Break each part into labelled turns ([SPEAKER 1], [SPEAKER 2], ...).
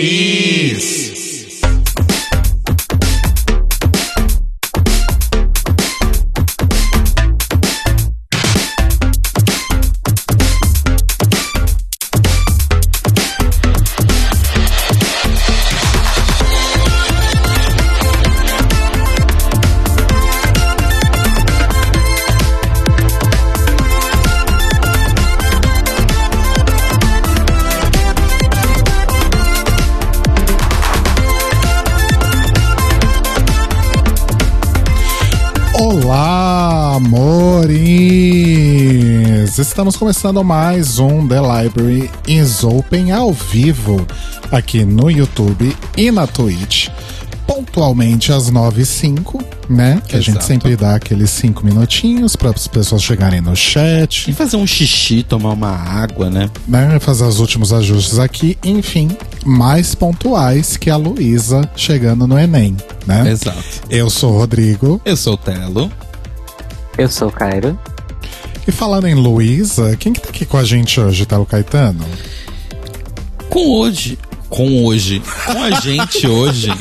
[SPEAKER 1] Luiz. Estamos começando mais um The Library is Open ao vivo aqui no YouTube e na Twitch. Pontualmente às 9 h 05 né? Que a gente
[SPEAKER 2] Exato.
[SPEAKER 1] sempre dá aqueles 5 minutinhos para as pessoas chegarem no chat,
[SPEAKER 2] E fazer um xixi, tomar uma água, né?
[SPEAKER 1] né? Fazer os últimos ajustes aqui. Enfim, mais pontuais que a Luísa chegando no Enem, né?
[SPEAKER 2] Exato.
[SPEAKER 1] Eu sou o Rodrigo.
[SPEAKER 2] Eu sou o Telo.
[SPEAKER 3] Eu sou o Cairo.
[SPEAKER 1] E falando em Luísa, quem que tá aqui com a gente hoje, Telo Caetano?
[SPEAKER 2] Com hoje. Com hoje. Com a gente hoje.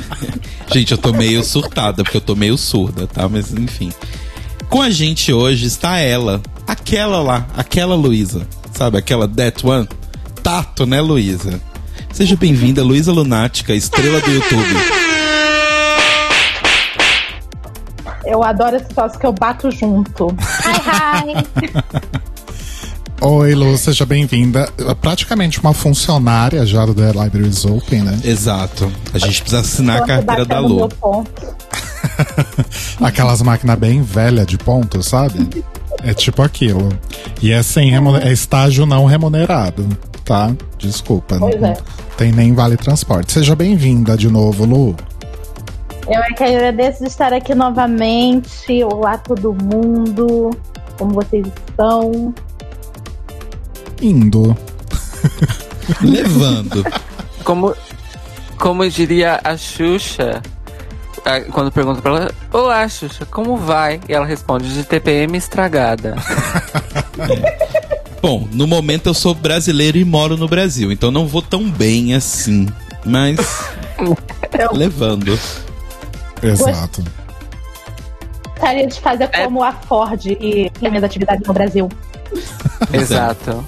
[SPEAKER 2] gente, eu tô meio surtada, porque eu tô meio surda, tá? Mas enfim. Com a gente hoje está ela. Aquela lá. Aquela Luísa. Sabe? Aquela That One. Tato, né, Luísa? Seja bem-vinda, Luísa Lunática, estrela do YouTube.
[SPEAKER 4] Eu adoro esse troço que eu bato junto. Hi, hi.
[SPEAKER 1] Oi, Lu, seja bem-vinda. Praticamente uma funcionária já do The Libraries Open, né?
[SPEAKER 2] Exato. A gente precisa assinar a carteira da Lu.
[SPEAKER 1] Aquelas máquinas bem velhas de ponto, sabe? É tipo aquilo. E é sem é estágio não remunerado, tá? Desculpa.
[SPEAKER 4] Pois
[SPEAKER 1] não
[SPEAKER 4] é.
[SPEAKER 1] tem nem vale transporte. Seja bem-vinda de novo, Lu.
[SPEAKER 4] Eu é que agradeço de estar aqui novamente. Olá, todo mundo. Como vocês estão?
[SPEAKER 1] Indo.
[SPEAKER 2] Levando.
[SPEAKER 3] Como, como diria a Xuxa, quando pergunta pra ela, Olá, Xuxa, como vai? E ela responde, de TPM estragada.
[SPEAKER 2] Bom, no momento eu sou brasileiro e moro no Brasil, então não vou tão bem assim. Mas. levando.
[SPEAKER 1] Exato.
[SPEAKER 4] Gostaria de fazer
[SPEAKER 3] É.
[SPEAKER 4] como a Ford e ter minhas atividades no Brasil.
[SPEAKER 3] Exato.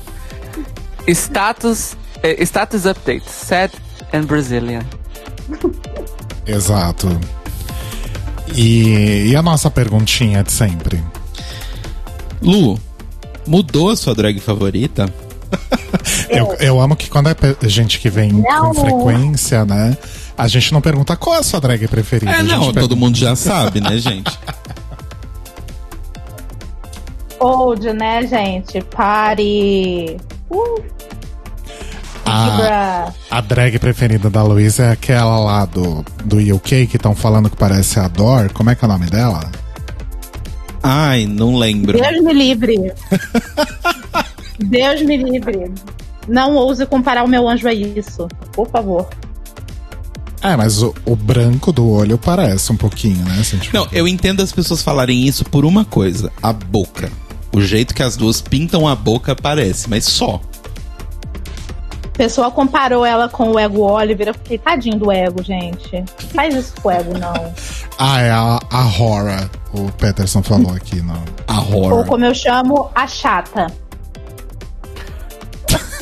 [SPEAKER 3] Status, eh, status update, sad and Brazilian.
[SPEAKER 1] Exato. E, e a nossa perguntinha de sempre?
[SPEAKER 2] Lu, mudou a sua drag favorita?
[SPEAKER 1] Eu, eu amo que quando é gente que vem
[SPEAKER 4] Não.
[SPEAKER 1] com frequência, né? A gente não pergunta qual é a sua drag preferida.
[SPEAKER 2] É, não,
[SPEAKER 1] pergunta-
[SPEAKER 2] todo mundo já sabe, né, gente?
[SPEAKER 4] Old, né, gente? Pare. Uh,
[SPEAKER 1] a,
[SPEAKER 4] Libra.
[SPEAKER 1] a drag preferida da Luísa é aquela lá do, do UK que estão falando que parece a Dor. Como é que é o nome dela?
[SPEAKER 2] Ai, não lembro.
[SPEAKER 4] Deus me livre. Deus me livre. Não ouse comparar o meu anjo a isso. Por favor.
[SPEAKER 1] É, mas o, o branco do olho parece um pouquinho, né?
[SPEAKER 2] Não, eu entendo as pessoas falarem isso por uma coisa: a boca. O jeito que as duas pintam a boca parece, mas só.
[SPEAKER 4] A pessoa comparou ela com o Ego Oliver. Eu fiquei tadinho do Ego, gente. Faz isso com o Ego, não.
[SPEAKER 1] Ah, é a, a Hora. O Peterson falou aqui, não.
[SPEAKER 2] A
[SPEAKER 4] Ou
[SPEAKER 2] horror.
[SPEAKER 4] como eu chamo, a chata.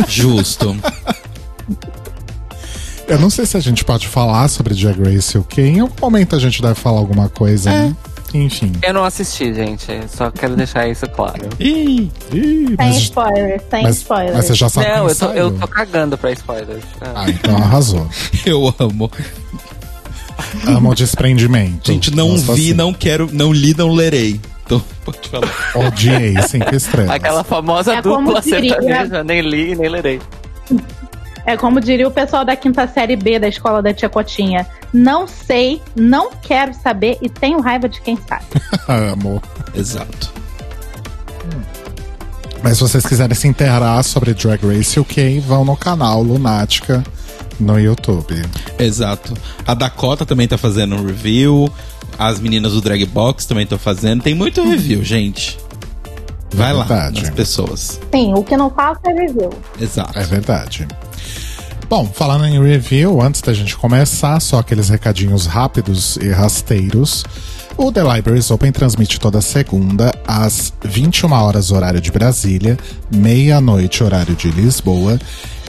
[SPEAKER 2] Justo.
[SPEAKER 1] Eu não sei se a gente pode falar sobre Drag Race UK. Em algum momento a gente deve falar alguma coisa,
[SPEAKER 2] É.
[SPEAKER 1] né? Enfim.
[SPEAKER 3] Eu não assisti, gente, só quero deixar isso claro.
[SPEAKER 2] Ih,
[SPEAKER 1] Ih,
[SPEAKER 4] Sem
[SPEAKER 1] mas,
[SPEAKER 4] spoiler, sem
[SPEAKER 1] mas,
[SPEAKER 4] spoiler.
[SPEAKER 1] mas você já sabe
[SPEAKER 3] não, eu tô, eu tô cagando pra spoilers. Ah.
[SPEAKER 1] Ah, então arrasou.
[SPEAKER 2] eu amo.
[SPEAKER 1] Amo o desprendimento.
[SPEAKER 2] Gente, não
[SPEAKER 1] Gosto
[SPEAKER 2] vi,
[SPEAKER 1] assim.
[SPEAKER 2] não quero, não li, não lerei. Então, pode falar.
[SPEAKER 1] Odiei, cinco estrelas.
[SPEAKER 3] Aquela famosa
[SPEAKER 4] É
[SPEAKER 3] dupla sertaneja, nem li, nem lerei.
[SPEAKER 4] É como diria o pessoal da quinta série B da escola da Tia Cotinha. Não sei, não quero saber e tenho raiva de quem sabe.
[SPEAKER 1] Amo.
[SPEAKER 2] Exato.
[SPEAKER 1] Mas se vocês quiserem se inteirar sobre Drag Race UK, vão no canal Lunática no YouTube.
[SPEAKER 2] Exato. A Dakota também tá fazendo um review. As meninas do Drag Box também estão fazendo. Tem muito review, gente. Vai lá
[SPEAKER 1] Verdade.
[SPEAKER 2] nas pessoas.
[SPEAKER 4] Sim, o que não faço é review.
[SPEAKER 2] Exato.
[SPEAKER 1] É verdade. Bom, falando em review, antes da gente começar, só aqueles recadinhos rápidos e rasteiros. O The Libraries Open transmite toda segunda às 21 horas horário de Brasília, meia-noite horário de Lisboa,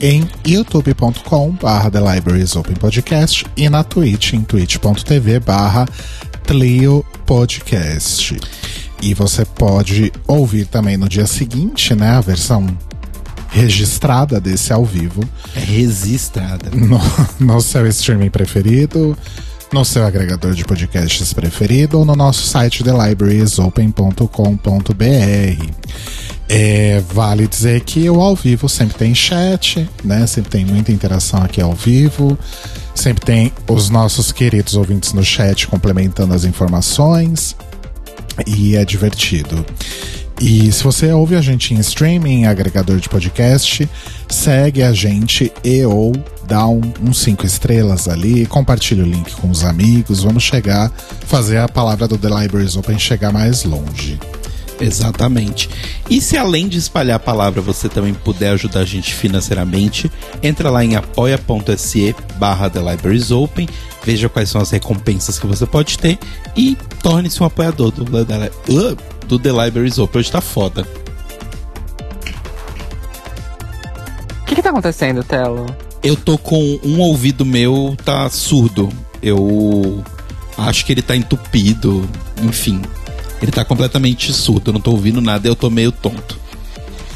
[SPEAKER 1] em youtube.com barra The Libraries Open Podcast e na Twitch em twitch.tv barra Tlio Podcast. E você pode ouvir também no dia seguinte, né, a versão registrada desse ao vivo
[SPEAKER 2] É registrada.
[SPEAKER 1] no, no seu streaming preferido, no seu agregador de podcasts preferido ou no nosso site thelibrariesopen.com.br. É, vale dizer que o ao vivo sempre tem chat, né? Sempre tem muita interação aqui ao vivo. Sempre tem os nossos queridos ouvintes no chat complementando as informações. E é divertido. E se você ouve a gente em streaming, agregador de podcast, segue a gente e ou dá um, uns cinco estrelas ali, compartilha o link com os amigos, vamos chegar, fazer a palavra do The Libraries Open chegar mais longe.
[SPEAKER 2] Exatamente. E se além de espalhar a palavra você também puder ajudar a gente financeiramente, entra lá em apoia.se barra The Libraries Open, veja quais são as recompensas que você pode ter e torne-se um apoiador do, do, do The Libraries Open. Hoje tá foda.
[SPEAKER 3] O que, que tá acontecendo, Telo?
[SPEAKER 2] Eu tô com um ouvido meu tá surdo. Eu acho que ele tá entupido, enfim. Ele tá completamente surdo, eu não tô ouvindo nada, eu tô meio tonto.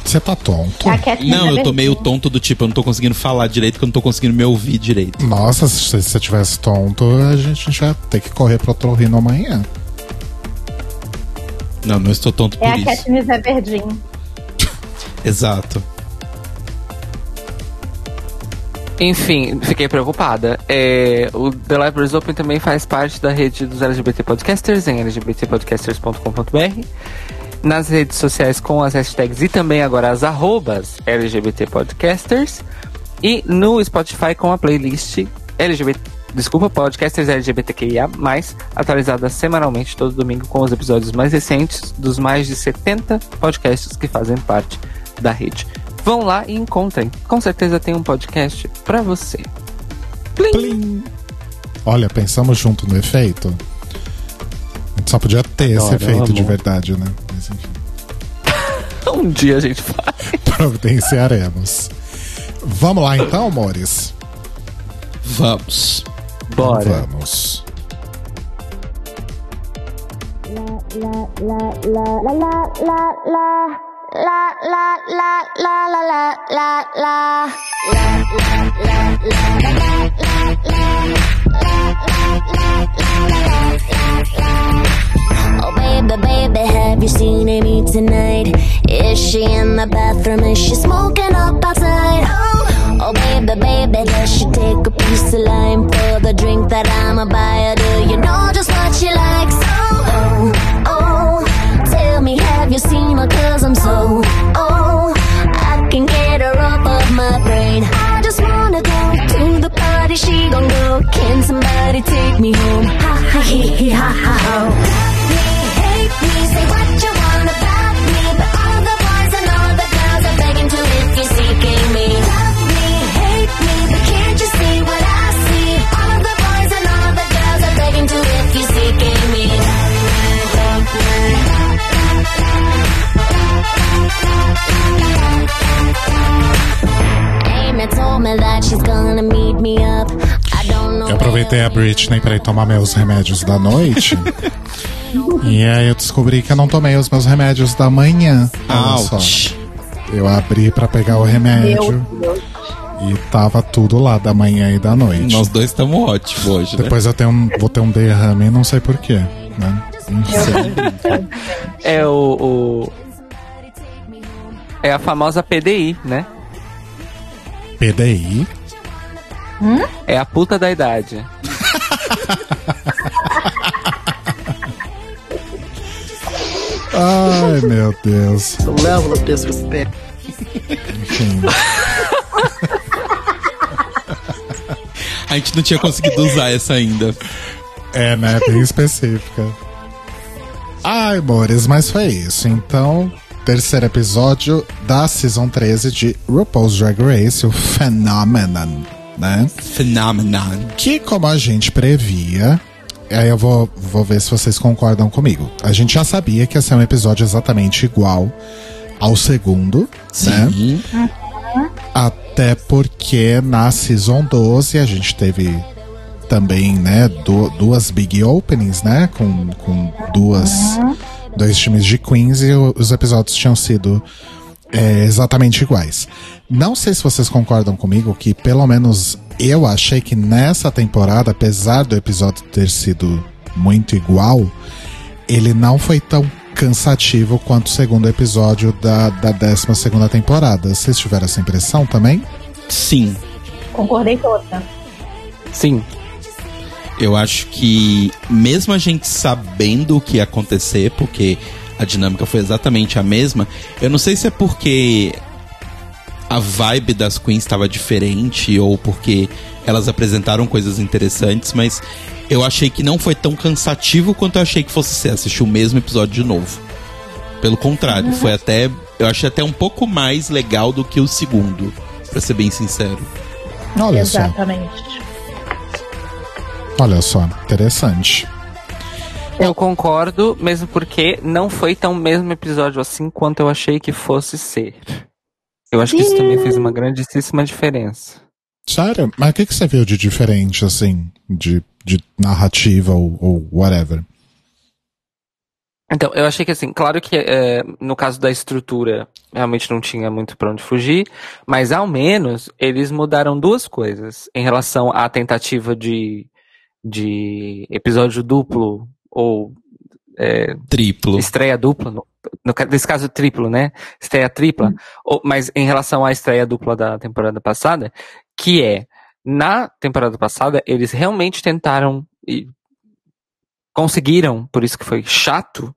[SPEAKER 1] Você tá tonto?
[SPEAKER 4] Catinha
[SPEAKER 2] Não, eu tô
[SPEAKER 4] Verdinha.
[SPEAKER 2] meio tonto do tipo, eu não tô conseguindo falar direito, porque eu não tô conseguindo me ouvir direito.
[SPEAKER 1] Nossa, se você tivesse tonto, a gente já ter que correr pro otorrino amanhã.
[SPEAKER 2] Não, não estou tonto
[SPEAKER 4] É
[SPEAKER 2] por
[SPEAKER 4] a
[SPEAKER 2] isso.
[SPEAKER 4] Katniss Everdeen.
[SPEAKER 2] Exato.
[SPEAKER 3] Enfim, fiquei preocupada. É, o The Libraries Open também faz parte da rede dos LGBT Podcasters em lgbtpodcasters.com.br. Nas redes sociais com as hashtags e também agora as arrobas LGBT Podcasters. E no Spotify com a playlist LGBT. Desculpa, Podcasters LGBTQIA, atualizada semanalmente todo domingo com os episódios mais recentes dos mais de 70 podcasts que fazem parte da rede. Vão lá e encontrem. Com certeza tem um podcast pra você. Plim.
[SPEAKER 1] Plim. Olha, pensamos junto no efeito. A gente só podia ter esse
[SPEAKER 3] Adoro,
[SPEAKER 1] efeito de verdade, né? Mas enfim,
[SPEAKER 3] Um dia a gente faz.
[SPEAKER 1] providenciaremos. Vamos lá então, amores?
[SPEAKER 2] Vamos.
[SPEAKER 3] Bora.
[SPEAKER 1] Vamos.
[SPEAKER 5] Oh baby, baby, have you seen Amy tonight? Is she in the bathroom? Is she smoking up outside? Oh, oh baby, baby, does she take a piece of lime for the drink that I'ma buy? Do you know just what she likes? Oh, oh, oh, tell me, have you seen her? Cause I'm so, oh, I can get her off of my brain. I just wanna go to the party, she gon' go. Can somebody take me home? Ha ha he he ha ha ho. Love me, hate me, say what you want
[SPEAKER 1] Eu aproveitei a Britney pra ir tomar meus remédios da noite. e aí eu descobri que eu não tomei os meus remédios da manhã. Olha só.
[SPEAKER 2] Ouch.
[SPEAKER 1] Eu abri pra pegar o remédio e tava tudo lá da manhã e da noite.
[SPEAKER 2] Nós dois estamos ótimos hoje, né?
[SPEAKER 1] Depois eu tenho um- vou ter um derrame, não sei porquê. Né?
[SPEAKER 3] É o, o- É a famosa PDI, né?
[SPEAKER 1] PDI.
[SPEAKER 3] É a puta da idade.
[SPEAKER 1] Ai, meu Deus.
[SPEAKER 6] The level of disrespect.
[SPEAKER 1] Enfim.
[SPEAKER 2] A gente não tinha conseguido usar essa ainda.
[SPEAKER 1] É, né? Bem específica. Ai, amores, mas foi isso. Então, terceiro episódio da Season 13 de RuPaul's Drag Race, o Phenomenon, né?
[SPEAKER 2] Phenomenon.
[SPEAKER 1] Que, como a gente previa, aí eu vou, vou ver se vocês concordam comigo. A gente já sabia que ia ser um episódio exatamente igual ao segundo, né?
[SPEAKER 2] Sim.
[SPEAKER 1] Até porque na Season 12 a gente teve também, né, du- duas big openings, né? Com, com duas, dois times de Queens e os episódios tinham sido é, exatamente iguais. Não sei se vocês concordam comigo que, pelo menos, eu achei que nessa temporada, apesar do episódio ter sido muito igual, ele não foi tão cansativo quanto o segundo episódio da, da 12 segunda temporada. Vocês tiveram essa impressão também?
[SPEAKER 2] Sim.
[SPEAKER 4] Concordei toda.
[SPEAKER 3] Sim.
[SPEAKER 2] Eu acho que, mesmo a gente sabendo o que ia acontecer, porque a dinâmica foi exatamente a mesma, eu não sei se é porque a vibe das queens estava diferente ou porque elas apresentaram coisas interessantes, mas eu achei que não foi tão cansativo quanto eu achei que fosse ser assistir o mesmo episódio de novo. Pelo contrário, foi até. Eu achei até um pouco mais legal do que o segundo, pra ser bem sincero.
[SPEAKER 1] Olha só,
[SPEAKER 4] Exatamente.
[SPEAKER 1] Olha só, interessante.
[SPEAKER 3] Eu concordo, mesmo porque não foi tão mesmo episódio assim quanto eu achei que fosse ser. Eu acho que isso também fez uma grandíssima diferença.
[SPEAKER 1] Sério? Mas o que, que você viu de diferente, assim, de, de narrativa ou, ou whatever?
[SPEAKER 3] Então, eu achei que assim, claro que é, no caso da estrutura, realmente não tinha muito pra onde fugir, mas ao menos eles mudaram duas coisas em relação à tentativa de, de episódio duplo ou é,
[SPEAKER 2] Triplo.
[SPEAKER 3] estreia dupla, no, no nesse caso triplo, né? Estreia tripla, ou- mas em relação à estreia dupla da temporada passada, que é, na temporada passada, eles realmente tentaram e conseguiram, por isso que foi chato,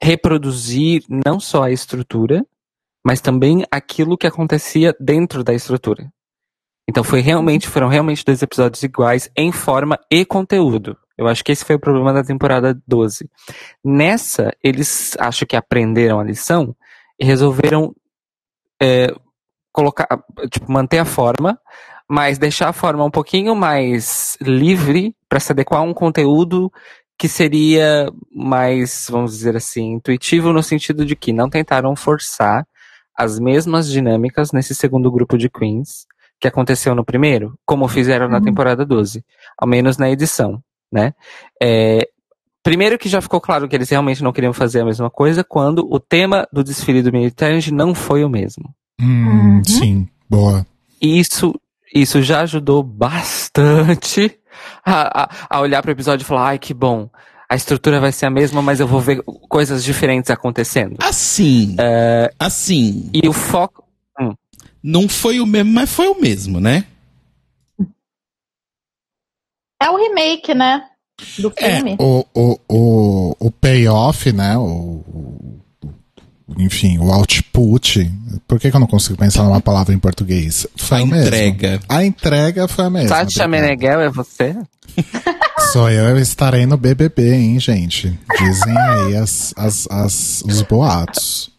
[SPEAKER 3] reproduzir não só a estrutura, mas também aquilo que acontecia dentro da estrutura. Então foi realmente, foram realmente dois episódios iguais em forma e conteúdo. Eu acho que esse foi o problema da temporada 12. Nessa, eles acho que aprenderam a lição e resolveram é, colocar, tipo, manter a forma, mas deixar a forma um pouquinho mais livre para se adequar a um conteúdo que seria mais, vamos dizer assim, intuitivo no sentido de que não tentaram forçar as mesmas dinâmicas nesse segundo grupo de queens que aconteceu no primeiro, como fizeram na temporada 12, ao menos na edição, né? É, primeiro que já ficou claro que eles realmente não queriam fazer a mesma coisa quando o tema do desfile do Militante não foi o mesmo.
[SPEAKER 1] Hum,
[SPEAKER 4] Uhum.
[SPEAKER 1] sim, boa.
[SPEAKER 3] Isso, isso já ajudou bastante a, a, a olhar para o episódio e falar, ai, que bom. A estrutura vai ser a mesma, mas eu vou ver coisas diferentes acontecendo.
[SPEAKER 2] Assim. Assim.
[SPEAKER 3] E o foco.
[SPEAKER 2] Não foi o mesmo, mas foi o mesmo, né?
[SPEAKER 4] É o remake, né? Do
[SPEAKER 1] É,
[SPEAKER 4] filme.
[SPEAKER 1] o, o, o, o payoff, né? O, o- enfim, o output. Por que, que eu não consigo pensar numa palavra em português? Foi
[SPEAKER 2] A
[SPEAKER 1] o mesmo.
[SPEAKER 2] entrega.
[SPEAKER 1] A entrega foi a mesma.
[SPEAKER 3] Sátia
[SPEAKER 1] obrigado.
[SPEAKER 3] Meneghel é você?
[SPEAKER 1] Sou eu, eu estarei no BBB, hein, gente? Dizem aí as, as, as, os boatos.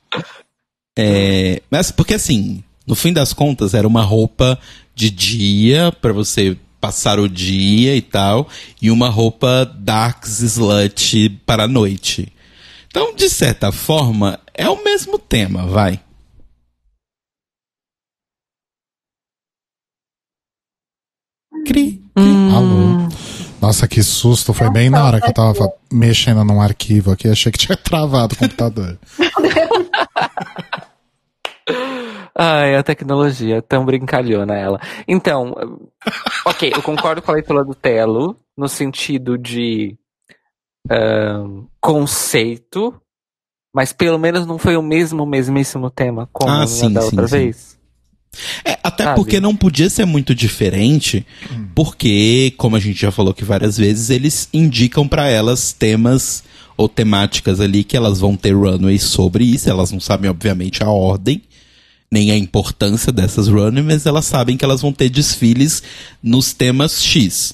[SPEAKER 2] É, mas porque assim, no fim das contas, era uma roupa de dia pra você passar o dia e tal, e uma roupa darks slut para a noite. Então, de certa forma, é o mesmo tema, vai. Cri.
[SPEAKER 1] Alô. Nossa, que susto. Foi bem na hora que eu tava mexendo num arquivo aqui. Achei que tinha travado o computador.
[SPEAKER 3] Ai, a tecnologia, tão brincalhona ela. Então, ok, eu concordo com a leitura do Telo, no sentido de ahn, conceito, mas pelo menos não foi o mesmo, mesmíssimo tema como
[SPEAKER 2] Ah,
[SPEAKER 3] na
[SPEAKER 2] sim,
[SPEAKER 3] da
[SPEAKER 2] sim,
[SPEAKER 3] outra
[SPEAKER 2] sim.
[SPEAKER 3] vez.
[SPEAKER 2] É, até
[SPEAKER 3] Sabe?
[SPEAKER 2] porque não podia ser muito diferente, porque, como a gente já falou aqui várias vezes, eles indicam pra elas temas ou temáticas ali que elas vão ter runways sobre isso. Elas não sabem, obviamente, a ordem, nem a importância dessas runways, mas elas sabem que elas vão ter desfiles nos temas X.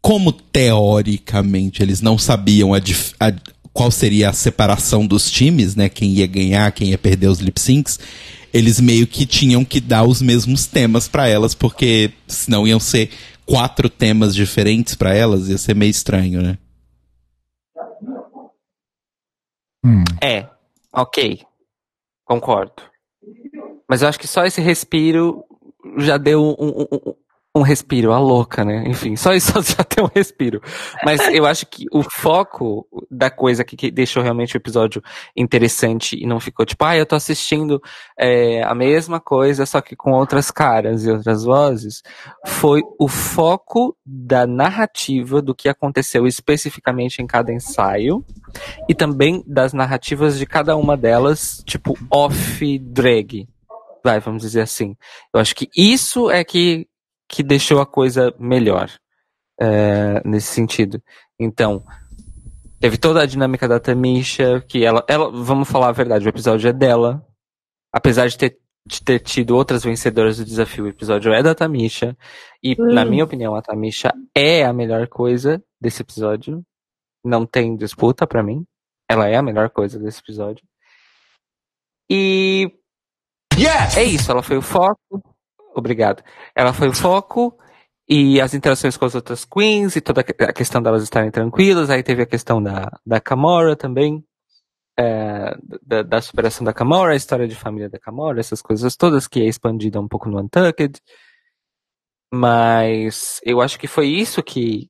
[SPEAKER 2] Como teoricamente eles não sabiam a a- qual seria a separação dos times, né? Quem ia ganhar, quem ia perder os lip syncs. Eles meio que tinham que dar os mesmos temas para elas, porque senão iam ser quatro temas diferentes para elas, ia ser meio estranho, né?
[SPEAKER 1] Hum.
[SPEAKER 3] É, ok. Concordo. Mas eu acho que só esse respiro já deu um, um, um respiro, a louca, né? Enfim, só isso já tem um respiro. Mas eu acho que o foco da coisa que, que deixou realmente o episódio interessante e não ficou tipo, ah, eu tô assistindo é, a mesma coisa, só que com outras caras e outras vozes, foi o foco da narrativa do que aconteceu especificamente em cada ensaio e também das narrativas de cada uma delas, tipo, off-drag. Vai, vamos dizer assim. Eu acho que isso é que que deixou a coisa melhor é, nesse sentido. Então, teve toda a dinâmica da Tamisha, que ela, ela, vamos falar a verdade, o episódio é dela. Apesar de ter, de ter tido outras vencedoras do desafio, o episódio é da Tamisha. E,
[SPEAKER 4] Hum.
[SPEAKER 3] na minha opinião, a Tamisha é a melhor coisa desse episódio. Não tem disputa pra mim. Ela é a melhor coisa desse episódio. E. É isso, ela foi o foco. Obrigado. Ela foi o foco e as interações com as outras queens e toda a questão delas estarem tranquilas. Aí teve a questão da, da Kamora também, é, da, da superação da Kamora, a história de família da Kamora, essas coisas todas que é expandida um pouco no Untucked. Mas eu acho que foi isso que,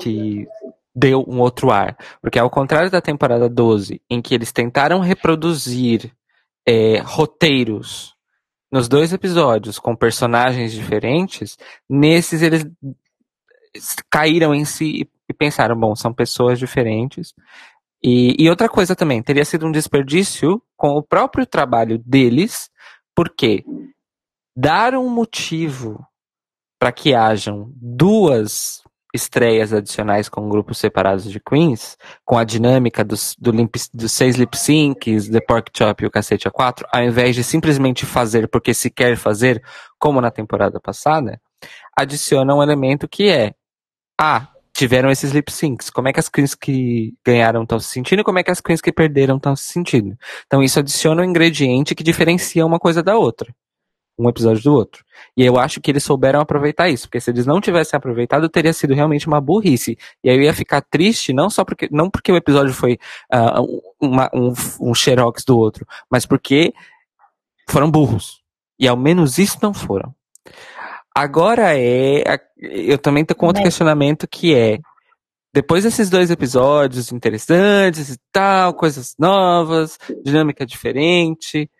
[SPEAKER 3] que deu um outro ar. Porque ao contrário da temporada 12, em que eles tentaram reproduzir é, roteiros nos dois episódios com personagens diferentes, nesses eles caíram em si e pensaram, bom, são pessoas diferentes. E, e outra coisa também, teria sido um desperdício com o próprio trabalho deles, porque dar um motivo para que hajam duas estreias adicionais com grupos separados de queens, com a dinâmica dos, do limp, dos seis lip syncs, The Pork Chop e o Cacete A4, ao invés de simplesmente fazer porque se quer fazer, como na temporada passada, adiciona um elemento que é, ah, tiveram esses lip syncs, como é que as queens que ganharam estão se sentindo e como é que as queens que perderam estão se sentindo. Então isso adiciona um ingrediente que diferencia uma coisa da outra um episódio do outro. E eu acho que eles souberam aproveitar isso, porque se eles não tivessem aproveitado, teria sido realmente uma burrice. E aí eu ia ficar triste, não só porque, não porque o episódio foi uh, uma, um, um xerox do outro, mas porque foram burros. E ao menos isso não foram. Agora é, eu também tô com outro
[SPEAKER 4] Né?
[SPEAKER 3] questionamento que é, depois desses dois episódios interessantes e tal, coisas novas, dinâmica diferente,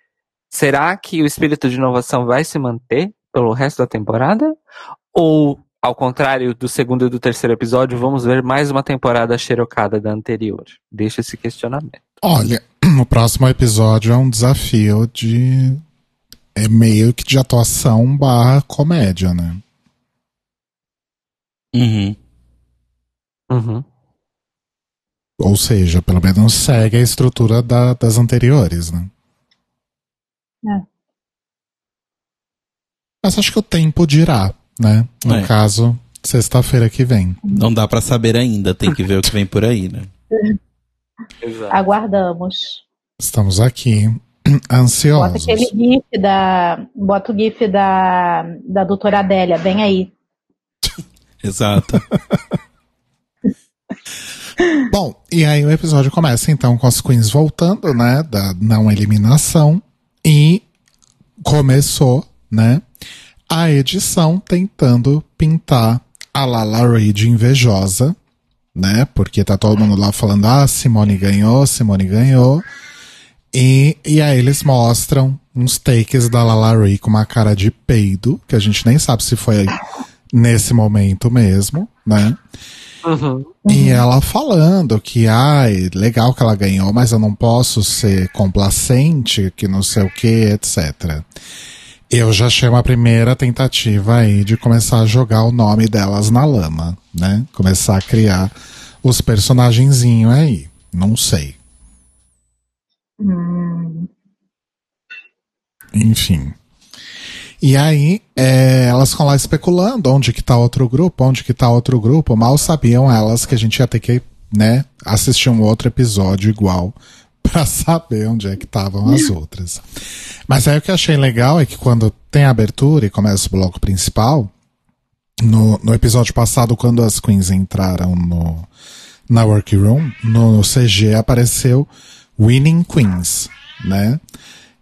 [SPEAKER 3] será que o espírito de inovação vai se manter pelo resto da temporada? Ou, ao contrário do segundo e do terceiro episódio, vamos ver mais uma temporada xerocada da anterior? Deixa esse questionamento.
[SPEAKER 1] Olha, o próximo episódio é um desafio de. É meio que de atuação barra comédia, né?
[SPEAKER 2] Uhum.
[SPEAKER 3] Uhum.
[SPEAKER 1] Ou seja, pelo menos segue a estrutura da- das anteriores, né?
[SPEAKER 4] É.
[SPEAKER 1] Mas acho que o tempo dirá, né? No
[SPEAKER 2] É.
[SPEAKER 1] caso, sexta-feira que vem.
[SPEAKER 2] Não dá pra saber ainda, tem que ver o que vem por aí, né?
[SPEAKER 3] Exato.
[SPEAKER 4] Aguardamos.
[SPEAKER 1] Estamos aqui
[SPEAKER 4] Bota
[SPEAKER 1] ansiosos.
[SPEAKER 4] aquele gif da. Bota o gif da, da doutora Adélia, bem aí.
[SPEAKER 2] Exato.
[SPEAKER 1] Bom, e aí o episódio começa então com as queens voltando, né? Da não eliminação. E começou, né? A edição tentando pintar a Lala Ray de invejosa, né? Porque tá todo mundo lá falando, ah, Simone ganhou, Simone ganhou. E, e aí eles mostram uns takes da Lala Ray com uma cara de peido, que a gente nem sabe se foi nesse momento mesmo, né?
[SPEAKER 3] Uhum.
[SPEAKER 1] E ela falando que, ai, legal que ela ganhou, mas eu não posso ser complacente, que não sei o que, etc. Eu já achei uma primeira tentativa aí de começar a jogar o nome delas na lama, né? Começar a criar os personagenzinhos aí. Não sei.
[SPEAKER 4] Hum,
[SPEAKER 1] Enfim. E aí, é, elas ficam lá especulando onde que tá outro grupo, onde que tá outro grupo. Mal sabiam elas que a gente ia ter que né, assistir um outro episódio igual pra saber onde é que estavam as outras. Mas aí o que eu achei legal é que quando tem abertura e começa o bloco principal, no, no episódio passado, quando as queens entraram no, na workroom, no CG apareceu Winning Queens, né?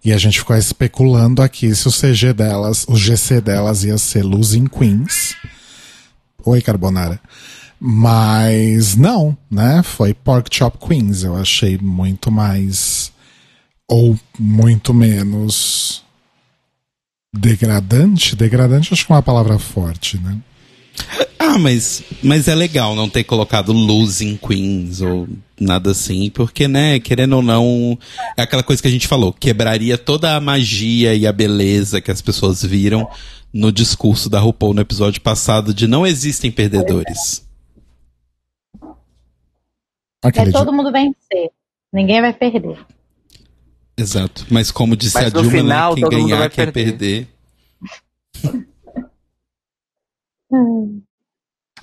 [SPEAKER 1] E a gente ficou especulando aqui se o CG delas, o GC delas ia ser Losing Queens. Oi, Carbonara. Mas não, né? Foi Pork Chop Queens. Eu achei muito mais. Ou muito menos. Degradante? Degradante acho que é uma palavra forte, né?
[SPEAKER 2] Ah, mas, mas é legal não ter colocado Losing Queens ou nada assim, porque, né, querendo ou não, é aquela coisa que a gente falou, quebraria toda a magia e a beleza que as pessoas viram no discurso da RuPaul no episódio passado de não existem perdedores.
[SPEAKER 4] É todo mundo vencer. Ninguém vai perder.
[SPEAKER 2] Exato. Mas como disse
[SPEAKER 3] Mas
[SPEAKER 2] a Dilma,
[SPEAKER 3] final,
[SPEAKER 2] né, quem ganhar quer
[SPEAKER 3] perder.
[SPEAKER 2] perder.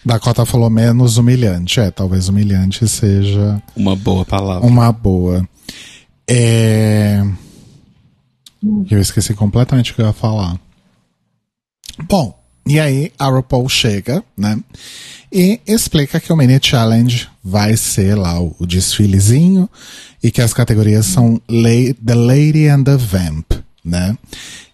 [SPEAKER 1] Dakota falou menos humilhante. É, talvez humilhante seja
[SPEAKER 2] Uma boa palavra.
[SPEAKER 1] uma boa. É. Eu esqueci completamente o que eu ia falar. Bom, e aí a RuPaul chega, né? E explica que o Mini Challenge vai ser lá o, o desfilezinho e que as categorias são The Lady and the Vamp, né?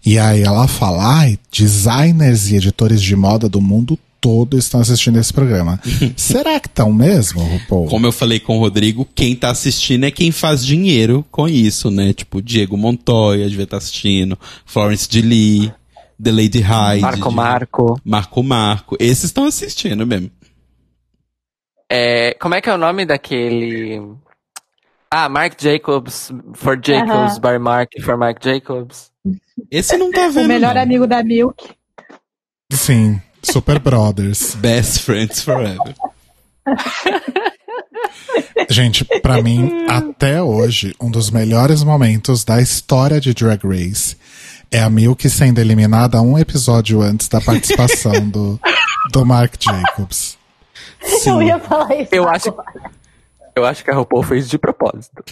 [SPEAKER 1] E aí ela fala, ai, designers e editores de moda do mundo todo estão assistindo esse programa. Será que estão mesmo, RuPaul?
[SPEAKER 2] Como eu falei com o Rodrigo, quem tá assistindo é quem faz dinheiro com isso, né? Tipo, Diego Montoya devia estar assistindo, Florence de Lee, The Lady Hyde.
[SPEAKER 3] Marco Marco.
[SPEAKER 2] Marco Marco. Esses estão assistindo mesmo.
[SPEAKER 3] É, como é que é o nome daquele. Ah, Mark Jacobs for Jacobs
[SPEAKER 4] Aham.
[SPEAKER 3] by Mark for Mark Jacobs.
[SPEAKER 2] Esse não tá vendo.
[SPEAKER 4] o melhor
[SPEAKER 2] não.
[SPEAKER 4] amigo da Milk.
[SPEAKER 1] Sim, Super Brothers.
[SPEAKER 2] Best Friends Forever.
[SPEAKER 1] Gente, pra mim, até hoje, um dos melhores momentos da história de Drag Race é a Milk sendo eliminada um episódio antes da participação do, do Mark Jacobs.
[SPEAKER 4] Eu
[SPEAKER 2] Sim.
[SPEAKER 4] ia falar isso.
[SPEAKER 3] Eu acho, eu acho que a RuPaul fez de propósito.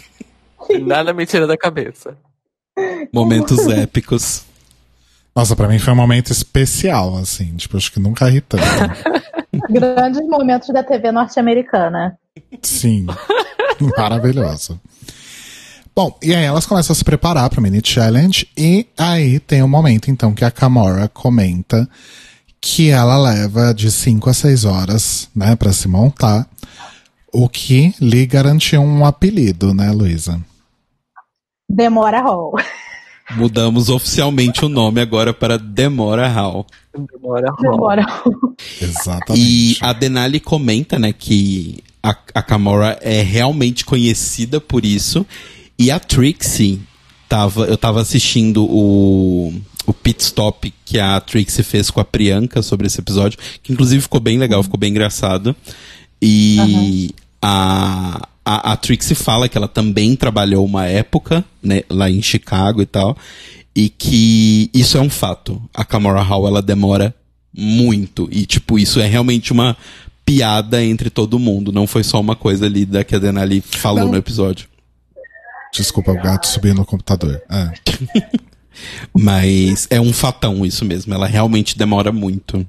[SPEAKER 3] Nada me tira da cabeça.
[SPEAKER 2] Momentos épicos.
[SPEAKER 1] Nossa, pra mim foi um momento especial, assim. Tipo, acho que nunca ri tanto.
[SPEAKER 4] Grandes momentos da TV norte-americana.
[SPEAKER 1] Sim. Maravilhoso. Bom, e aí elas começam a se preparar para o mini challenge e aí tem um momento então que a Camora comenta que ela leva de 5 a 6 horas, né, para se montar, o que lhe garantiu um apelido, né, Luísa?
[SPEAKER 4] Demora Hall.
[SPEAKER 2] Mudamos oficialmente o nome agora para Demora Hall.
[SPEAKER 3] Demora.
[SPEAKER 4] Demora Hall.
[SPEAKER 1] Exatamente.
[SPEAKER 2] E a Denali comenta, né, que a, a Camora é realmente conhecida por isso. E a Trixie tava, eu tava assistindo o, o pit stop que a Trixie fez com a Priyanka sobre esse episódio, que inclusive ficou bem legal, ficou bem engraçado. E a, a, a Trixie fala que ela também trabalhou uma época, né, lá em Chicago e tal, e que isso é um fato. A Camora Hall, ela demora muito. E, tipo, isso é realmente uma piada entre todo mundo. Não foi só uma coisa ali da que a Denali falou
[SPEAKER 1] Não.
[SPEAKER 2] no episódio.
[SPEAKER 1] Desculpa, o gato subiu no computador. É.
[SPEAKER 2] Mas é um fatão isso mesmo. Ela realmente demora muito.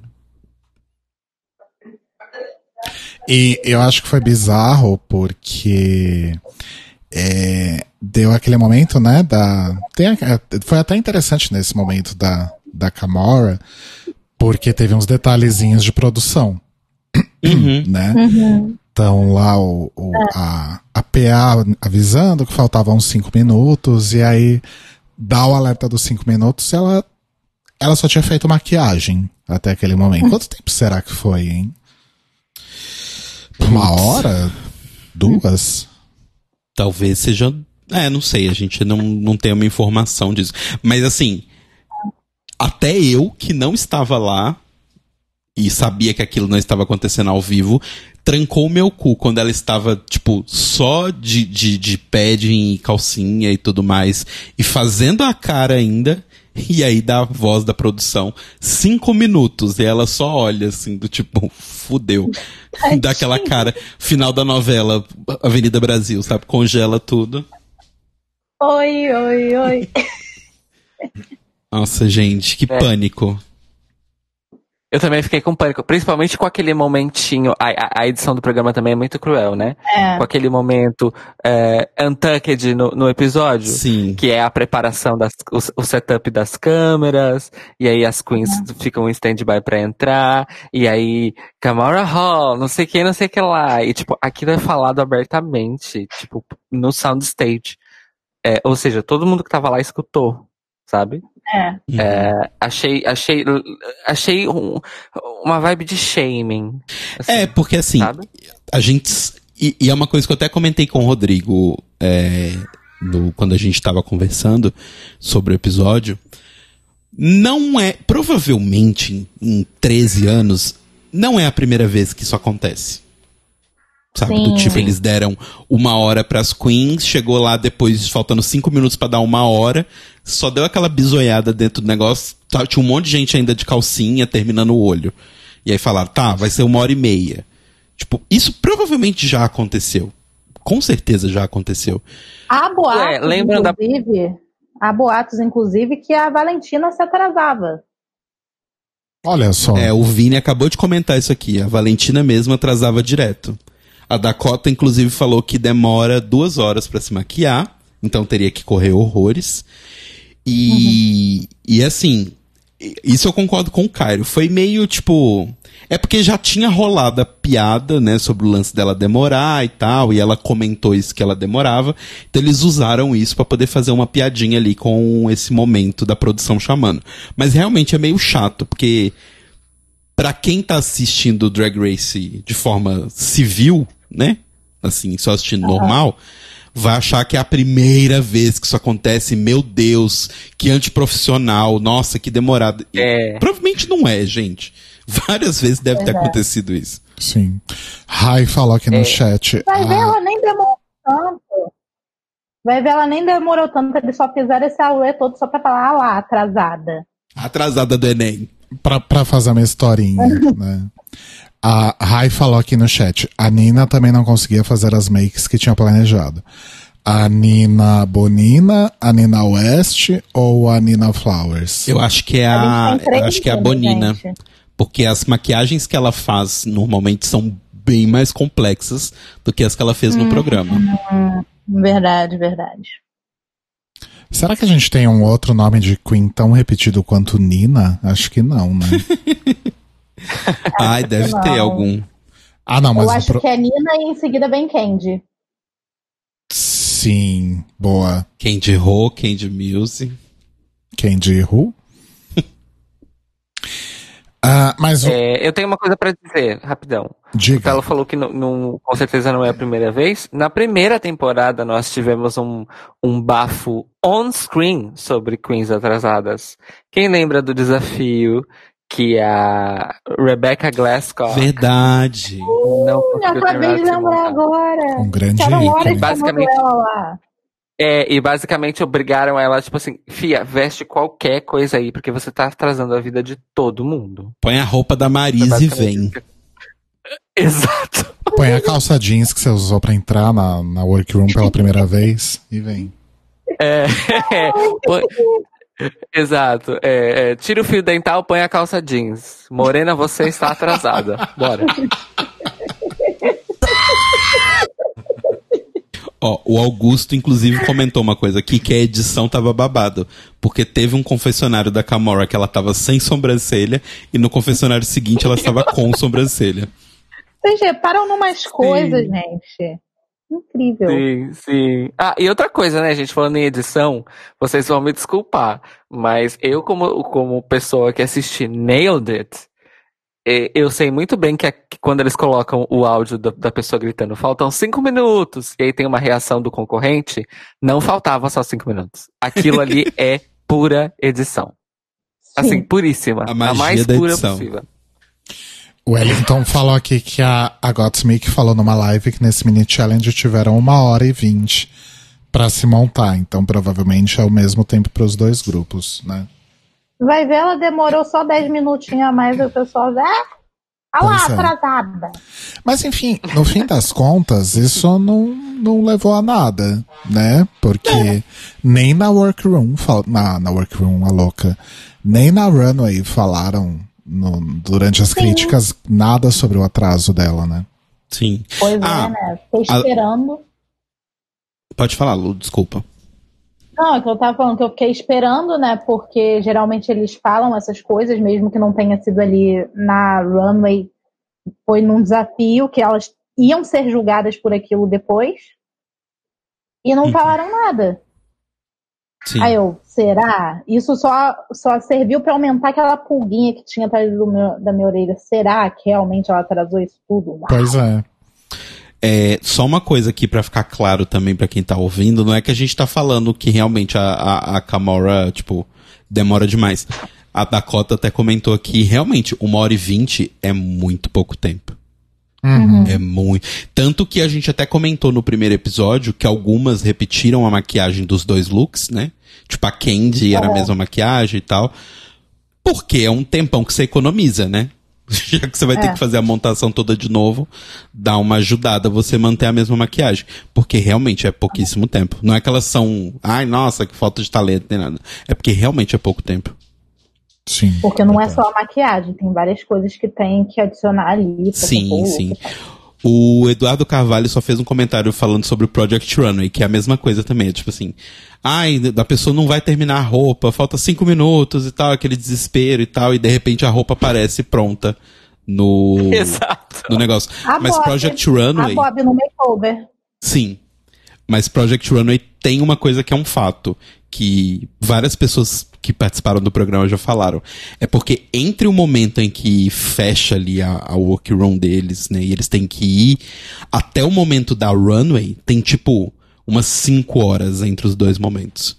[SPEAKER 1] E eu acho que foi bizarro porque é, deu aquele momento, né? Da, tem, foi até interessante nesse momento da, da Camora, porque teve uns detalhezinhos de produção, né? Então lá o, o- a, a PA avisando que faltavam uns 5 minutos, e aí dá o alerta dos 5 minutos, ela, ela só tinha feito maquiagem até aquele momento. Quanto tempo será que foi, hein? Uma hora? Duas?
[SPEAKER 2] Talvez seja. É, não sei, a gente não, não tem uma informação disso. Mas assim, até eu que não estava lá e sabia que aquilo não estava acontecendo ao vivo, trancou o meu cu quando ela estava, tipo, só de, de, de padding e calcinha e tudo mais, e fazendo a cara ainda, E aí dá a voz da produção, cinco minutos, e ela só olha assim, do tipo, fudeu. Dá aquela cara, final da novela Avenida Brasil, sabe? Congela tudo.
[SPEAKER 4] Oi, oi, oi.
[SPEAKER 2] Nossa, gente, que
[SPEAKER 3] É.
[SPEAKER 2] pânico.
[SPEAKER 3] Eu também fiquei com pânico, principalmente com aquele momentinho. A, a- a edição do programa também é muito cruel, né?
[SPEAKER 4] É.
[SPEAKER 3] Com aquele momento é, untucked no, no episódio.
[SPEAKER 2] Sim.
[SPEAKER 3] Que é a preparação das, o, o setup das câmeras, e aí as queens ficam em stand-by pra entrar, e aí Camara Hall, não sei quem, não sei o que lá. E tipo, aquilo é falado abertamente, tipo, no soundstage. É, ou seja, todo mundo que tava lá escutou, sabe?
[SPEAKER 4] É.
[SPEAKER 3] É, achei, achei, achei um- uma vibe de shaming. assim,
[SPEAKER 2] É, porque assim,
[SPEAKER 3] sabe?
[SPEAKER 2] a gente. E, e é uma coisa que eu até comentei com o Rodrigo é, no- quando a gente tava conversando sobre o episódio. Não é. Provavelmente, em, em 13 anos, não é a primeira vez que isso acontece. Sabe? Do
[SPEAKER 4] Sim.
[SPEAKER 2] tipo,
[SPEAKER 3] Sim.
[SPEAKER 2] eles deram uma hora pras queens, chegou lá depois, faltando cinco minutos pra dar uma hora, só deu aquela bisoiada dentro do negócio, tá, tinha um monte de gente ainda de calcinha terminando o olho. E aí falaram, tá, vai ser uma hora e meia. Tipo, isso provavelmente já aconteceu. Com certeza já aconteceu.
[SPEAKER 4] Há boatos,
[SPEAKER 3] É, lembra da-
[SPEAKER 4] inclusive, há boatos, inclusive, que a Valentina se atrasava.
[SPEAKER 1] Olha só.
[SPEAKER 2] É, o Vini acabou de comentar isso aqui. A Valentina mesmo atrasava direto. A Dakota, inclusive, falou que demora duas horas pra se maquiar, então teria que correr horrores. E, e assim, isso eu concordo com o Cairo. Foi meio tipo. É porque já tinha rolado a piada, né, sobre o lance dela demorar e tal, e ela comentou isso que ela demorava. Então eles usaram isso pra poder fazer uma piadinha ali com esse momento da produção chamando. Mas realmente é meio chato, porque pra quem tá assistindo o Drag Race de forma civil, né? Assim, só assistindo normal, vai achar que é a primeira vez que isso acontece. Meu Deus, que antiprofissional, nossa, que demorado.
[SPEAKER 3] É.
[SPEAKER 2] Provavelmente não é, gente. Várias vezes deve ter acontecido isso.
[SPEAKER 1] Sim. Rai falou aqui no
[SPEAKER 3] É.
[SPEAKER 1] chat.
[SPEAKER 4] Vai ver,
[SPEAKER 1] ah,
[SPEAKER 4] ela nem demorou tanto. Vai ver, ela nem demorou tanto. Eles só fizeram esse auê todo só pra falar, ah lá, atrasada.
[SPEAKER 2] Atrasada do Enem.
[SPEAKER 1] Pra, pra fazer uma historinha, né? A Rai falou aqui no chat. A Nina também não conseguia fazer as makes que tinha planejado. A Nina Bonina, a Nina West ou a Nina Flowers?
[SPEAKER 2] Eu acho que é a.
[SPEAKER 4] A
[SPEAKER 2] Eu acho que é a Bonina.
[SPEAKER 4] gente.
[SPEAKER 2] Porque as maquiagens que ela faz normalmente são bem mais complexas do que as que ela fez no programa.
[SPEAKER 4] Verdade, verdade.
[SPEAKER 1] Será que a gente tem um outro nome de Queen tão repetido quanto Nina? Acho que não, né?
[SPEAKER 2] Ai, deve
[SPEAKER 4] não.
[SPEAKER 2] ter algum.
[SPEAKER 1] Ah, não, mas
[SPEAKER 4] Eu acho
[SPEAKER 1] pro-
[SPEAKER 4] que é Nina e em seguida vem Candy.
[SPEAKER 1] sim, boa.
[SPEAKER 2] Candy Ho, Candy Muse.
[SPEAKER 1] Candy Who? Ah, mas o-
[SPEAKER 3] É, eu tenho uma coisa pra dizer, rapidão. O
[SPEAKER 1] diga.
[SPEAKER 3] Telo falou que não, não- com certeza não é a primeira vez. Na primeira temporada, nós tivemos um, um bafo on-screen sobre Queens atrasadas. Quem lembra do desafio que a Rebecca Glasgow
[SPEAKER 2] Verdade.
[SPEAKER 3] não conseguiu
[SPEAKER 4] acabei de lembrar agora.
[SPEAKER 1] Um grande ícone.
[SPEAKER 3] Basicamente-
[SPEAKER 4] ela.
[SPEAKER 3] É, e basicamente obrigaram ela, tipo assim, Fia, veste qualquer coisa aí, porque você tá atrasando a vida de todo mundo.
[SPEAKER 2] Põe a roupa da Marise e vem.
[SPEAKER 3] Exato.
[SPEAKER 1] Põe a calça jeans que você usou pra entrar na, na workroom pela primeira vez e vem.
[SPEAKER 3] É, põe- Exato. É, é, tira o fio dental, põe a calça jeans. Morena, você está atrasada. Bora.
[SPEAKER 2] Ó, o Augusto, inclusive, comentou uma coisa aqui, que a edição tava babado. Porque teve um confessionário da Camora que ela tava sem sobrancelha, e no confessionário seguinte ela estava com sobrancelha.
[SPEAKER 4] Vocês reparam numas coisas, gente. Incrível.
[SPEAKER 3] Sim, sim. Ah, e outra coisa, né, gente, falando em edição, vocês vão me desculpar, mas eu, como, como pessoa que assisti Nailed It, eu sei muito bem que, a- que quando eles colocam o áudio da, da pessoa gritando, faltam cinco minutos, e aí tem uma reação do concorrente, não faltava só cinco minutos. Aquilo ali é pura edição. Assim, puríssima.
[SPEAKER 2] A magia
[SPEAKER 3] mais
[SPEAKER 2] da
[SPEAKER 3] pura
[SPEAKER 2] edição.
[SPEAKER 3] possível.
[SPEAKER 1] O Wellington falou aqui que a, a Gottmik falou numa live que nesse mini challenge tiveram uma hora e vinte pra se montar. Então provavelmente é o mesmo tempo pros dois grupos, né?
[SPEAKER 4] Vai ver, ela demorou só 10 minutinhos a mais e o pessoal já. Ah lá,
[SPEAKER 1] Pois é.
[SPEAKER 4] atrasada.
[SPEAKER 1] Mas enfim, no fim das contas, isso não, não levou a nada, né? Porque nem na workroom, na, na workroom, a louca, nem na runway falaram no- durante as críticas nada sobre o atraso dela, né?
[SPEAKER 2] Sim.
[SPEAKER 4] Pois
[SPEAKER 2] Ah,
[SPEAKER 4] é, né? Fiquei
[SPEAKER 2] a-
[SPEAKER 4] esperando.
[SPEAKER 2] Pode falar, Lu, desculpa.
[SPEAKER 4] Não, é que eu tava falando que eu fiquei esperando, né? Porque geralmente eles falam essas coisas, mesmo que não tenha sido ali na runway. Foi num desafio que elas iam ser julgadas por aquilo depois. E não
[SPEAKER 2] Uhum.
[SPEAKER 4] falaram nada.
[SPEAKER 2] Sim.
[SPEAKER 4] Aí eu, será? Isso só, só serviu pra aumentar aquela pulguinha que tinha atrás do meu- da minha orelha. Será que realmente ela atrasou isso tudo? Uau.
[SPEAKER 1] Pois é.
[SPEAKER 2] É, só uma coisa aqui pra ficar claro também pra quem tá ouvindo, não é que a gente tá falando que realmente a, a, a Kamora, tipo, demora demais. A Dakota até comentou aqui, realmente, uma hora e vinte é muito pouco tempo.
[SPEAKER 1] Uhum.
[SPEAKER 2] É muito. Tanto que a gente até comentou no primeiro episódio que algumas repetiram a maquiagem dos dois looks, né? Tipo, a Candy era a mesma maquiagem e tal. Porque é um tempão que você economiza, né? Já que você vai ter
[SPEAKER 4] É.
[SPEAKER 2] que fazer a montação toda de novo, dá uma ajudada você manter a mesma maquiagem. Porque realmente é pouquíssimo tempo. Não é que elas são, ai, nossa, que falta de talento, nem nada. É porque realmente é pouco tempo.
[SPEAKER 1] Sim.
[SPEAKER 4] Porque não é só a maquiagem, tem várias coisas que tem que adicionar ali.
[SPEAKER 2] Sim, sim. O Eduardo Carvalho só fez um comentário falando sobre o Project Runway, que é a mesma coisa também. É tipo assim, ai, a pessoa não vai terminar a roupa, falta cinco minutos e tal, aquele desespero e tal, e de repente a roupa aparece pronta no,
[SPEAKER 3] Exato.
[SPEAKER 2] no negócio.
[SPEAKER 4] A
[SPEAKER 2] Mas
[SPEAKER 4] Bob-
[SPEAKER 2] Project
[SPEAKER 4] A
[SPEAKER 2] Runway,
[SPEAKER 4] Bob no makeover.
[SPEAKER 2] sim. Mas Project Runway tem uma coisa que é um fato, que várias pessoas que participaram do programa já falaram. É porque entre o momento em que fecha ali a, a workroom deles, né, e eles têm que ir, até o momento da runway, tem tipo umas 5 horas entre os dois momentos.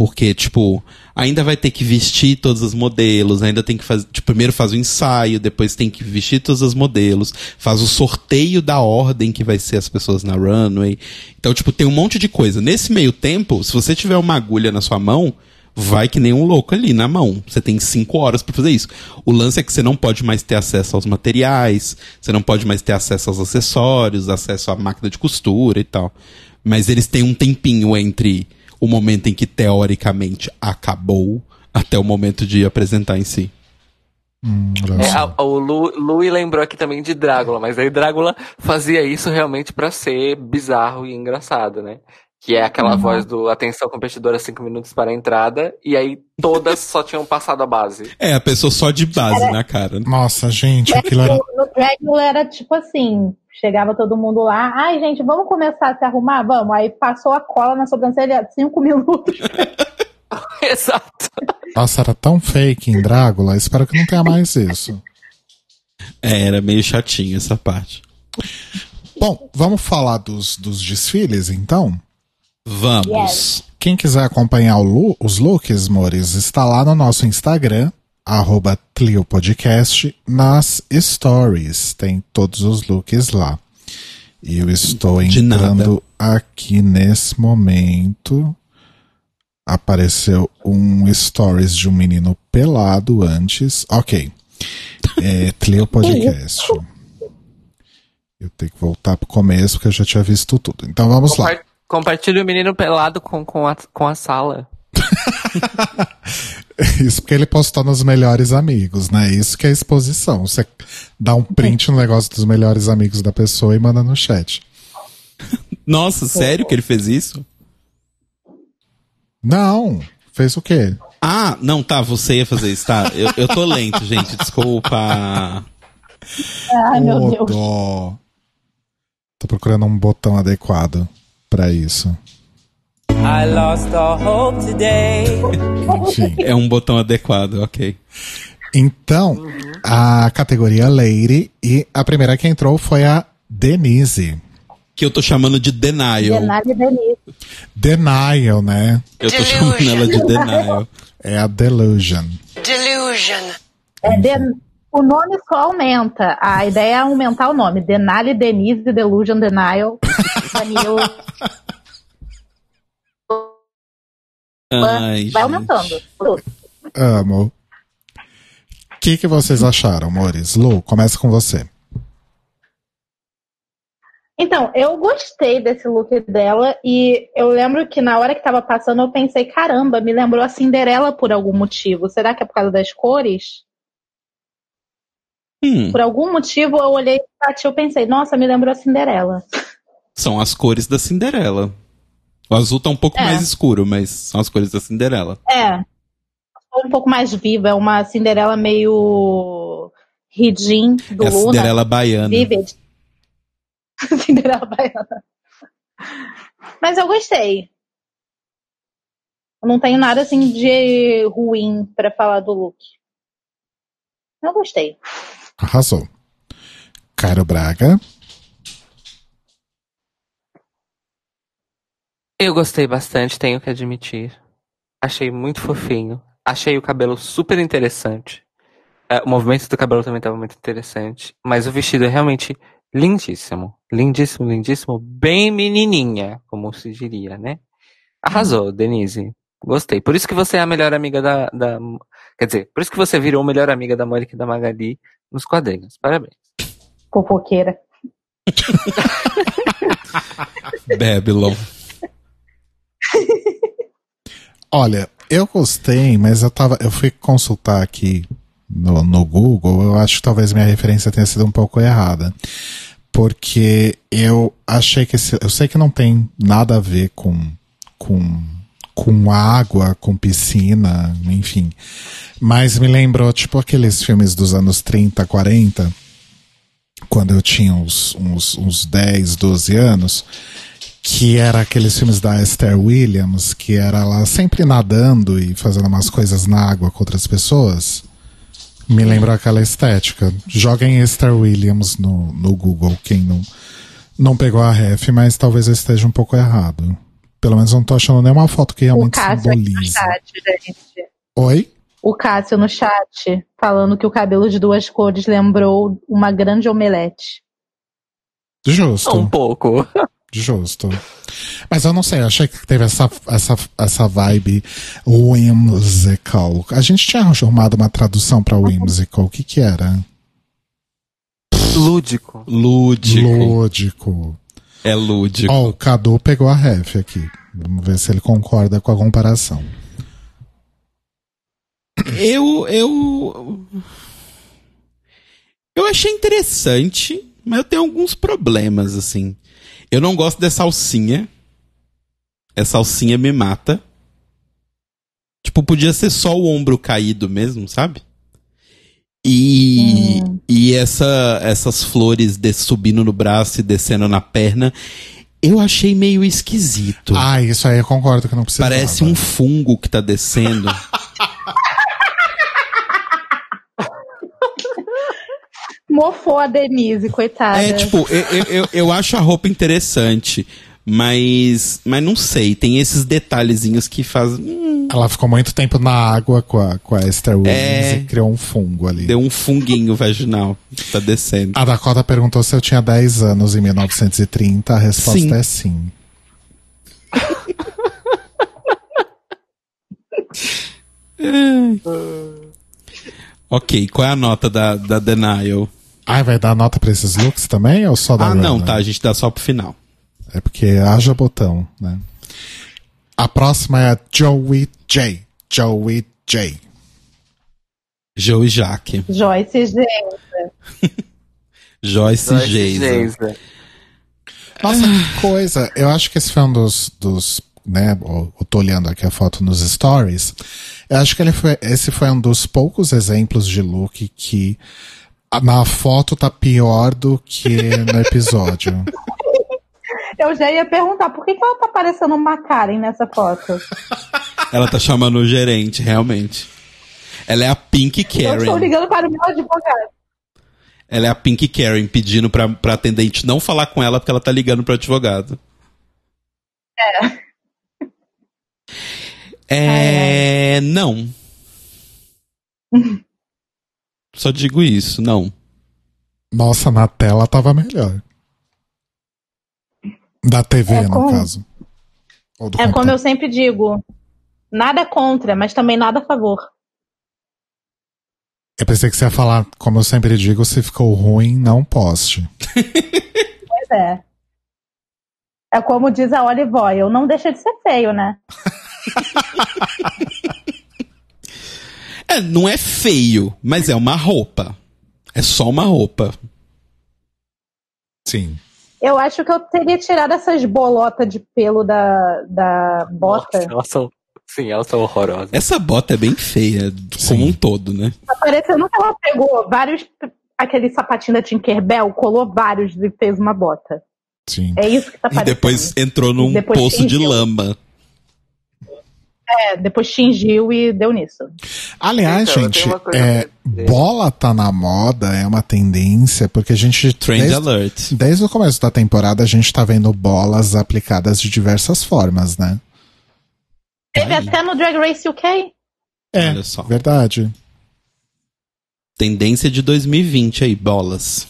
[SPEAKER 2] Porque, tipo, ainda vai ter que vestir todos os modelos, ainda tem que fazer. Tipo, primeiro faz o ensaio, depois tem que vestir todos os modelos, faz o sorteio da ordem que vai ser as pessoas na runway. Então, tipo, tem um monte de coisa. Nesse meio tempo, se você tiver uma agulha na sua mão, vai que nem um louco ali na mão. Você tem cinco horas pra fazer isso. O lance é que você não pode mais ter acesso aos materiais, você não pode mais ter acesso aos acessórios, acesso à máquina de costura e tal. Mas eles têm um tempinho entre o momento em que teoricamente acabou até o momento de apresentar em si.
[SPEAKER 1] Hum,
[SPEAKER 3] É,
[SPEAKER 1] só.
[SPEAKER 3] a- o Lu, Louis lembrou aqui também de Drácula, mas aí Drácula fazia isso realmente pra ser bizarro e engraçado, né? Que é aquela
[SPEAKER 4] Uhum.
[SPEAKER 3] voz do Atenção Competidora 5 minutos para a entrada, e aí todas só tinham passado a base.
[SPEAKER 2] É, a pessoa só de base na cara.
[SPEAKER 1] Nossa, gente, aquilo era.
[SPEAKER 4] No, Dragula era tipo assim: chegava todo mundo lá, ai gente, vamos começar a se arrumar? Vamos. Aí passou a cola na sobrancelha cinco minutos.
[SPEAKER 3] Exato.
[SPEAKER 1] Nossa, era tão fake em Drácula. Espero que não tenha mais isso.
[SPEAKER 2] É, era meio chatinho essa parte.
[SPEAKER 1] Bom, vamos falar dos, dos desfiles, então?
[SPEAKER 2] Vamos.
[SPEAKER 1] Quem quiser acompanhar lu- os looks, Mores, está lá no nosso Instagram, arroba Tlio Podcast, nas stories. Tem todos os looks lá. E eu estou entrando aqui nesse momento. Apareceu um stories de um menino pelado antes. Ok. É Tlio Podcast. Eu tenho que voltar pro começo, porque eu já tinha visto tudo. Então vamos lá.
[SPEAKER 3] Compar- Compartilhe o menino pelado com, com, a, com a sala.
[SPEAKER 1] Isso porque ele postou nos melhores amigos, né? Isso que é exposição. Você dá um print no negócio dos melhores amigos da pessoa e manda no chat.
[SPEAKER 2] Nossa, sério que ele fez isso?
[SPEAKER 1] Não, fez o quê?
[SPEAKER 2] Ah, não, tá, você ia fazer isso, tá? Eu, eu tô lento, gente, desculpa.
[SPEAKER 4] Ai, meu Deus.
[SPEAKER 1] dó. Tô procurando um botão adequado pra isso.
[SPEAKER 6] I lost all hope today.
[SPEAKER 1] Enfim.
[SPEAKER 2] É um botão adequado, ok.
[SPEAKER 1] Então, a categoria Lady e a primeira que entrou foi a Denise.
[SPEAKER 2] Que eu tô chamando de Denial.
[SPEAKER 4] Denise Denise.
[SPEAKER 1] Denial, né?
[SPEAKER 2] Eu tô chamando ela de Denial.
[SPEAKER 1] É a Delusion.
[SPEAKER 7] Delusion.
[SPEAKER 4] É Den- O nome só aumenta. A ideia é aumentar o nome. Denali, Denise, Delusion, Denial, Danilo.
[SPEAKER 2] Ai,
[SPEAKER 4] vai aumentando.
[SPEAKER 1] Amo. que, que vocês acharam, amores? Lu, começa com você.
[SPEAKER 4] Então, eu gostei desse look dela e eu lembro que na hora que tava passando eu pensei, caramba, me lembrou a Cinderela por algum motivo. Será que é por causa das cores?
[SPEAKER 2] Hum,
[SPEAKER 4] Por algum motivo eu olhei pra ti e eu pensei, nossa, me lembrou a Cinderela.
[SPEAKER 2] são as cores da Cinderela. O azul tá um pouco
[SPEAKER 4] É.
[SPEAKER 2] mais escuro, mas são as cores da Cinderela.
[SPEAKER 4] É. Um pouco mais viva, é uma Cinderela meio ridin do
[SPEAKER 2] é a
[SPEAKER 4] Luna.
[SPEAKER 2] Cinderela baiana.
[SPEAKER 4] Vivid. Cinderela baiana. Mas eu gostei. Eu não tenho nada assim de ruim pra falar do look. Eu gostei.
[SPEAKER 1] Arrasou. Caro Braga.
[SPEAKER 3] Eu gostei bastante, tenho que admitir. Achei muito fofinho. Achei o cabelo super interessante. É, o movimento do cabelo também estava muito interessante. Mas o vestido é realmente lindíssimo. Lindíssimo, lindíssimo. Bem menininha, como se diria, né? Arrasou, Denise. Gostei. Por isso que você é a melhor amiga da, da. Quer dizer, por isso que você virou a melhor amiga da Mônica e da Magali nos quadrinhos. Parabéns.
[SPEAKER 4] Fofoqueira.
[SPEAKER 2] Babylon.
[SPEAKER 1] Olha, eu gostei, mas eu tava. Eu fui consultar aqui no, no Google, eu acho que talvez minha referência tenha sido um pouco errada. Porque eu achei que esse, eu sei que não tem nada a ver com, com, com água, com piscina, enfim. Mas me lembrou, tipo, aqueles filmes dos anos 30, 40, quando eu tinha uns, uns, uns 10, 12 anos, que era aqueles filmes da Esther Williams, que era ela sempre nadando e fazendo umas coisas na água com outras pessoas. Me lembrou aquela estética. Joguem Esther Williams no, no Google, quem não, não pegou a ref, mas talvez eu esteja um pouco errado. Pelo menos não tô achando nenhuma foto que
[SPEAKER 4] O
[SPEAKER 1] realmente
[SPEAKER 4] Cássio aqui no
[SPEAKER 1] simbolize.
[SPEAKER 4] chat, gente.
[SPEAKER 1] Oi?
[SPEAKER 4] O Cássio no chat, falando que o cabelo de duas cores lembrou uma grande omelete.
[SPEAKER 1] Justo.
[SPEAKER 3] Um pouco.
[SPEAKER 1] Justo. Mas eu não sei, eu achei que teve essa, essa, essa vibe whimsical. A gente tinha arrumado uma tradução pra whimsical. O que que era?
[SPEAKER 3] Lúdico.
[SPEAKER 2] Lúdico.
[SPEAKER 1] Lúdico.
[SPEAKER 2] É lúdico.
[SPEAKER 1] Ó, o Cadu pegou a ref aqui. Vamos ver se ele concorda com a comparação.
[SPEAKER 2] Eu, eu. Eu achei interessante, mas eu tenho alguns problemas, assim. Eu não gosto dessa alcinha. Essa alcinha me mata. Tipo, podia ser só o ombro caído mesmo, sabe? E, e essa, essas flores de, subindo no braço e descendo na perna, eu achei meio esquisito.
[SPEAKER 1] Ah, isso aí eu concordo que não precisa.
[SPEAKER 2] Parece um fungo que tá descendo.
[SPEAKER 4] Mofou a Denise, coitada.
[SPEAKER 2] É, tipo, eu, eu, eu, eu acho a roupa interessante, mas. Mas não sei, tem esses detalhezinhos que fazem. hum,
[SPEAKER 1] Ela ficou muito tempo na água com a, com a Esther Williams
[SPEAKER 2] É.
[SPEAKER 1] e criou um fungo ali.
[SPEAKER 2] deu um funguinho vaginal. que Tá descendo.
[SPEAKER 1] A Dakota perguntou se eu tinha 10 anos em 1930. A resposta
[SPEAKER 2] Sim.
[SPEAKER 1] é sim.
[SPEAKER 2] Ok, qual é a nota da, da Denial?
[SPEAKER 1] Ai, vai dar nota pra esses looks também ou só da
[SPEAKER 2] Ah, não,
[SPEAKER 1] Runner?
[SPEAKER 2] tá, a gente dá só pro final.
[SPEAKER 1] É porque haja botão, né? A próxima é a Joey J. Joey J.
[SPEAKER 2] Joe e Jaque.
[SPEAKER 4] Joyce, gente.
[SPEAKER 2] Joyce Geisa.
[SPEAKER 3] Geisa.
[SPEAKER 1] Nossa, que coisa. Eu acho que esse foi um dos, dos né, eu tô olhando aqui a foto nos stories. Eu acho que ele foi, esse foi um dos poucos exemplos de look que na foto tá pior do que no episódio.
[SPEAKER 4] Eu já ia perguntar por que, que ela tá parecendo uma Karen nessa foto.
[SPEAKER 2] Ela tá chamando o gerente, realmente. Ela é a Pink
[SPEAKER 4] Eu estou
[SPEAKER 2] Karen.
[SPEAKER 4] ligando para o meu advogado.
[SPEAKER 2] Ela é a Pink Karen pedindo pra, pra atendente não falar com ela porque ela tá ligando pro advogado. É. É. Não. Só digo isso, não.
[SPEAKER 1] Nossa, na tela tava melhor. Da TV,
[SPEAKER 4] É
[SPEAKER 1] no
[SPEAKER 4] como-
[SPEAKER 1] caso. Ou do
[SPEAKER 4] É como
[SPEAKER 1] computador.
[SPEAKER 4] eu sempre digo. Nada contra, mas também nada a favor.
[SPEAKER 1] Eu pensei que você ia falar, como eu sempre digo, se ficou ruim, não poste.
[SPEAKER 4] Pois é. É como diz a Olive Oil, não deixa de ser feio, né?
[SPEAKER 2] É, não é feio, mas é uma roupa. É só uma roupa.
[SPEAKER 1] Sim.
[SPEAKER 4] Eu acho que eu teria tirado essas bolotas de pelo da, da bota.
[SPEAKER 3] Nossa, elas são, sim, elas são horrorosas.
[SPEAKER 2] Essa bota é bem feia, como um todo, né?
[SPEAKER 4] Tá parecendo que ela pegou vários. Aquele sapatinho da Tinkerbell, colou vários e fez uma bota.
[SPEAKER 1] Sim.
[SPEAKER 4] É isso que tá
[SPEAKER 2] E
[SPEAKER 4] parecendo.
[SPEAKER 2] depois entrou num
[SPEAKER 4] Depois
[SPEAKER 2] poço de lama.
[SPEAKER 4] É, depois tingiu e deu nisso.
[SPEAKER 1] Aliás,
[SPEAKER 3] Então,
[SPEAKER 1] gente, é, bola tá na moda, é uma tendência, porque a gente.
[SPEAKER 2] Trend
[SPEAKER 1] desde,
[SPEAKER 2] alert.
[SPEAKER 1] desde o começo da temporada, a gente tá vendo bolas aplicadas de diversas formas, né?
[SPEAKER 4] Teve
[SPEAKER 2] Aí.
[SPEAKER 4] até no Drag Race UK.
[SPEAKER 1] É,
[SPEAKER 2] Olha só.
[SPEAKER 1] verdade.
[SPEAKER 2] Tendência de 2020 aí, bolas.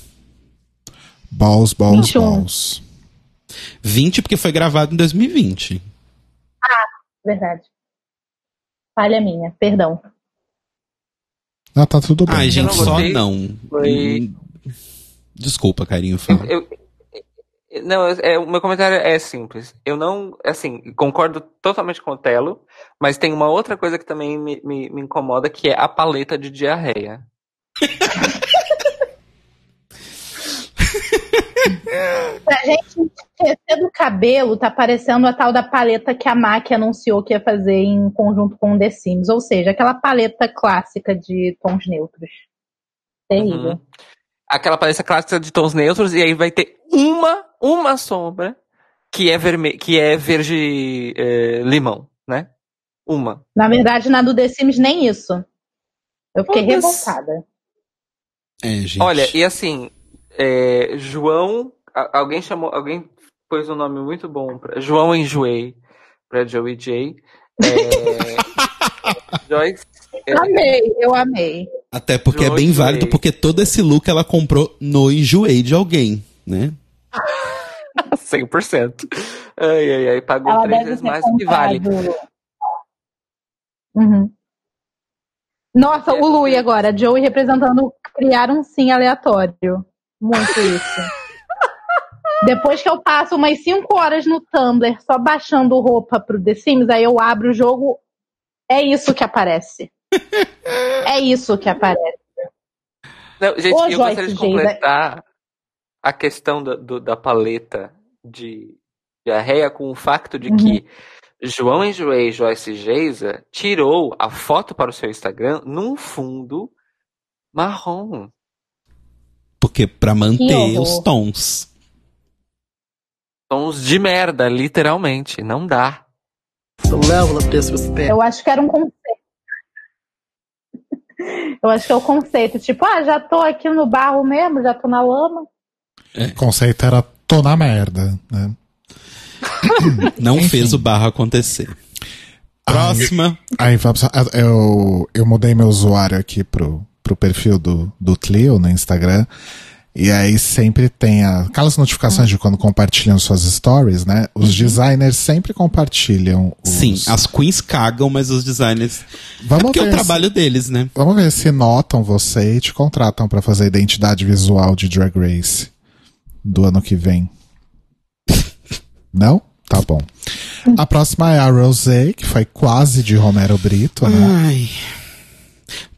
[SPEAKER 1] Balls, balls,
[SPEAKER 4] 21.
[SPEAKER 1] balls.
[SPEAKER 2] 20 porque foi gravado em 2020.
[SPEAKER 4] Verdade. Falha minha, perdão.
[SPEAKER 1] Ah, tá tudo bem.
[SPEAKER 2] Ai, gente,
[SPEAKER 3] não
[SPEAKER 2] só
[SPEAKER 3] gostei.
[SPEAKER 2] não.
[SPEAKER 3] Foi-
[SPEAKER 2] Hum, Desculpa, carinho. Fala.
[SPEAKER 3] Eu, eu- não, é, o meu comentário é simples. Eu não, assim, concordo totalmente com o Telo, mas tem uma outra coisa que também me, me, me incomoda, que é a paleta de diarreia.
[SPEAKER 4] Pra gente esquecer do cabelo, tá parecendo a tal da paleta que a MAC anunciou que ia fazer em conjunto com o The Sims. Ou seja, aquela paleta clássica de tons neutros. Terrível.
[SPEAKER 3] Uhum. Aquela paleta clássica de tons neutros, e aí vai ter uma, uma sombra que é, verme que é verde eh, limão, né? Uma.
[SPEAKER 4] Na verdade, na do The Sims, nem isso. Eu fiquei revoltada.
[SPEAKER 2] É, gente.
[SPEAKER 3] Olha, e assim, é, João, alguém chamou, alguém pôs um nome muito bom pra João Enjoei pra Joey J. É, Joyce, é,
[SPEAKER 4] Amei, eu amei.
[SPEAKER 2] Até porque é
[SPEAKER 3] João
[SPEAKER 2] bem
[SPEAKER 3] Enjoei.
[SPEAKER 2] válido, porque todo esse look ela comprou no enjoei de alguém, né?
[SPEAKER 3] 100%. Ai, ai, ai, pagou
[SPEAKER 4] Ela
[SPEAKER 3] três vezes mais do que vale.
[SPEAKER 4] Uhum. Nossa, o Lui agora, Joey representando criar um sim aleatório. Muito isso. Depois que eu passo umas 5 horas no Tumblr só baixando roupa pro The Sims, aí eu abro o jogo, é isso que aparece. É isso que aparece.
[SPEAKER 3] Não, gente,
[SPEAKER 4] Ô,
[SPEAKER 3] eu
[SPEAKER 4] Joyce
[SPEAKER 3] gostaria de
[SPEAKER 4] J,
[SPEAKER 3] completar a questão da, do- da paleta de diarreia com o facto de que João Enjoei e Joyce Geisa tirou a foto para o seu Instagram num fundo marrom.
[SPEAKER 2] Porque pra manter os tons.
[SPEAKER 3] Tons de merda, literalmente. Não dá.
[SPEAKER 4] Eu acho que era um conceito. Eu acho que é o conceito, tipo, ah, já tô aqui no barro mesmo, já tô na lama.
[SPEAKER 1] O conceito era tô na merda, né?
[SPEAKER 2] Não
[SPEAKER 1] Enfim.
[SPEAKER 2] fez o barro acontecer. Próxima.
[SPEAKER 1] Aí vamos. ah, Eu, eu mudei meu usuário aqui pro, pro perfil do, do Tlio no Instagram. E aí sempre tem a- aquelas notificações de quando compartilham suas stories, né? Os designers sempre compartilham os.
[SPEAKER 2] Sim, as queens cagam, mas os designers.
[SPEAKER 1] Vamos
[SPEAKER 2] Porque é o
[SPEAKER 1] ver se-
[SPEAKER 2] trabalho deles, né?
[SPEAKER 1] Vamos ver se notam você e te contratam pra fazer a identidade visual de Drag Race do ano que vem. Não? Tá bom. A próxima é a Rosé, que foi quase de Romero Brito, né?
[SPEAKER 2] Ai.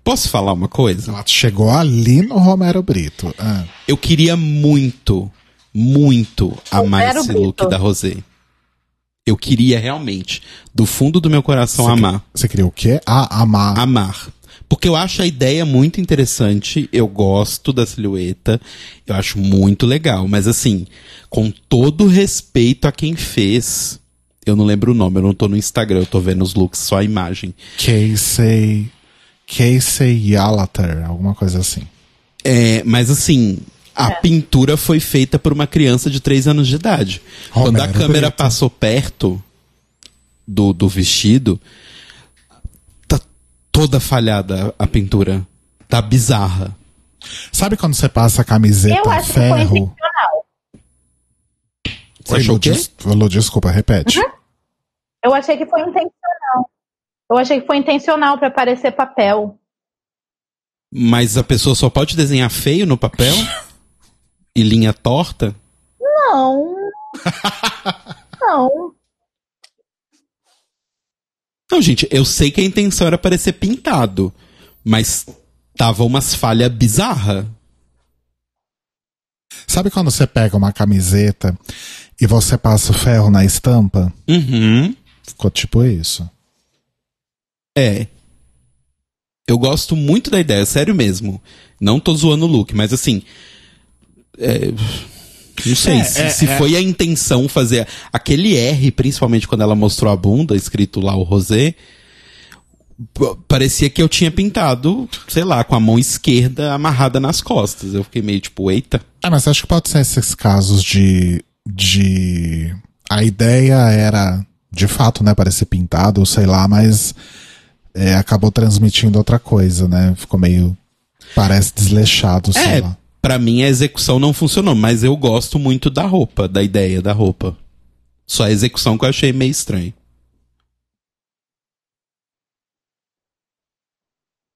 [SPEAKER 2] Posso falar uma coisa?
[SPEAKER 1] Ela chegou ali no Romero Brito. Ah,
[SPEAKER 2] Eu queria muito, muito amar
[SPEAKER 4] Romero
[SPEAKER 2] esse
[SPEAKER 4] Brito.
[SPEAKER 2] look da Rosé. Eu queria realmente, do fundo do meu coração,
[SPEAKER 1] você,
[SPEAKER 2] amar.
[SPEAKER 1] Você queria o quê? Ah, amar.
[SPEAKER 2] Amar. Porque eu acho a ideia muito interessante, eu gosto da silhueta, eu acho muito legal. Mas assim, com todo respeito a quem fez, eu não lembro o nome, eu não tô no Instagram, eu tô vendo os looks, só a imagem.
[SPEAKER 1] Casey. Casey Yalater, alguma coisa assim.
[SPEAKER 2] É, mas assim, a pintura foi feita por uma criança de 3 anos de idade. Quando a
[SPEAKER 1] Romero
[SPEAKER 2] câmera
[SPEAKER 1] Brito.
[SPEAKER 2] passou perto do, do vestido, tá toda falhada a pintura. Tá bizarra.
[SPEAKER 1] Sabe quando você passa a camiseta
[SPEAKER 4] Eu acho que foi
[SPEAKER 1] ferro?
[SPEAKER 4] intencional.
[SPEAKER 2] Você achou o quê?
[SPEAKER 1] Des- Lu, desculpa, repete.
[SPEAKER 4] Eu achei que foi intencional. Eu achei que foi intencional pra parecer papel.
[SPEAKER 2] Mas a pessoa só pode desenhar feio no papel? e linha torta?
[SPEAKER 4] Não. Não.
[SPEAKER 2] Não, gente, eu sei que a intenção era parecer pintado, mas tava umas falhas bizarras.
[SPEAKER 1] Sabe quando você pega uma camiseta e você passa o ferro na estampa?
[SPEAKER 2] Uhum.
[SPEAKER 1] Ficou tipo isso.
[SPEAKER 2] É. Eu gosto muito da ideia, sério mesmo. Não tô zoando o look, mas assim. é, não sei
[SPEAKER 1] É,
[SPEAKER 2] se,
[SPEAKER 1] é,
[SPEAKER 2] se
[SPEAKER 1] é.
[SPEAKER 2] foi a intenção fazer aquele R, principalmente quando ela mostrou a bunda, escrito lá o rosé. Parecia que eu tinha pintado, sei lá, com a mão esquerda amarrada nas costas. Eu fiquei meio tipo, eita.
[SPEAKER 1] Ah, mas acho que pode ser esses casos de. de. A ideia era, de fato, né, parecer pintado, sei lá, mas é, acabou transmitindo outra coisa, né? Ficou meio. Parece desleixado, sei
[SPEAKER 2] É,
[SPEAKER 1] lá.
[SPEAKER 2] pra mim a execução não funcionou, mas eu gosto muito da roupa, da ideia da roupa. Só a execução que eu achei meio estranho.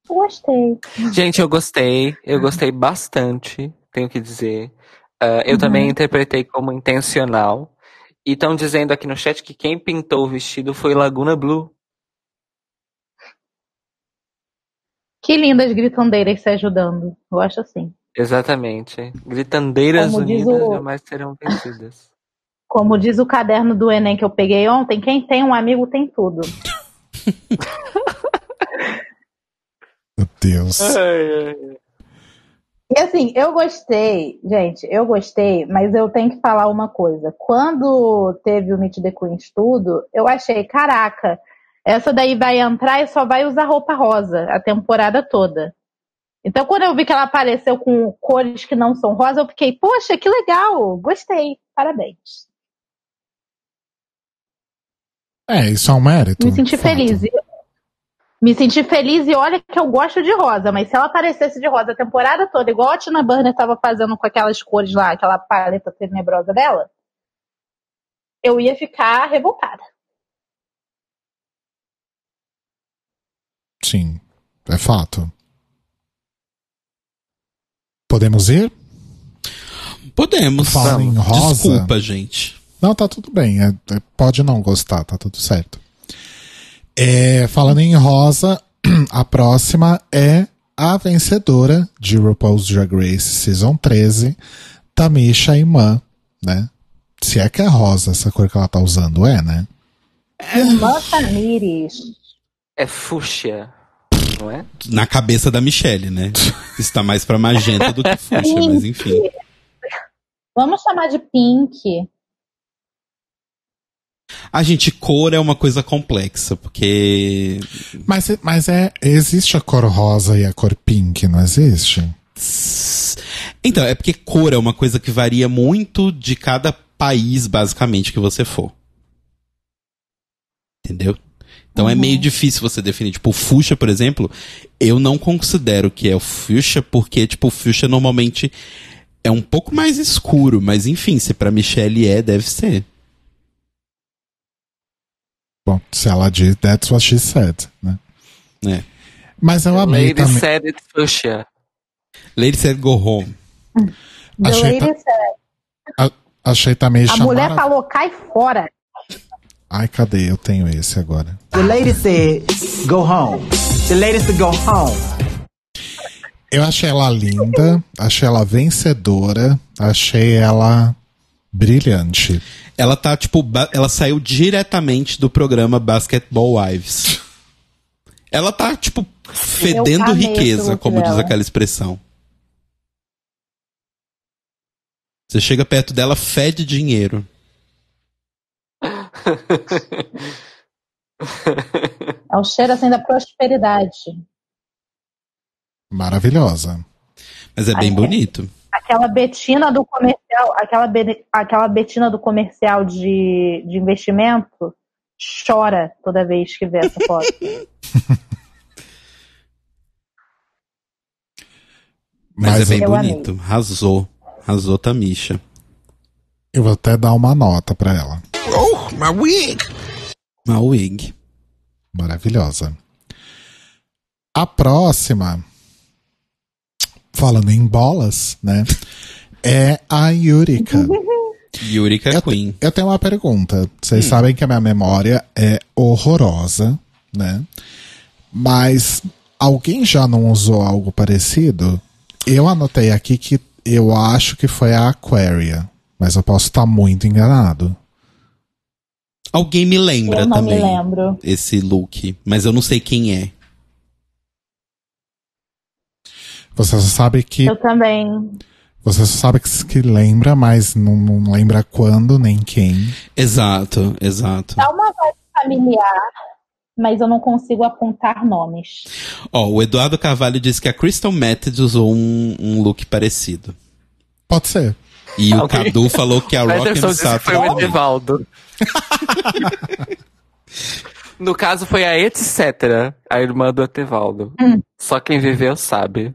[SPEAKER 4] Gostei.
[SPEAKER 3] Gente, eu gostei. Eu gostei bastante, tenho que dizer. Ah, eu também interpretei como intencional. E estão dizendo aqui no chat que quem pintou o vestido foi Laguna Blue.
[SPEAKER 4] Que lindas gritandeiras se ajudando. Eu acho assim.
[SPEAKER 3] Exatamente. Gritandeiras
[SPEAKER 4] Como
[SPEAKER 3] unidas
[SPEAKER 4] o-
[SPEAKER 3] jamais serão vencidas.
[SPEAKER 4] Como diz o caderno do Enem que eu peguei ontem, quem tem um amigo tem tudo.
[SPEAKER 1] Meu Deus.
[SPEAKER 4] E assim, eu gostei, gente, eu gostei, mas eu tenho que falar uma coisa. Quando teve o Meet the Queens tudo, eu achei, caraca, essa daí vai entrar e só vai usar roupa rosa a temporada toda. Então, quando eu vi que ela apareceu com cores que não são rosa, eu fiquei, poxa, que legal, gostei, parabéns.
[SPEAKER 1] É, isso é um mérito.
[SPEAKER 4] Me senti
[SPEAKER 1] fato.
[SPEAKER 4] feliz. Me senti feliz e olha que eu gosto de rosa, mas se ela aparecesse de rosa a temporada toda, igual a Tina Burner estava fazendo com aquelas cores lá, aquela paleta tenebrosa dela, eu ia ficar revoltada.
[SPEAKER 1] Sim, é fato. Podemos ir?
[SPEAKER 2] Podemos.
[SPEAKER 1] Fala em rosa.
[SPEAKER 2] Desculpa, gente.
[SPEAKER 1] Não, tá tudo bem. é- é- pode não gostar, tá tudo certo. É, falando em rosa, a próxima é a vencedora de RuPaul's Drag Race Season 13, Tamisha Iman, né? Se é que é rosa essa cor que ela tá usando, é, né?
[SPEAKER 4] Irmã Tamires.
[SPEAKER 3] É fúcsia, não é?
[SPEAKER 2] Na cabeça da Michelle, né? Está mais pra magenta do que fuxa, mas enfim.
[SPEAKER 4] Vamos chamar de Pink.
[SPEAKER 2] A gente, cor é uma coisa complexa, porque.
[SPEAKER 1] Mas, mas é, existe a cor rosa e a cor pink, não existe?
[SPEAKER 2] Então, é porque cor é uma coisa que varia muito de cada país, basicamente, que você for. Entendeu? Então é meio difícil você definir. Tipo, o fuchsia, por exemplo, eu não considero que é o fuchsia, porque, tipo, o fuchsia normalmente é um pouco mais escuro, mas enfim, se pra Michelle é, deve ser.
[SPEAKER 1] Bom, se ela diz, that's what she said, né?
[SPEAKER 2] né?
[SPEAKER 1] Mas eu amei
[SPEAKER 3] Lady
[SPEAKER 1] também.
[SPEAKER 3] said it fuchsia.
[SPEAKER 2] Lady said go home.
[SPEAKER 4] The
[SPEAKER 1] Achei
[SPEAKER 4] Lady said.
[SPEAKER 1] A- achei também
[SPEAKER 4] A mulher
[SPEAKER 1] chamar.
[SPEAKER 4] falou, cai fora.
[SPEAKER 1] Ai, cadê? Eu tenho esse agora.
[SPEAKER 7] The lady said, go home. The lady said, go home.
[SPEAKER 1] Eu achei ela linda, achei ela vencedora, achei ela brilhante.
[SPEAKER 2] Ela tá, tipo, ela saiu diretamente do programa Basketball Wives. Ela tá, tipo, fedendo
[SPEAKER 4] esse
[SPEAKER 2] riqueza, como diz aquela expressão. Você chega perto dela, fede dinheiro.
[SPEAKER 4] É o cheiro assim da prosperidade.
[SPEAKER 1] Maravilhosa.
[SPEAKER 2] Mas é bem bonito.
[SPEAKER 4] Aquela Betina do comercial, aquela, be- aquela Betina do comercial de, de investimento chora toda vez que vê essa foto.
[SPEAKER 2] Mas,
[SPEAKER 1] Mas
[SPEAKER 2] é bem
[SPEAKER 4] eu amei.
[SPEAKER 2] bonito. Arrasou. Arrasou Tamisha.
[SPEAKER 1] eu vou até dar uma nota pra ela.
[SPEAKER 2] Uma wig.
[SPEAKER 1] Maravilhosa. A próxima falando em bolas, né? É a Yurika.
[SPEAKER 2] Yurika
[SPEAKER 1] Eu,
[SPEAKER 2] Queen.
[SPEAKER 1] eu tenho uma pergunta. Vocês sabem que a minha memória é horrorosa, né? Mas alguém já não usou algo parecido? Eu anotei aqui que eu acho que foi a Aquaria, mas eu posso estar muito enganado.
[SPEAKER 2] Alguém me lembra
[SPEAKER 4] Eu não
[SPEAKER 2] também
[SPEAKER 4] me lembro.
[SPEAKER 2] esse look, mas eu não sei quem é.
[SPEAKER 1] Você só sabe que
[SPEAKER 4] Eu também.
[SPEAKER 1] você só sabe que, que lembra, mas não, não lembra quando nem quem.
[SPEAKER 2] Exato, exato.
[SPEAKER 4] Dá uma vibe familiar, mas eu não consigo apontar nomes.
[SPEAKER 2] Ó, o Eduardo Carvalho disse que a Crystal Method usou um, um look parecido.
[SPEAKER 1] Pode ser.
[SPEAKER 2] E o
[SPEAKER 3] Alguém-
[SPEAKER 2] Cadu falou que a Rock and
[SPEAKER 3] que foi o
[SPEAKER 2] Saturn...
[SPEAKER 3] No caso, foi a Etc., a irmã do Etevaldo.
[SPEAKER 4] Hum.
[SPEAKER 3] Só quem viveu sabe.
[SPEAKER 4] O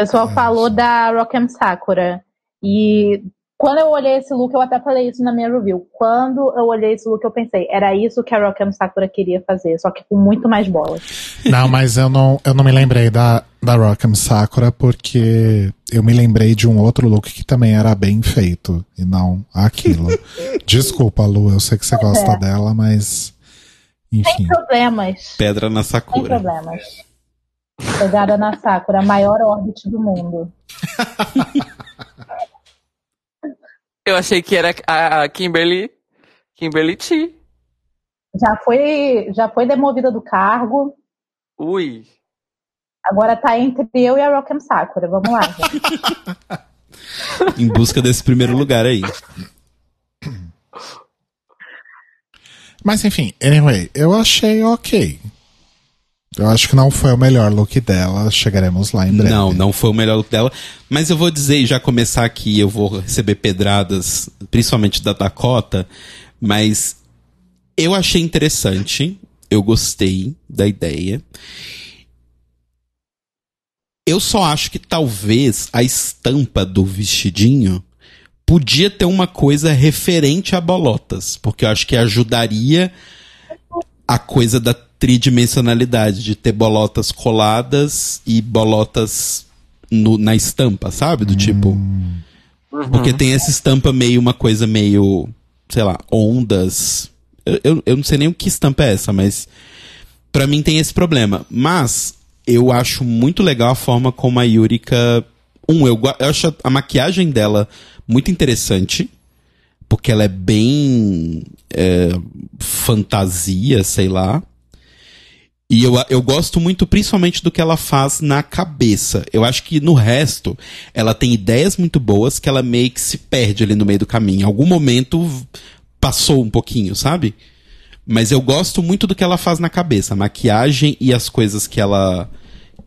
[SPEAKER 4] pessoal falou da Rock'em Sakura. E quando eu olhei esse look, eu até falei isso na minha review. Quando eu olhei esse look, eu pensei, era isso que a Rock'em Sakura queria fazer, só que com muito mais bolas.
[SPEAKER 1] Não, mas eu não, eu não me lembrei da, da Rock'em Sakura porque eu me lembrei de um outro look que também era bem feito e não aquilo. Desculpa, Lu, eu sei que você gosta
[SPEAKER 4] É.
[SPEAKER 1] dela, mas
[SPEAKER 4] Sem
[SPEAKER 1] enfim.
[SPEAKER 4] problemas.
[SPEAKER 2] Pedra na
[SPEAKER 4] Sem
[SPEAKER 2] Sakura.
[SPEAKER 4] problemas. Pegada na Sakura, a maior orbit do mundo.
[SPEAKER 3] Eu achei que era a Kimberly. Kimberly T.
[SPEAKER 4] Já foi, já foi demovida do cargo.
[SPEAKER 3] Ui.
[SPEAKER 4] Agora tá entre eu e a Rock'em Sakura. Vamos lá.
[SPEAKER 2] Em busca desse primeiro lugar aí.
[SPEAKER 1] Mas enfim, anyway, eu achei ok. Eu acho que não foi o melhor look dela, chegaremos lá em breve.
[SPEAKER 2] Não, não foi o melhor look dela. Mas eu vou dizer, e já começar aqui, eu vou receber pedradas, principalmente da Dakota, mas eu achei interessante, eu gostei da ideia. Eu só acho que talvez a estampa do vestidinho podia ter uma coisa referente a bolotas, porque eu acho que ajudaria a coisa da tridimensionalidade, de ter bolotas coladas e bolotas no- na estampa, sabe? Do tipo. Porque tem essa estampa meio, uma coisa meio, sei lá, ondas. Eu, eu, eu não sei nem o que estampa é essa, mas pra mim tem esse problema. Mas eu acho muito legal a forma como a Yurika. Um, eu, eu acho a maquiagem dela muito interessante. Porque ela é bem. é, fantasia, sei lá. E eu, eu gosto muito principalmente do que ela faz na cabeça. Eu acho que no resto, ela tem ideias muito boas que ela meio que se perde ali no meio do caminho. Em algum momento passou um pouquinho, sabe? Mas eu gosto muito do que ela faz na cabeça. A maquiagem e as coisas que ela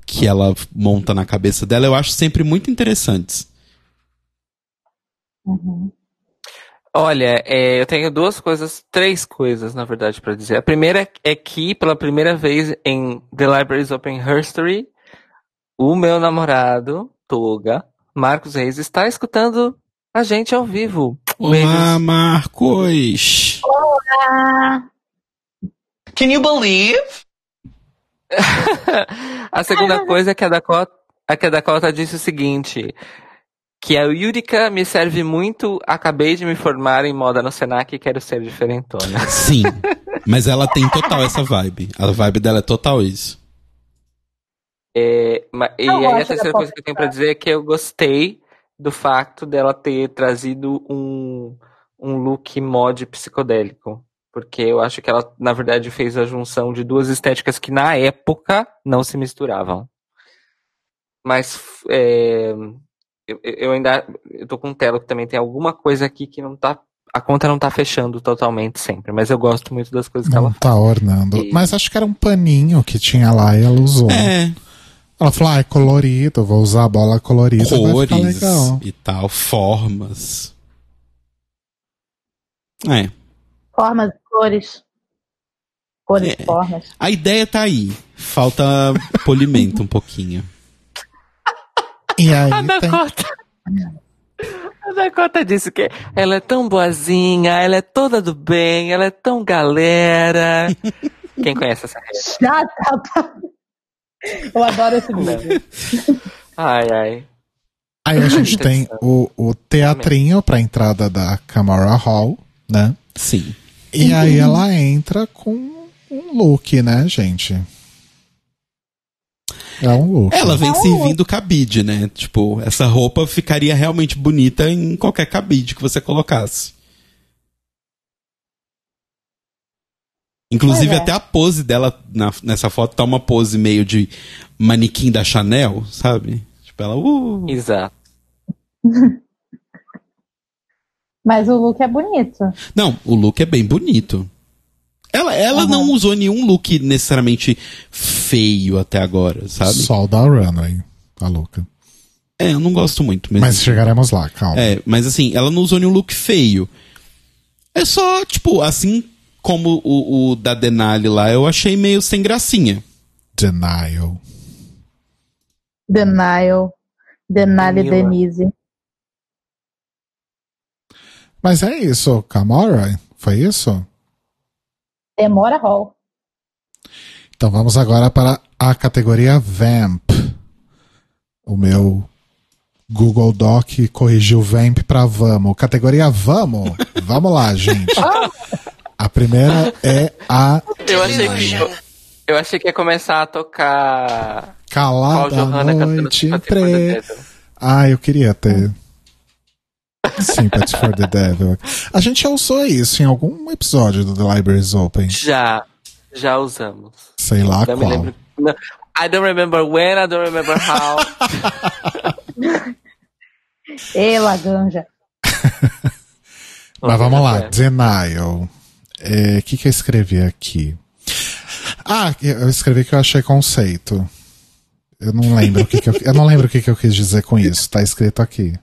[SPEAKER 2] que ela monta na cabeça dela, eu acho sempre muito interessantes.
[SPEAKER 3] Olha, é, eu tenho duas coisas, três coisas, na verdade, pra dizer. A primeira é que, pela primeira vez em The Libraries Open History, o meu namorado, Toga, Marcos Reis, está escutando a gente ao vivo.
[SPEAKER 2] Olá, Marcos!
[SPEAKER 8] Can you believe?
[SPEAKER 3] a segunda coisa é que a Dakota, a que a Dakota disse o seguinte: que a Yurika me serve muito, acabei de me formar em moda no Senac e quero ser diferentona.
[SPEAKER 2] Sim, mas ela tem total essa vibe. A vibe dela é total isso.
[SPEAKER 3] É, e aí a
[SPEAKER 4] gosto
[SPEAKER 3] terceira coisa que eu tenho pra dizer é que eu gostei do fato dela ter trazido um, um look mod psicodélico. Porque eu acho que ela, na verdade, fez a junção de duas estéticas que na época não se misturavam. Mas é, eu, eu ainda eu tô com um telo que também tem alguma coisa aqui que não tá. A conta não tá fechando totalmente sempre, mas eu gosto muito das coisas que ela
[SPEAKER 1] Não tá ornando.
[SPEAKER 3] E-
[SPEAKER 1] Mas acho que era um paninho que tinha lá e ela usou.
[SPEAKER 2] É,
[SPEAKER 1] Ela falou, ah, é colorido, vou usar a bola colorida, vai ficar
[SPEAKER 2] cores
[SPEAKER 1] legal.
[SPEAKER 2] e tal, formas. É.
[SPEAKER 4] Formas e cores. Cores
[SPEAKER 2] É.
[SPEAKER 4] e formas.
[SPEAKER 2] A ideia tá aí. Falta polimento um pouquinho.
[SPEAKER 1] E aí
[SPEAKER 3] A
[SPEAKER 1] tem...
[SPEAKER 3] Dakota. A Dakota disse que ela é tão boazinha, ela é toda do bem, ela é tão galera. Quem conhece essa rede?
[SPEAKER 4] Já tá. Eu adoro esse vídeo.
[SPEAKER 3] Ai, ai.
[SPEAKER 1] Aí a gente tem o, o teatrinho pra entrada da Camara Hall, né?
[SPEAKER 2] Sim.
[SPEAKER 1] E aí ela entra com um look, né, gente? É um look.
[SPEAKER 2] Ela vem
[SPEAKER 4] É um
[SPEAKER 2] servindo cabide, né? Tipo, essa roupa ficaria realmente bonita em qualquer cabide que você colocasse. Inclusive,
[SPEAKER 4] é.
[SPEAKER 2] até a pose dela na- nessa foto tá uma pose meio de manequim da Chanel, sabe? Tipo, ela. Uh,
[SPEAKER 3] Exato.
[SPEAKER 4] Mas o look é bonito.
[SPEAKER 2] Não, o look é bem bonito. Ela, ela não usou nenhum look necessariamente feio até agora, sabe?
[SPEAKER 1] Sol da Runway, tá louca.
[SPEAKER 2] É, eu não gosto muito, mas.
[SPEAKER 1] Mas chegaremos lá, calma.
[SPEAKER 2] É, mas assim, ela não usou nenhum look feio. É só, tipo, assim como o, o da Denali lá, eu achei meio sem gracinha.
[SPEAKER 1] Denial.
[SPEAKER 4] Denial. Denali. Denise.
[SPEAKER 1] Mas é isso, Camara? Foi isso?
[SPEAKER 4] Demora Hall.
[SPEAKER 1] Então vamos agora para a categoria Vamp. O meu Google Doc corrigiu Vamp para Vamos. Categoria Vamos. Vamos lá, gente. A primeira é a
[SPEAKER 3] Eu achei que. Eu, eu achei que ia começar a tocar.
[SPEAKER 1] Calada
[SPEAKER 3] Johanna cantando
[SPEAKER 1] Noite. Ah, eu queria ter. Sympathy for the Devil. A gente já usou isso em algum episódio do The Libraries Open.
[SPEAKER 3] Já. Já usamos.
[SPEAKER 1] Sei lá
[SPEAKER 3] Não
[SPEAKER 1] qual.
[SPEAKER 3] lembro. Não, I don't remember when, I don't remember how.
[SPEAKER 4] Ê, Laganja.
[SPEAKER 1] Mas vamos lá,
[SPEAKER 3] É.
[SPEAKER 1] Denial. É, O que, que eu escrevi aqui? Ah, eu escrevi que eu achei conceito. Eu não lembro o que, que eu, eu não lembro o que, que eu quis dizer com isso. Tá escrito aqui.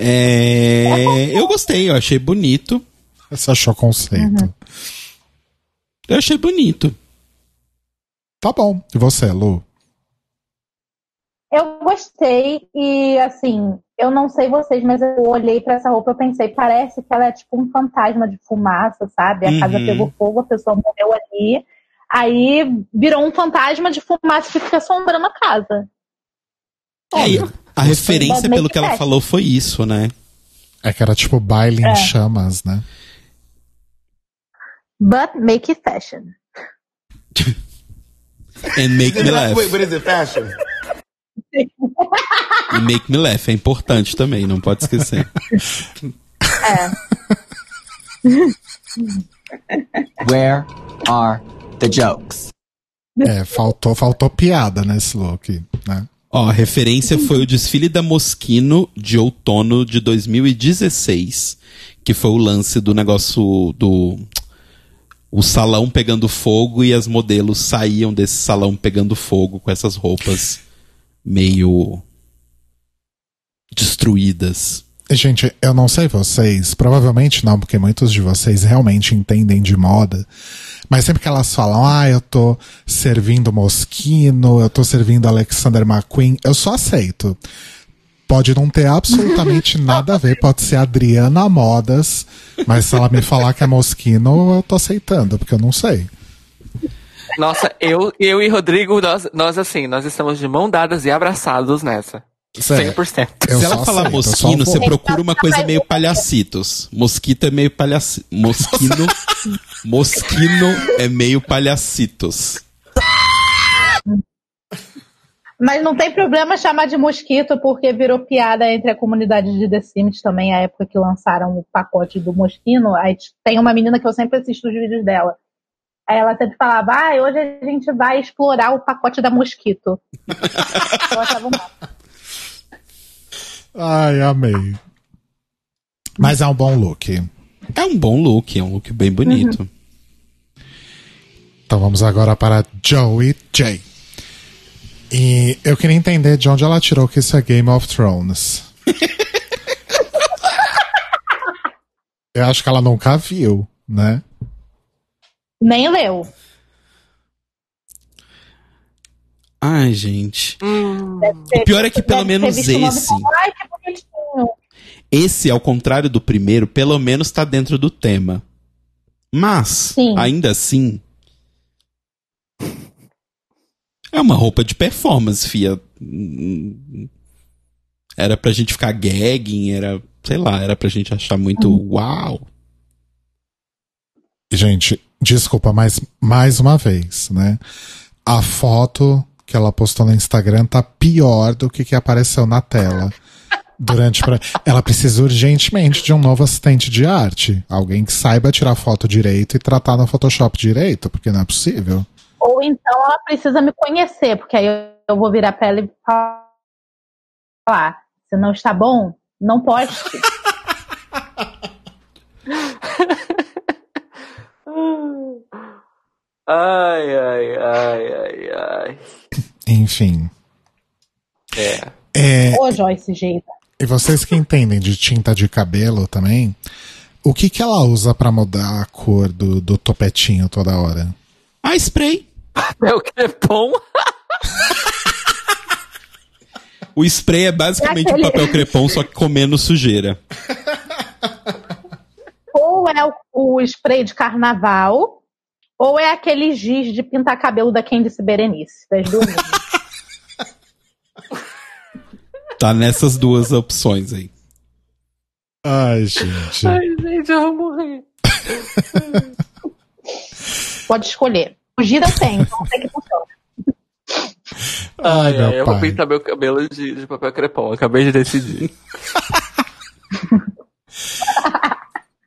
[SPEAKER 2] É, eu gostei, eu achei bonito.
[SPEAKER 1] Você achou conceito?
[SPEAKER 2] Eu achei bonito.
[SPEAKER 1] Tá bom. E você, Lu?
[SPEAKER 4] Eu gostei e, assim, eu não sei vocês, mas eu olhei pra essa roupa e pensei, parece que ela é tipo um fantasma de fumaça, sabe? A casa
[SPEAKER 2] Uhum.
[SPEAKER 4] pegou fogo, a pessoa morreu ali. Aí virou um fantasma de fumaça que fica assombrando a casa.
[SPEAKER 2] É, a referência, pelo que ela
[SPEAKER 4] make
[SPEAKER 2] falou, foi isso, né?
[SPEAKER 1] É que era tipo baile
[SPEAKER 4] É.
[SPEAKER 1] em chamas, né?
[SPEAKER 4] But make it fashion.
[SPEAKER 2] And make me laugh.
[SPEAKER 8] Wait, but is it fashion?
[SPEAKER 2] E make me laugh é importante também, não pode esquecer.
[SPEAKER 7] Where are the jokes?
[SPEAKER 1] É, faltou, faltou piada nesse look, né?
[SPEAKER 2] Ó, a referência foi o desfile da Moschino de outono de 2016, que foi o lance do negócio do o salão pegando fogo e as modelos saíam desse salão pegando fogo com essas roupas meio destruídas.
[SPEAKER 1] Gente, eu não sei vocês, provavelmente não, porque muitos de vocês realmente entendem de moda. Mas sempre que elas falam, ah, eu tô servindo Moschino, eu tô servindo Alexander McQueen, eu só aceito. Pode não ter absolutamente nada a ver, pode ser Adriana Modas, mas se ela me falar que é Moschino, eu tô aceitando, porque eu não sei.
[SPEAKER 3] Nossa, eu, eu e Rodrigo, nós, nós assim, nós estamos de mão dadas e abraçados nessa.
[SPEAKER 1] Sério.
[SPEAKER 3] 100%.
[SPEAKER 1] Eu
[SPEAKER 2] Se ela falar mosquino, você procura uma coisa meio palhacitos. Mosquito é meio palhaci... Mosquino... Mosquino é meio palhacitos.
[SPEAKER 4] Mas não tem problema chamar de mosquito, porque virou piada entre a comunidade de The Sims também, a época que lançaram o pacote do mosquino. Aí tem uma menina que eu sempre assisto os vídeos dela. Aí ela sempre falava, ah, hoje a gente vai explorar o pacote da mosquito. eu achava massa.
[SPEAKER 1] Ai, amei. Mas é um bom look.
[SPEAKER 2] É um bom look, é um look bem bonito.
[SPEAKER 1] Então vamos agora para Joey J. E eu queria entender de onde ela tirou que isso é Game of Thrones. eu acho que ela nunca viu, né?
[SPEAKER 4] Nem leu.
[SPEAKER 2] Ai, gente.
[SPEAKER 4] O
[SPEAKER 2] pior é que pelo menos esse-
[SPEAKER 4] Ai, que.
[SPEAKER 2] Esse, ao contrário do primeiro, pelo menos tá dentro do tema. Mas,
[SPEAKER 4] Sim.
[SPEAKER 2] ainda assim. É uma roupa de performance, fia. Era pra gente ficar gagging, era, sei lá, era pra gente achar muito uau.
[SPEAKER 1] Gente, desculpa, mas mais uma vez, né? A foto que ela postou no Instagram tá pior do que que apareceu na tela. Durante pra... Ela precisa urgentemente de um novo assistente de arte. Alguém que saiba tirar foto direito e tratar no Photoshop direito, porque não é possível.
[SPEAKER 4] Ou então ela precisa me conhecer, porque aí eu- vou virar pra ela e falar: se não está bom, não poste.
[SPEAKER 3] Ai, ai, ai, ai, ai.
[SPEAKER 1] Enfim.
[SPEAKER 3] É.
[SPEAKER 1] É,
[SPEAKER 4] Ô, Joyce jeito.
[SPEAKER 1] E vocês que entendem de tinta de cabelo também, o que que ela usa pra mudar a cor do, do topetinho toda hora?
[SPEAKER 2] Ah, spray.
[SPEAKER 3] É o que é.
[SPEAKER 2] O spray é basicamente
[SPEAKER 4] Aquele-
[SPEAKER 2] um papel crepom, só que com menos sujeira.
[SPEAKER 4] Ou é o, o spray de carnaval, ou é aquele giz de pintar cabelo da Candice Berenice. Das duas.
[SPEAKER 2] Tá nessas duas opções aí.
[SPEAKER 1] Ai, gente.
[SPEAKER 3] Ai, gente, eu vou morrer.
[SPEAKER 4] Pode escolher. O gira tem, então sei que funciona.
[SPEAKER 1] Ai,
[SPEAKER 3] Ai,
[SPEAKER 1] meu
[SPEAKER 3] ai, eu vou pintar meu cabelo de, de papel crepom. Acabei de decidir.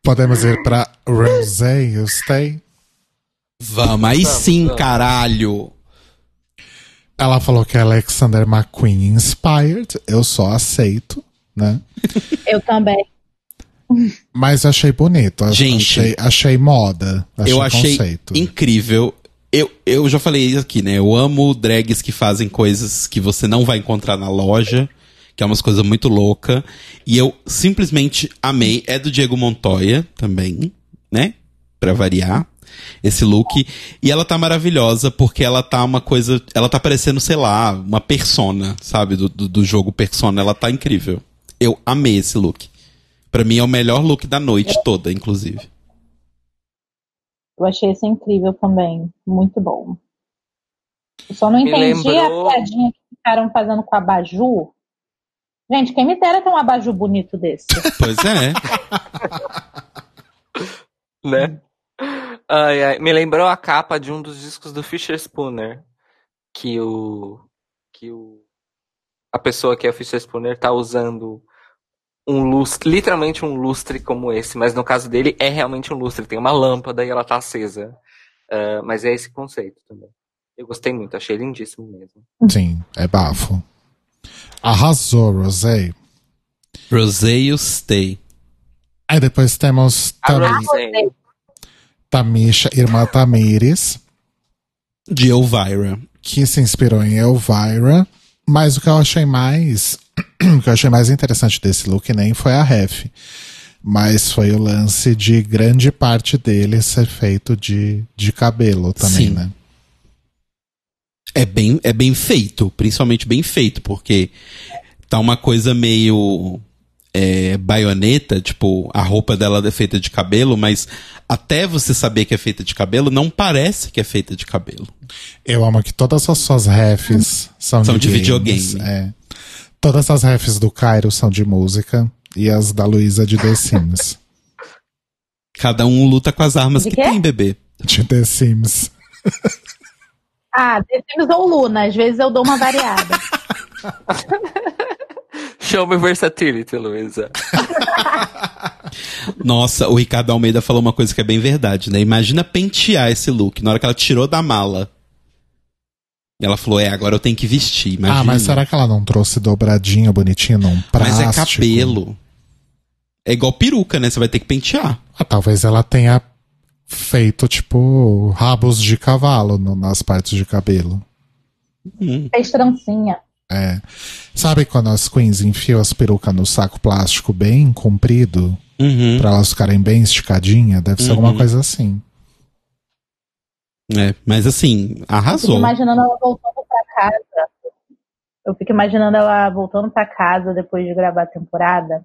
[SPEAKER 1] Podemos ir pra Rosé, you stay?
[SPEAKER 2] Vamos, aí
[SPEAKER 3] Vamos,
[SPEAKER 2] sim,
[SPEAKER 3] vamos.
[SPEAKER 2] caralho.
[SPEAKER 1] Ela falou que é Alexander McQueen inspired. Eu só aceito, né?
[SPEAKER 4] Eu também.
[SPEAKER 1] Mas achei bonito.
[SPEAKER 2] Gente.
[SPEAKER 1] achei, achei moda. Achei
[SPEAKER 2] eu achei
[SPEAKER 1] conceito.
[SPEAKER 2] incrível. Eu, eu já falei isso aqui, né? Eu amo drags que fazem coisas que você não vai encontrar na loja, que é umas coisas muito louca. E eu simplesmente amei. É do Diego Montoya também, né? Pra variar. Esse look. E ela tá maravilhosa porque ela tá uma coisa. Ela tá parecendo, sei lá, uma persona, sabe? Do, do, do jogo Persona. Ela tá incrível. Eu amei esse look. Pra mim é o melhor look da noite toda, inclusive.
[SPEAKER 4] Eu achei isso incrível também. Muito bom. Eu só não
[SPEAKER 3] Me
[SPEAKER 4] entendi
[SPEAKER 3] lembrou-
[SPEAKER 4] a piadinha que ficaram fazendo com a abajur. Gente, quem me dera ter um abajur bonito desse.
[SPEAKER 2] Pois é.
[SPEAKER 3] né? Ai, ai, me lembrou a capa de um dos discos do Fisher Spooner. Que o. Que o. A pessoa que é o Fisher Spooner tá usando um lustre, literalmente um lustre como esse, mas no caso dele é realmente um lustre, tem uma lâmpada e ela tá acesa. Ah, mas é esse conceito também. Eu gostei muito, achei lindíssimo mesmo.
[SPEAKER 1] Sim, é bafo. Arrasou, Rosé.
[SPEAKER 2] Rosé you stay.
[SPEAKER 1] Aí depois temos
[SPEAKER 3] Rosé,
[SPEAKER 1] Tamisha, irmã Tamires,
[SPEAKER 2] De Elvira.
[SPEAKER 1] que se inspirou em Elvira. Mas o que eu achei mais. o que eu achei mais interessante desse look nem foi a ref. Mas foi o lance de grande parte dele ser feito de, de cabelo também,
[SPEAKER 2] Sim.
[SPEAKER 1] né?
[SPEAKER 2] É bem, é bem feito, principalmente bem feito, porque tá uma coisa meio é, baioneta, tipo, a roupa dela é feita de cabelo, mas até você saber que é feita de cabelo, não parece que é feita de cabelo.
[SPEAKER 1] Eu amo que todas as suas refs são,
[SPEAKER 2] São
[SPEAKER 1] de,
[SPEAKER 2] de videogame.
[SPEAKER 1] É. Todas as refs do Cairo são de música e as da Luísa de The Sims.
[SPEAKER 2] Cada um luta com as armas
[SPEAKER 4] De
[SPEAKER 2] que
[SPEAKER 4] quê?
[SPEAKER 2] tem, bebê.
[SPEAKER 1] de The Sims.
[SPEAKER 4] Ah, The Sims ou Luna, às vezes eu dou uma variada.
[SPEAKER 3] Show me versatility, Luísa.
[SPEAKER 2] Nossa, o Ricardo Almeida falou uma coisa que é bem verdade, né? Imagina pentear esse look na hora que ela tirou da mala. E ela falou: É, agora eu tenho que vestir. Imagina.
[SPEAKER 1] Ah, mas será que ela não trouxe dobradinho bonitinho num
[SPEAKER 2] Mas
[SPEAKER 1] plástico?
[SPEAKER 2] é cabelo. É igual peruca, né? Você vai ter que pentear.
[SPEAKER 1] Ah, talvez ela tenha feito, tipo, rabos de cavalo no- nas partes de cabelo.
[SPEAKER 4] Fez trancinha.
[SPEAKER 1] É. Sabe quando as queens enfiam as perucas no saco plástico bem comprido,
[SPEAKER 2] Uhum.
[SPEAKER 1] pra elas ficarem bem esticadinhas? Deve ser
[SPEAKER 2] Uhum.
[SPEAKER 1] alguma coisa assim.
[SPEAKER 2] É, mas assim,
[SPEAKER 4] Eu fico
[SPEAKER 2] arrasou.
[SPEAKER 4] imaginando ela voltando pra casa. Eu fico imaginando ela voltando pra casa depois de gravar a temporada.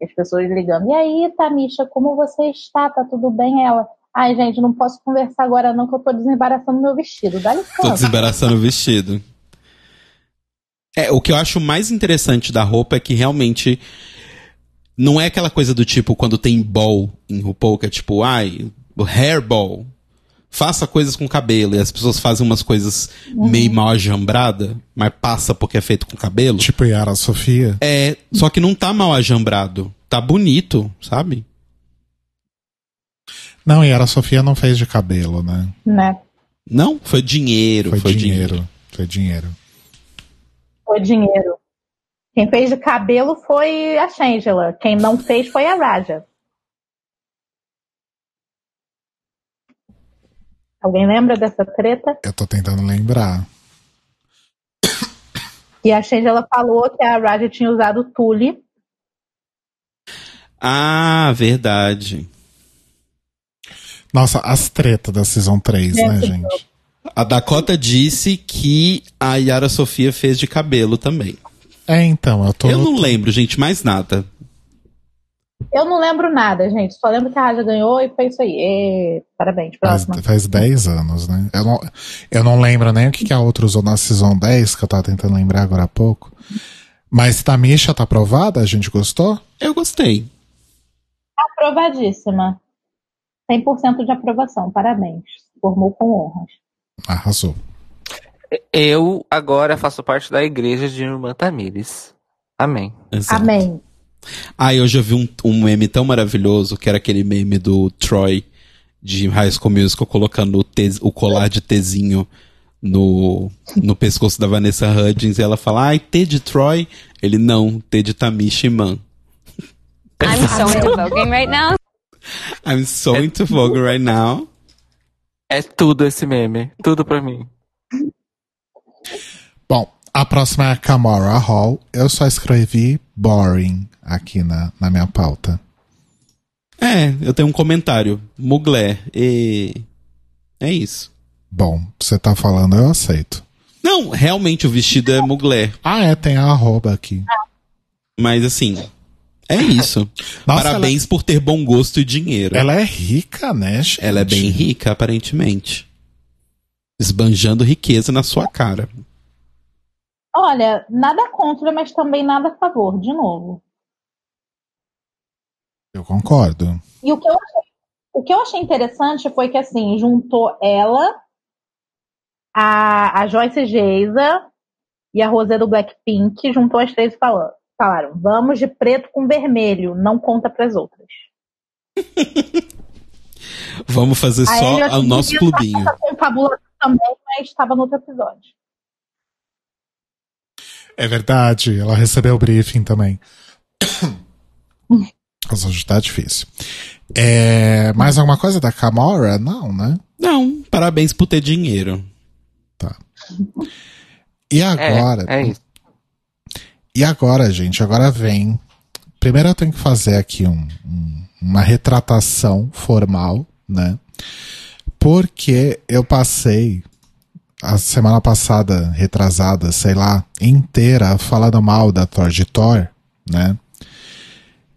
[SPEAKER 4] E as pessoas ligando. E aí, Tamisha, como você está? Tá tudo bem? Ela. Ai, gente, não posso conversar agora não, que eu tô desembaraçando meu vestido. Dá
[SPEAKER 2] Tô
[SPEAKER 4] licença.
[SPEAKER 2] desembaraçando o vestido. É, o que eu acho mais interessante da roupa é que realmente não é aquela coisa do tipo quando tem ball em RuPaul, que é tipo, ai, o hairball. Faça coisas com cabelo. E as pessoas fazem umas coisas meio mal ajambrada, mas passa porque é feito com cabelo.
[SPEAKER 1] Tipo Yara Sofia.
[SPEAKER 2] É, só que não tá mal ajambrado. Tá bonito, sabe?
[SPEAKER 1] Não, Yara Sofia não fez de cabelo, né?
[SPEAKER 4] Né?
[SPEAKER 2] Não, foi dinheiro.
[SPEAKER 1] Foi,
[SPEAKER 2] Foi,
[SPEAKER 1] dinheiro.
[SPEAKER 2] dinheiro.
[SPEAKER 1] Foi dinheiro.
[SPEAKER 4] Foi dinheiro. Quem fez de cabelo foi a Shangela. Quem não fez foi a Raja. Alguém lembra dessa treta?
[SPEAKER 1] Eu tô tentando lembrar.
[SPEAKER 4] E a Shangela falou que a Raja tinha usado tule.
[SPEAKER 2] Ah, verdade.
[SPEAKER 1] Nossa, as tretas da Season 3, né,
[SPEAKER 4] Dentro
[SPEAKER 1] gente?
[SPEAKER 2] A Dakota disse que a Yara Sofia fez de cabelo também.
[SPEAKER 1] É, então, eu tô.
[SPEAKER 2] Eu não lembro, gente, mais nada.
[SPEAKER 4] Eu não lembro nada, gente. Só lembro que a Raja ganhou e foi isso aí. Ê, parabéns,
[SPEAKER 1] Faz,
[SPEAKER 4] próxima.
[SPEAKER 1] faz 10 anos, né? Eu não, eu não lembro nem o que, que a outra usou na Season 10, que eu tava tentando lembrar agora há pouco. Mas Tamisha tá aprovada? A gente gostou?
[SPEAKER 2] Eu gostei.
[SPEAKER 4] Aprovadíssima. 100% de aprovação. Parabéns. Formou com honras.
[SPEAKER 1] Arrasou.
[SPEAKER 3] Eu agora faço parte da igreja de Irmã Tamires. Amém.
[SPEAKER 2] Exato.
[SPEAKER 4] Amém.
[SPEAKER 2] Ah, eu já vi um, um meme tão maravilhoso, que era aquele meme do Troy de High School Musical colocando o, te- o colar de tezinho no, no pescoço da Vanessa Hudgens e ela fala, ai, T de Troy? Ele, não, T de Tamisha e Man.
[SPEAKER 8] I'm so into voguing right now.
[SPEAKER 2] I'm so into Vogue right now.
[SPEAKER 3] É tudo esse meme. Tudo pra mim.
[SPEAKER 1] Bom, a próxima é a Kamara Hall. Eu só escrevi boring aqui na, na minha pauta.
[SPEAKER 2] É, eu tenho um comentário. Mugler. E... É isso.
[SPEAKER 1] Bom, você tá falando, eu aceito.
[SPEAKER 2] Não, realmente o vestido é Mugler.
[SPEAKER 1] Ah, é, tem a arroba aqui.
[SPEAKER 2] Mas assim, é isso.
[SPEAKER 1] Nossa,
[SPEAKER 2] Parabéns por ter bom gosto e dinheiro.
[SPEAKER 1] Ela é rica, né, gente?
[SPEAKER 2] Ela é bem rica, aparentemente. Esbanjando riqueza na sua cara.
[SPEAKER 4] Olha, nada contra, mas também nada a favor, de novo.
[SPEAKER 1] Eu concordo.
[SPEAKER 4] E o que eu achei, o que eu achei interessante foi que, assim, juntou ela, a, a Joyce Geisa e a Rosé do Blackpink, juntou as três falou, falaram, vamos de preto com vermelho, não conta pras outras.
[SPEAKER 2] Vamos fazer
[SPEAKER 4] A
[SPEAKER 2] só
[SPEAKER 4] Elliot
[SPEAKER 2] o nosso clubinho.
[SPEAKER 4] com também, mas estava no outro episódio.
[SPEAKER 1] É verdade, ela recebeu o briefing também. Nossa, hoje tá difícil. É, mais alguma coisa da Kamora? Não, né?
[SPEAKER 2] Não, parabéns por ter dinheiro.
[SPEAKER 1] Tá. E agora?
[SPEAKER 3] É, é isso.
[SPEAKER 1] E agora, gente? Agora vem. Primeiro eu tenho que fazer aqui um- um- uma retratação formal, né? Porque eu passei a semana passada, retrasada, sei lá, inteira falando mal da Thor de Thor, né?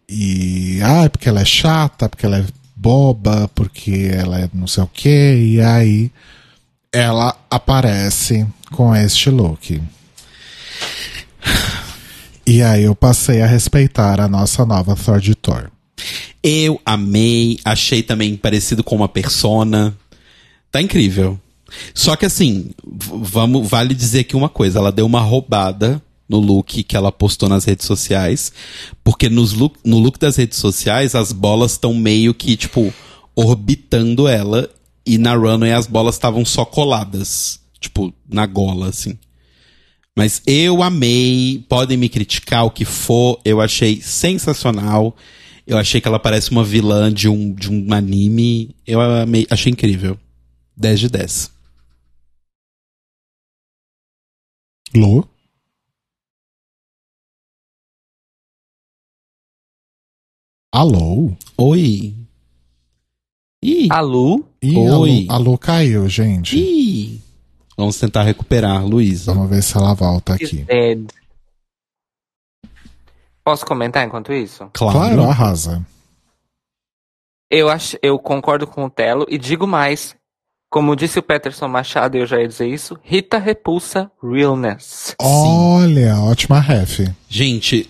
[SPEAKER 1] E ah, é porque ela é chata, porque ela é boba, porque ela é não sei o quê, e aí ela aparece com este look. E aí eu passei a respeitar a nossa nova Thor de Thor.
[SPEAKER 2] Eu amei, achei também parecido com uma persona. Tá incrível. Só que assim, vamos, vale dizer aqui uma coisa, ela deu uma roubada no look que ela postou nas redes sociais, porque nos look, no look das redes sociais as bolas estão meio que tipo orbitando ela e na runway as bolas estavam só coladas, tipo na gola assim. Mas eu amei, podem me criticar o que for, eu achei sensacional. Eu achei que ela parece uma vilã de um, de um anime. Eu amei, achei incrível. 10 de 10.
[SPEAKER 1] Lu? Alô?
[SPEAKER 2] Oi. Ih,
[SPEAKER 3] A Lu,
[SPEAKER 1] Ih,
[SPEAKER 2] Oi.
[SPEAKER 1] a Lu caiu, gente.
[SPEAKER 2] ih. Vamos tentar recuperar, Luísa.
[SPEAKER 1] Vamos ver se ela volta aqui.
[SPEAKER 3] Posso comentar enquanto isso?
[SPEAKER 1] Claro, arrasa.
[SPEAKER 3] Eu, acho, eu concordo com o Telo e digo mais. Como disse o Peterson Machado, eu já ia dizer isso. Rita repulsa realness.
[SPEAKER 1] Olha, ótima ref.
[SPEAKER 2] Gente,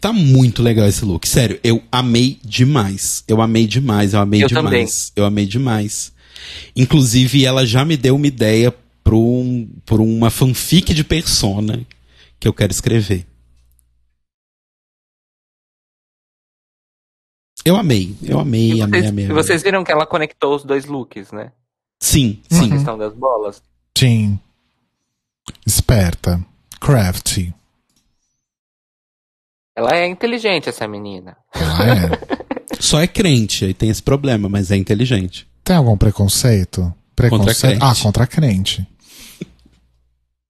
[SPEAKER 2] tá muito legal esse look. Sério, eu amei demais. Eu amei demais, eu amei
[SPEAKER 3] Eu
[SPEAKER 2] demais.
[SPEAKER 3] também.
[SPEAKER 2] Eu amei demais. Inclusive, ela já me deu uma ideia pra, um, pra uma fanfic de persona que eu quero escrever. Eu amei, eu amei, amei,
[SPEAKER 3] vocês,
[SPEAKER 2] amei,
[SPEAKER 3] e
[SPEAKER 2] amei.
[SPEAKER 3] vocês viram que ela conectou os dois looks, né?
[SPEAKER 2] Sim,
[SPEAKER 3] A
[SPEAKER 2] sim.
[SPEAKER 3] questão das bolas.
[SPEAKER 1] Sim. Esperta. Crafty.
[SPEAKER 3] Ela é inteligente, essa menina.
[SPEAKER 1] Ela é.
[SPEAKER 2] Só é crente, aí tem esse problema, mas é inteligente.
[SPEAKER 1] Tem algum preconceito? Preconceito?
[SPEAKER 2] crente.
[SPEAKER 1] ah, contra crente.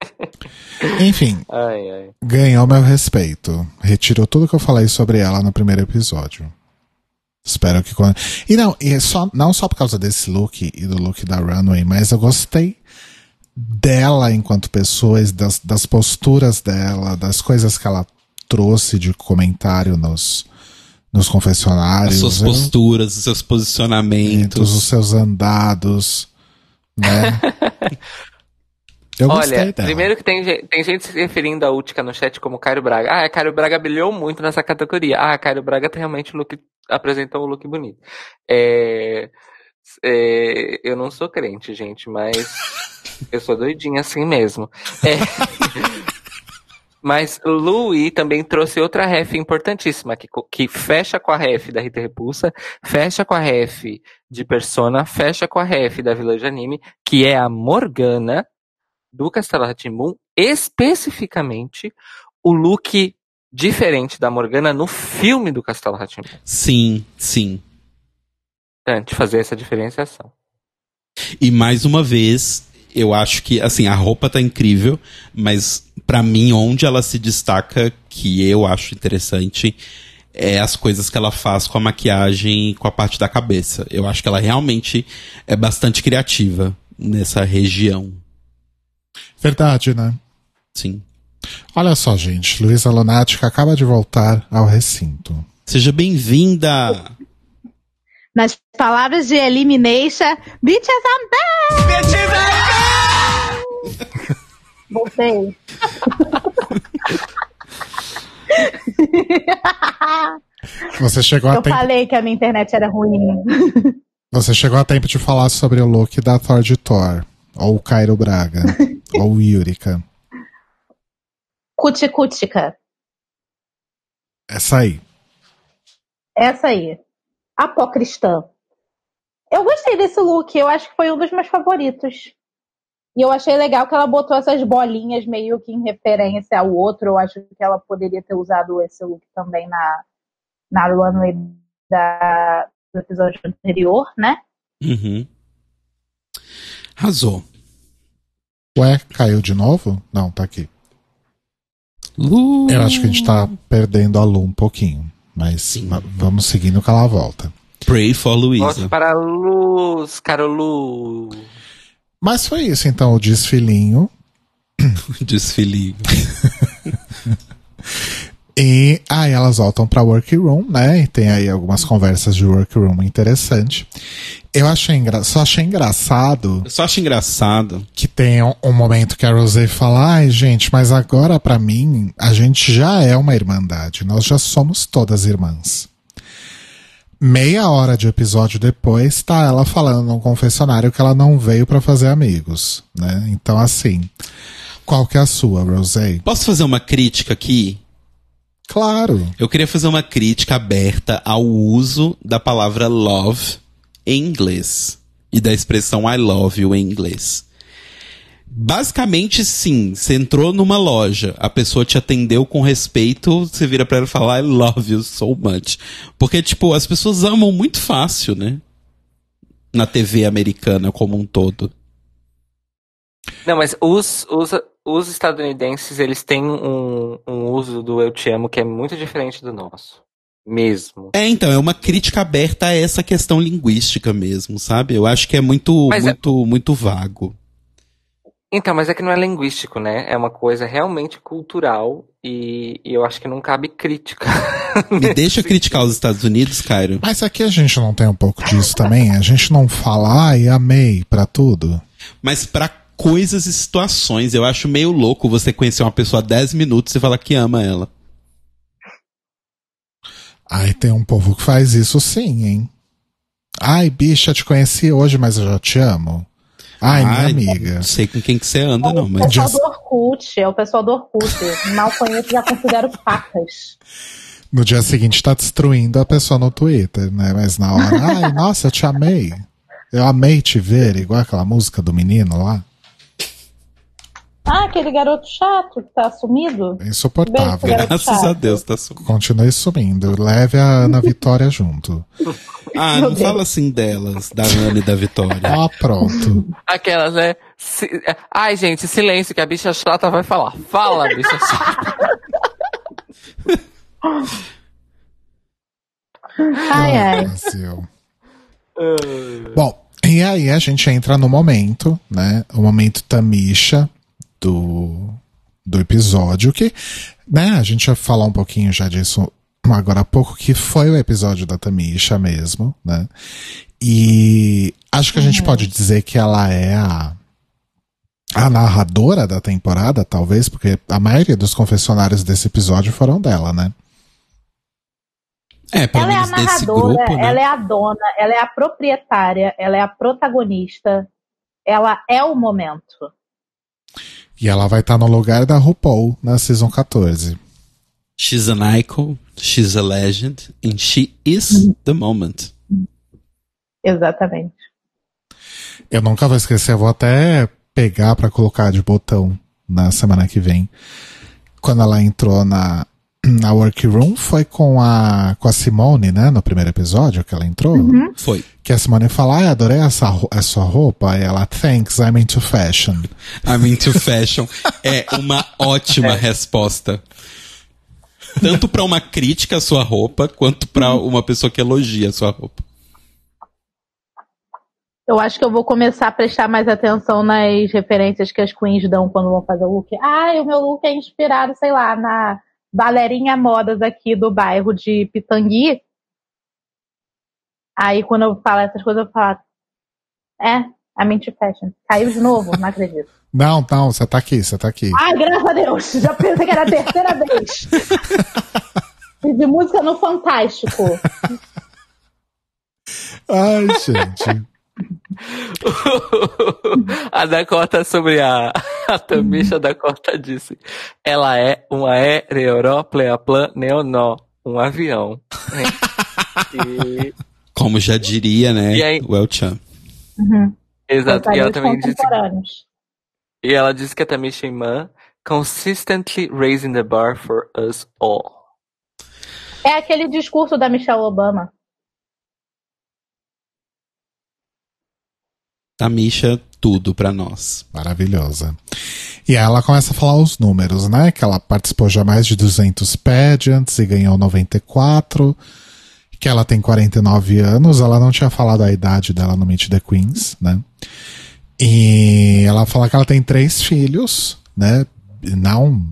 [SPEAKER 1] Enfim,
[SPEAKER 3] Ai, ai.
[SPEAKER 1] ganhou meu respeito. Retirou tudo que eu falei sobre ela no primeiro episódio. Espero que. E não, e é só, não só por causa desse look e do look da Runway, mas eu gostei dela enquanto pessoa, das, das posturas dela, das coisas que ela trouxe de comentário nos, nos confessionários.
[SPEAKER 2] As suas posturas, os seus posicionamentos.
[SPEAKER 1] os seus andados, né? Eu gostei
[SPEAKER 3] Olha,
[SPEAKER 1] dela.
[SPEAKER 3] primeiro que tem, tem gente se referindo a Utica no chat como Cairo Braga. Ah, a Cairo Braga brilhou muito nessa categoria. Ah, a Cairo Braga tem realmente look, apresentou um look bonito. É, é, eu não sou crente, gente, mas eu sou doidinha assim mesmo. É, mas Louis também trouxe outra ref importantíssima, que, que fecha com a ref da Rita Repulsa, fecha com a ref de Persona, fecha com a ref da Vila de Anime, que é a Morgana, do Castelo Ratimbum, especificamente o look diferente da Morgana no filme do Castelo Ratimbum.
[SPEAKER 2] Sim, sim.
[SPEAKER 3] Importante fazer essa diferenciação.
[SPEAKER 2] E mais uma vez, eu acho que, assim, a roupa tá incrível, mas pra mim, onde ela se destaca, que eu acho interessante, é as coisas que ela faz com a maquiagem e com a parte da cabeça. Eu acho que ela realmente é bastante criativa nessa região.
[SPEAKER 1] Verdade, né?
[SPEAKER 2] Sim.
[SPEAKER 1] Olha só, gente. Luísa Lunática acaba de voltar ao recinto.
[SPEAKER 2] Seja bem-vinda!
[SPEAKER 4] Nas palavras de Elimination, Bitches I'm back! Voltei.
[SPEAKER 1] Você chegou a
[SPEAKER 4] Eu
[SPEAKER 1] tempo,
[SPEAKER 4] falei que a minha internet era ruim.
[SPEAKER 1] você chegou a tempo de falar sobre o look da Thor de Thor. Ou o Cairo Braga. ou Yurika.
[SPEAKER 4] Cuticútica.
[SPEAKER 1] Essa aí.
[SPEAKER 4] Essa aí. Apocristã. Eu gostei desse look, eu acho que foi um dos meus favoritos. E eu achei legal que ela botou essas bolinhas meio que em referência ao outro. Eu acho que ela poderia ter usado esse look também na, na runway da, do episódio anterior, né?
[SPEAKER 2] Uhum. Arrasou.
[SPEAKER 1] Ué, caiu de novo? Não, tá aqui.
[SPEAKER 2] Lu...
[SPEAKER 1] Eu acho que a gente tá perdendo a Lu um pouquinho. Mas ma- vamos seguindo que ela volta.
[SPEAKER 2] Pray for
[SPEAKER 3] Volte
[SPEAKER 2] Luísa.
[SPEAKER 3] para a luz, Carolu.
[SPEAKER 1] Mas foi isso, então, o desfilinho.
[SPEAKER 2] Desfilinho.
[SPEAKER 1] E aí elas voltam pra workroom, né? E tem aí algumas conversas de workroom interessante. Eu achei engra... só achei engraçado
[SPEAKER 2] Eu só acho engraçado.
[SPEAKER 1] que tem um, um momento que a Rosé fala: ai, gente, mas agora pra mim a gente já é uma irmandade, nós já somos todas irmãs. Meia hora de episódio depois, tá ela falando num confessionário que ela não veio pra fazer amigos, né? Então, assim, qual que é a sua, Rosé?
[SPEAKER 2] Posso fazer uma crítica aqui?
[SPEAKER 1] Claro.
[SPEAKER 2] Eu queria fazer uma crítica aberta ao uso da palavra love em inglês e da expressão I love you em inglês. Basicamente, sim. Você entrou numa loja, a pessoa te atendeu com respeito, você vira pra ela e fala I love you so much. Porque, tipo, as pessoas amam muito fácil, né? Na TV americana como um todo.
[SPEAKER 3] Não, mas os, os, os estadunidenses, eles têm um, um uso do eu te amo que é muito diferente do nosso. Mesmo.
[SPEAKER 2] É, então, é uma crítica aberta a essa questão linguística mesmo, sabe? Eu acho que é muito,
[SPEAKER 3] Mas é-
[SPEAKER 2] muito, muito vago.
[SPEAKER 3] Então, mas é que não é linguístico, né? É uma coisa realmente cultural e, e eu acho que não cabe crítica.
[SPEAKER 2] Me deixa criticar os Estados Unidos, Cairo.
[SPEAKER 1] Mas aqui a gente não tem um pouco disso também? A gente não fala, ai, amei pra tudo.
[SPEAKER 2] Mas pra coisas e situações, eu acho meio louco você conhecer uma pessoa há 10 minutos e falar que ama ela.
[SPEAKER 1] Ai, tem um povo que faz isso sim, hein? Ai, bicha, te conheci hoje, mas eu já te amo. Ai, minha amiga.
[SPEAKER 2] Não sei com quem que você anda, não,
[SPEAKER 4] o
[SPEAKER 2] mas.
[SPEAKER 4] pessoal
[SPEAKER 1] já-
[SPEAKER 4] do Orkut, é o pessoal do Orkut. Mal conheço, já considero pacas.
[SPEAKER 1] No dia seguinte tá destruindo a pessoa no Twitter, né? Mas na hora, ai, nossa, eu te amei. Eu amei te ver, igual aquela música do menino lá.
[SPEAKER 4] Ah, aquele garoto chato que tá sumido.
[SPEAKER 1] É insuportável.
[SPEAKER 2] Graças
[SPEAKER 4] chato.
[SPEAKER 2] a Deus, tá sumindo.
[SPEAKER 1] Continue sumindo. Leve a Ana Vitória junto.
[SPEAKER 2] Ah,
[SPEAKER 4] Meu
[SPEAKER 2] não
[SPEAKER 4] Deus.
[SPEAKER 2] fala assim delas, da Ana e da Vitória.
[SPEAKER 1] Ó, pronto.
[SPEAKER 3] Aquelas, né? Si- Ai, gente, silêncio, que a bicha chata vai falar. Fala, bicha chata.
[SPEAKER 4] Ai, ai.
[SPEAKER 1] Brasil. Bom, e aí a gente entra no momento, né? O momento Tamisha do, do episódio, que, né, a gente vai falar um pouquinho já disso agora há pouco, que foi o episódio da Tamisha mesmo, né? E acho que a gente pode dizer que ela é a, a narradora da temporada, talvez, porque a maioria dos confessionários desse episódio foram dela, né?
[SPEAKER 2] É, pelo
[SPEAKER 4] Ela é a
[SPEAKER 2] menos desse
[SPEAKER 4] narradora,
[SPEAKER 2] grupo, né?
[SPEAKER 4] ela é a dona, ela é a proprietária, ela é a protagonista, ela é o momento.
[SPEAKER 1] E ela vai estar no lugar da RuPaul na Season 14.
[SPEAKER 2] She's an icon, she's a legend, and she is the moment.
[SPEAKER 4] Exatamente.
[SPEAKER 1] Eu nunca vou esquecer, eu vou até pegar pra colocar de botão na semana que vem. Quando ela entrou na, na workroom, foi com a, com a Simone, né? No primeiro episódio que ela entrou.
[SPEAKER 2] Foi.
[SPEAKER 1] Que a Simone fala, ai, adorei essa, essa roupa. E ela, thanks, I'm into fashion.
[SPEAKER 2] I'm into fashion. É uma ótima resposta. Tanto pra uma crítica à sua roupa, quanto pra uma pessoa que elogia a sua roupa.
[SPEAKER 4] Eu acho que eu vou começar a prestar mais atenção nas referências que as queens dão quando vão fazer o look. Ah, o meu look é inspirado, sei lá, na Balerinha Modas aqui do bairro de Pitangui. Aí quando eu falo essas coisas, eu falo, é, a mente fashion. Caiu de novo? Não acredito.
[SPEAKER 1] Não, não, você tá aqui, você tá aqui.
[SPEAKER 4] Ai, graças a Deus! Já pensei que era a terceira vez. De música no Fantástico.
[SPEAKER 1] Ai, gente.
[SPEAKER 3] a Dakota sobre a, a Tamisha Dakota disse. Ela é uma aeroplane neonó, um avião. e,
[SPEAKER 2] Como já diria, né?
[SPEAKER 3] E aí?
[SPEAKER 2] O El Chan.
[SPEAKER 3] exato. E ela também disse, e ela disse que a Tamisha Iman consistently raising the bar for us all.
[SPEAKER 4] É aquele discurso da Michelle Obama.
[SPEAKER 2] Tamisha, tudo pra nós.
[SPEAKER 1] Maravilhosa. E aí ela começa a falar os números, né? Que ela participou já mais de 200 pageants e ganhou 94. Que ela tem 49 anos. Ela não tinha falado a idade dela no Meet the Queens, né? E ela fala que ela tem três filhos, né? Não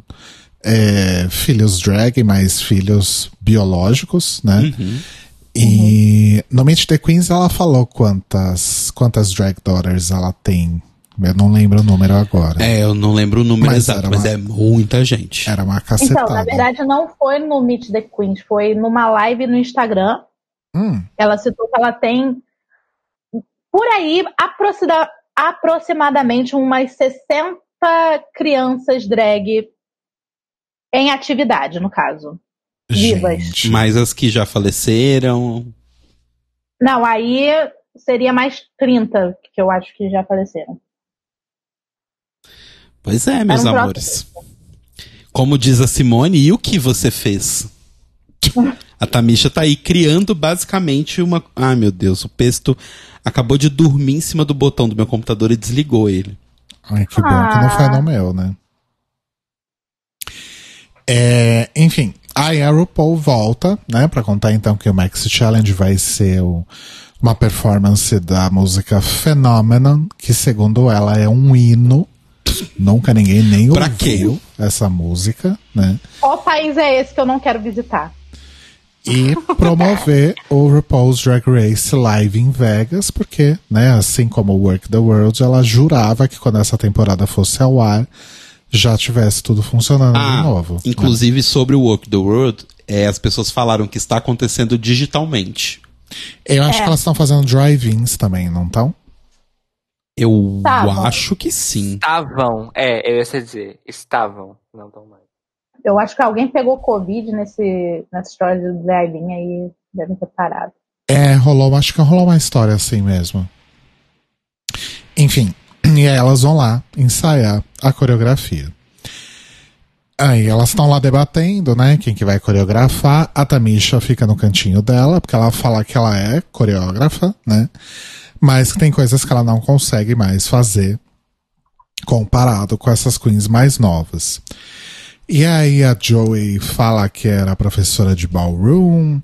[SPEAKER 1] é, filhos drag, mas filhos biológicos, né? E no Meet the Queens ela falou quantas, quantas drag daughters ela tem. Eu não lembro o número agora.
[SPEAKER 2] É, eu não lembro o número
[SPEAKER 1] Mas
[SPEAKER 2] exato,
[SPEAKER 1] era
[SPEAKER 2] mas
[SPEAKER 1] uma-
[SPEAKER 2] é muita gente.
[SPEAKER 1] Era uma
[SPEAKER 4] Então,
[SPEAKER 1] cacetada.
[SPEAKER 4] na verdade, não foi no Meet the Queens, foi numa live no Instagram.
[SPEAKER 1] Hum,
[SPEAKER 4] Ela citou que ela tem por aí aproxima- aproximadamente umas 60 crianças drag em atividade, no caso. Vivas.
[SPEAKER 1] gente.
[SPEAKER 2] Mas as que já faleceram.
[SPEAKER 4] Não, aí seria mais 30 que eu acho que já faleceram.
[SPEAKER 2] Pois é, meus
[SPEAKER 4] um
[SPEAKER 2] amores. Como diz a Simone, e o que você fez? A Tamisha tá aí criando basicamente uma. Ai, meu Deus, o Pesto acabou de dormir em cima do botão do meu computador e desligou ele.
[SPEAKER 1] Ai, que bom que não foi
[SPEAKER 4] Ah.
[SPEAKER 1] no meu, né? É, enfim, a RuPaul volta, né, pra contar então que o Maxi Challenge vai ser o- uma performance da música Phenomenon, que segundo ela é um hino Nunca ninguém nem
[SPEAKER 2] Pra
[SPEAKER 1] ouviu essa música, né?
[SPEAKER 4] Qual país é esse que eu não quero visitar?
[SPEAKER 1] E promover o RuPaul's Drag Race Live em Vegas, porque, né, assim como o Work the World, ela jurava que quando essa temporada fosse ao ar, já tivesse tudo funcionando
[SPEAKER 2] Ah,
[SPEAKER 1] de novo. né?
[SPEAKER 2] inclusive sobre o Walk the World, é, as pessoas falaram que está acontecendo digitalmente.
[SPEAKER 1] Eu acho
[SPEAKER 4] É.
[SPEAKER 1] que elas estão fazendo drive-ins também, não estão?
[SPEAKER 2] Eu
[SPEAKER 4] Estavam.
[SPEAKER 2] acho que sim.
[SPEAKER 3] Estavam, é, eu ia dizer, estavam, não tão mais.
[SPEAKER 4] Eu acho que alguém pegou Covid nesse, nessa história do drive-in aí, devem ter parado.
[SPEAKER 1] É, rolou, acho que rolou uma história assim mesmo. Enfim, e elas vão lá ensaiar a coreografia. Aí elas estão lá debatendo, né? Quem que vai coreografar. A Tamisha fica no cantinho dela, porque ela fala que ela é coreógrafa, né? Mas que tem coisas que ela não consegue mais fazer comparado com essas queens mais novas. E aí a Joey fala que era professora de ballroom,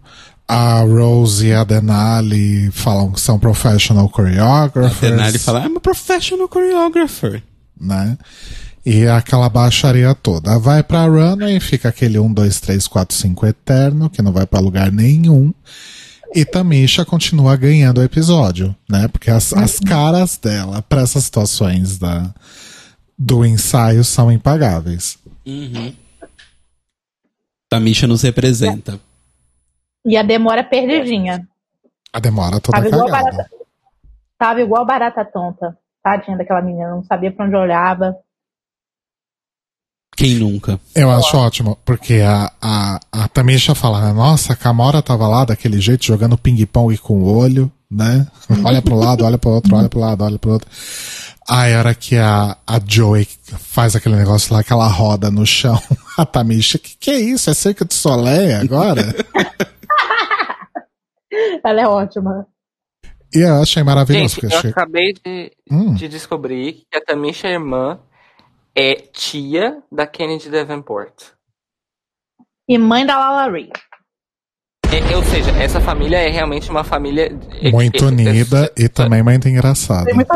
[SPEAKER 1] a Rose e a Denali falam que são professional
[SPEAKER 2] A
[SPEAKER 1] choreographers,
[SPEAKER 2] Denali fala, I'm a professional choreographer.
[SPEAKER 1] né? E aquela baixaria toda. Vai pra runway, fica aquele 1, 2, 3, 4, 5 eterno, que não vai pra lugar nenhum. E Tamisha continua ganhando o episódio, né? Porque as, as caras dela pra essas situações da, do ensaio são impagáveis.
[SPEAKER 2] Tamisha nos representa.
[SPEAKER 4] E a demora é perdidinha.
[SPEAKER 1] A demora toda
[SPEAKER 4] Tava igual,
[SPEAKER 1] cagada.
[SPEAKER 4] barata, tava igual barata tonta. Tadinha daquela menina, não sabia pra onde olhava.
[SPEAKER 2] Quem nunca?
[SPEAKER 1] Eu acho ótimo, porque a, a, a Tamisha fala, nossa, a Camora tava lá daquele jeito, jogando ping-pong com o olho, né? Olha pro lado, olha pro outro, olha pro lado, olha pro outro. Aí a hora que a, a Joey faz aquele negócio lá que ela roda no chão, a Tamisha, que que é isso? É cerca de Soleil agora?
[SPEAKER 4] Ela é ótima.
[SPEAKER 1] e eu achei maravilhoso,
[SPEAKER 3] Gente, eu
[SPEAKER 1] achei...
[SPEAKER 3] acabei de,
[SPEAKER 1] Hum.
[SPEAKER 3] de descobrir que a Tamisha irmã é tia da Kennedy Davenport.
[SPEAKER 4] E mãe da Lala Ri.
[SPEAKER 3] É, ou seja, essa família é realmente uma família. é-
[SPEAKER 1] muito
[SPEAKER 3] é-
[SPEAKER 1] unida
[SPEAKER 3] é-
[SPEAKER 1] e também muito engraçada.
[SPEAKER 4] Muito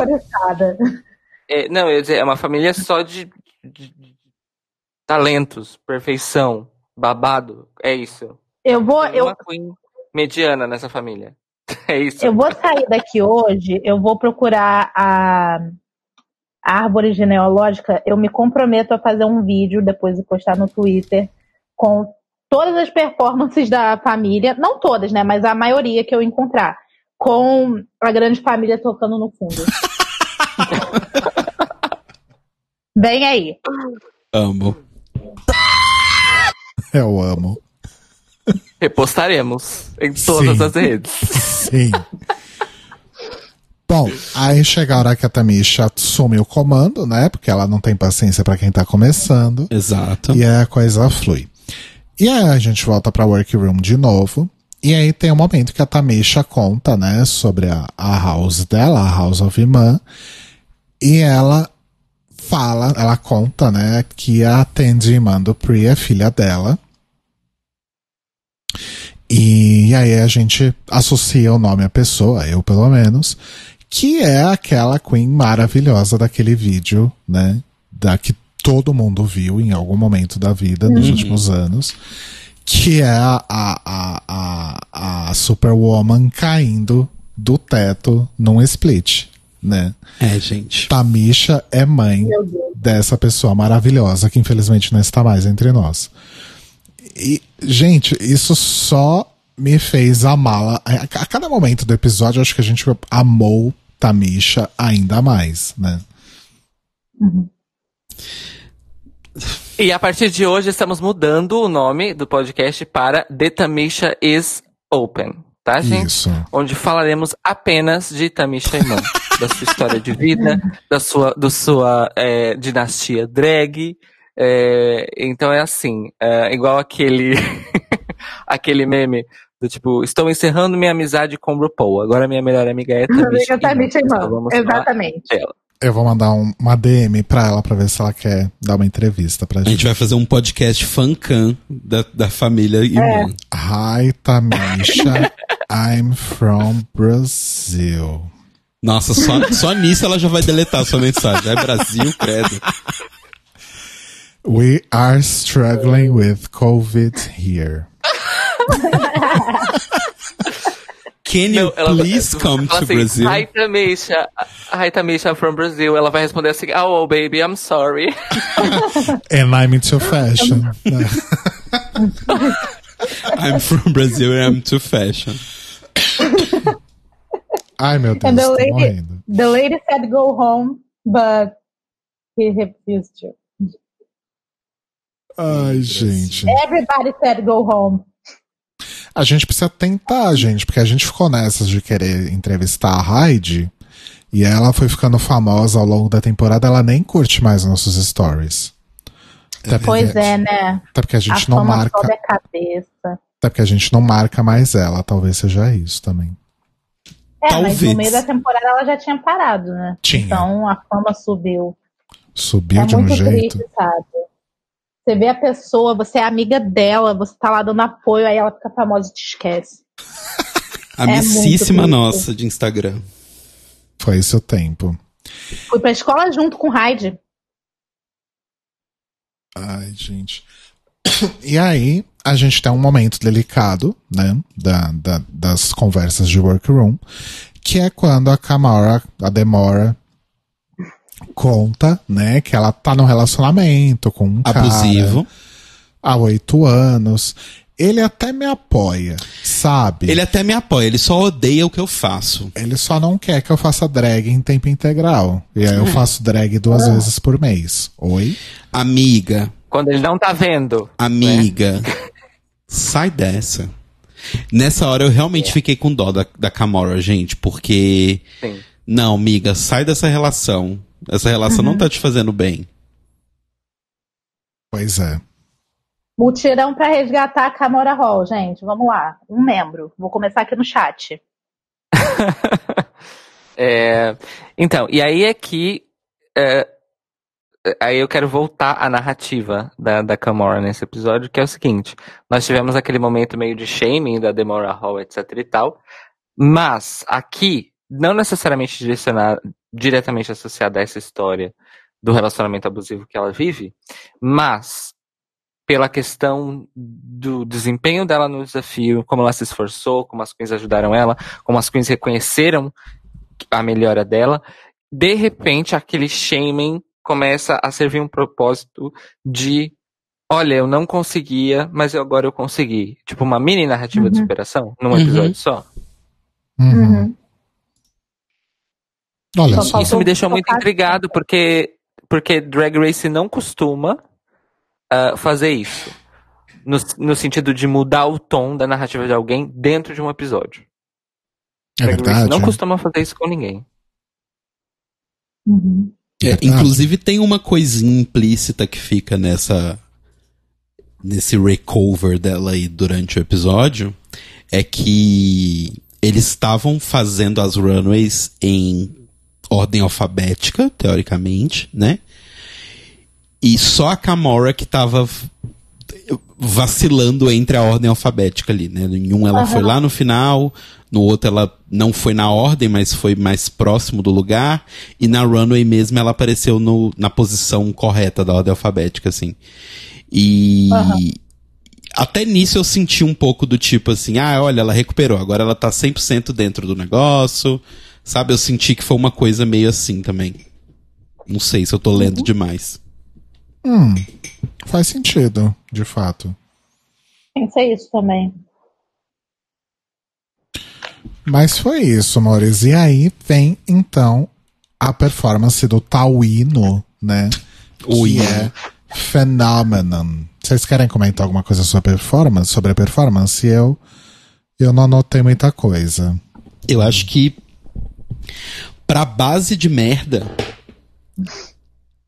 [SPEAKER 3] é- não, eu ia dizer, é uma família só de, de- de talentos, perfeição, babado. É isso.
[SPEAKER 4] Eu vou, eu,
[SPEAKER 3] mediana nessa família. É isso.
[SPEAKER 4] eu vou sair daqui hoje, eu vou procurar a, a árvore genealógica. Eu me comprometo a fazer um vídeo depois e postar no Twitter com todas as performances da família, não todas, né, mas a maioria que eu encontrar, com a grande família tocando no fundo. Bem aí.
[SPEAKER 2] Amo.
[SPEAKER 1] Eu amo.
[SPEAKER 3] Repostaremos em todas
[SPEAKER 1] Sim.
[SPEAKER 3] as redes.
[SPEAKER 1] Sim. Bom, aí chega a hora que a Tamisha assume o comando, né? Porque ela não tem paciência pra quem tá começando.
[SPEAKER 2] Exato.
[SPEAKER 1] E aí a coisa flui. E aí a gente volta pra workroom de novo. E aí tem um momento que a Tamisha conta, né, sobre a, a house dela, a House of Iman. E ela fala, ela conta, né, que a Tandy Iman Dupree é filha dela. E aí a gente associa o nome à pessoa, eu pelo menos, que é aquela Queen maravilhosa daquele vídeo, né? Da que todo mundo viu em algum momento da vida nos últimos anos. Que é a, a, a, a, a Superwoman caindo do teto num split, né?
[SPEAKER 2] É, gente.
[SPEAKER 1] Tamisha é mãe dessa pessoa maravilhosa que infelizmente não está mais entre nós. E, gente, isso só me fez amá-la. A, a cada momento do episódio, acho que a gente amou Tamisha ainda mais, né?
[SPEAKER 3] E a partir de hoje estamos mudando o nome do podcast para The Tamisha is Open, tá, gente?
[SPEAKER 1] Isso.
[SPEAKER 3] Onde falaremos apenas de Tamisha Iman, da sua história de vida, da sua, do sua é, dinastia drag. É, então é assim, é, igual aquele aquele meme do tipo, estou encerrando minha amizade com o RuPaul. Agora minha melhor amiga é. Iman. Então falar
[SPEAKER 4] Exatamente.
[SPEAKER 1] Eu vou mandar um- uma DM pra ela pra ver se ela quer dar uma entrevista pra
[SPEAKER 2] A gente
[SPEAKER 1] gente.
[SPEAKER 2] vai fazer um podcast fancam da, da família Iman.
[SPEAKER 1] Hi, Tamisha. I'm from Brazil.
[SPEAKER 2] Nossa, só, só nisso ela já vai deletar a sua mensagem. É Brasil, credo.
[SPEAKER 1] We are struggling with COVID here.
[SPEAKER 2] Can you
[SPEAKER 3] Não, ela-
[SPEAKER 2] please come
[SPEAKER 3] Fala
[SPEAKER 2] to
[SPEAKER 3] assim,
[SPEAKER 2] Brazil?
[SPEAKER 3] Hi Tamisha, hi Tamisha from Brazil. Ela vai responder assim, oh, oh baby, I'm sorry.
[SPEAKER 1] And I'm into fashion.
[SPEAKER 2] I'm from Brazil and I'm too fashion.
[SPEAKER 1] Ai, meu Deus,
[SPEAKER 4] And the lady, the lady said go home, but he refused to.
[SPEAKER 1] Ai, gente.
[SPEAKER 4] Everybody said go home.
[SPEAKER 1] A gente precisa tentar, gente, porque a gente ficou nessas de querer entrevistar a Heidi e ela foi ficando famosa ao longo da temporada, ela nem curte mais nossos stories. Até
[SPEAKER 4] Pois é, né?
[SPEAKER 1] Até porque a
[SPEAKER 4] A
[SPEAKER 1] gente não
[SPEAKER 4] fama
[SPEAKER 1] marca.
[SPEAKER 4] sobe a cabeça.
[SPEAKER 1] Até porque a gente não marca mais ela, talvez seja isso também.
[SPEAKER 4] É, mas
[SPEAKER 2] Talvez.
[SPEAKER 4] no meio da temporada ela já tinha parado, né?
[SPEAKER 1] Tinha.
[SPEAKER 4] Então a fama subiu.
[SPEAKER 1] Subiu
[SPEAKER 4] é
[SPEAKER 1] de um
[SPEAKER 4] muito
[SPEAKER 1] jeito.
[SPEAKER 4] triste, sabe? Você vê a pessoa, você é amiga dela, você tá lá dando apoio, aí ela fica famosa e te esquece.
[SPEAKER 2] A
[SPEAKER 4] É
[SPEAKER 2] missíssima
[SPEAKER 4] muito
[SPEAKER 2] nossa de Instagram.
[SPEAKER 1] Foi esse o tempo.
[SPEAKER 4] Fui pra escola junto com o Hyde.
[SPEAKER 1] Ai, gente. E aí, a gente tem um momento delicado, né? Da, da- das conversas de workroom, que é quando a Kamara, a Demora, conta, né, que ela tá num relacionamento com um
[SPEAKER 2] Abusivo.
[SPEAKER 1] cara há oito anos. Ele até me apoia, sabe?
[SPEAKER 2] Ele até me apoia, ele só odeia o que eu faço.
[SPEAKER 1] Ele só não quer que eu faça drag em tempo integral. E aí eu faço drag duas vezes por mês. Oi?
[SPEAKER 2] Amiga,
[SPEAKER 3] Quando ele não tá vendo.
[SPEAKER 2] amiga, sai dessa. Nessa hora eu realmente fiquei com dó da, da Camora, gente, porque.
[SPEAKER 3] Sim.
[SPEAKER 2] Não, amiga, sai dessa relação. Essa relação não tá te fazendo bem.
[SPEAKER 1] Pois é.
[SPEAKER 4] Mutirão pra resgatar a Camora Hall, gente. Vamos lá. Um membro. Vou começar aqui no chat.
[SPEAKER 3] É, então, e aí é que. é, aí eu quero voltar à narrativa da, da Camora nesse episódio, que é o seguinte: nós tivemos aquele momento meio de shaming da Demora Hall, etc e tal, mas aqui, não necessariamente direcionado, diretamente associada a essa história do relacionamento abusivo que ela vive, mas pela questão do desempenho dela no desafio, como ela se esforçou, como as queens ajudaram ela, como as queens reconheceram a melhora dela, de repente aquele shaming começa a servir um propósito de olha, eu não conseguia, mas agora eu consegui. Tipo uma mini narrativa de
[SPEAKER 4] Uhum.
[SPEAKER 3] superação num
[SPEAKER 2] Uhum.
[SPEAKER 3] episódio só.
[SPEAKER 1] Uhum. Olha
[SPEAKER 4] Só
[SPEAKER 3] Isso me deixou muito intrigado porque porque Drag Race não costuma ah, fazer isso. No, no sentido de mudar o tom da narrativa de alguém dentro de um episódio.
[SPEAKER 1] É
[SPEAKER 3] Drag Race
[SPEAKER 1] verdade.
[SPEAKER 3] não costuma fazer isso com ninguém.
[SPEAKER 4] Uhum.
[SPEAKER 2] É,
[SPEAKER 1] Verdade.
[SPEAKER 2] inclusive tem uma coisinha implícita que fica nessa nesse recover dela aí durante o episódio é que eles estavam fazendo as runways em ordem alfabética, teoricamente, né? E só a Camora que tava vacilando entre a ordem alfabética ali, né? Em um ela foi lá no final, no outro ela não foi na ordem, mas foi mais próximo do lugar, e na runway mesmo ela apareceu no, na posição correta da ordem alfabética, assim. E até nisso eu senti um pouco do tipo assim, ah, olha, ela recuperou, agora ela tá 100% dentro do negócio, sabe? Eu senti que foi uma coisa meio assim também. Não sei se eu tô lendo demais.
[SPEAKER 1] Hum, faz sentido, de fato.
[SPEAKER 4] Pensei isso também.
[SPEAKER 1] Mas foi isso, amores. E aí vem, então, a performance do Tauino, né?
[SPEAKER 2] O
[SPEAKER 1] que é Phenomenon. Vocês querem comentar alguma coisa sobre a performance? Sobre a performance? Eu, eu não anotei muita coisa.
[SPEAKER 2] Eu acho que pra base de merda,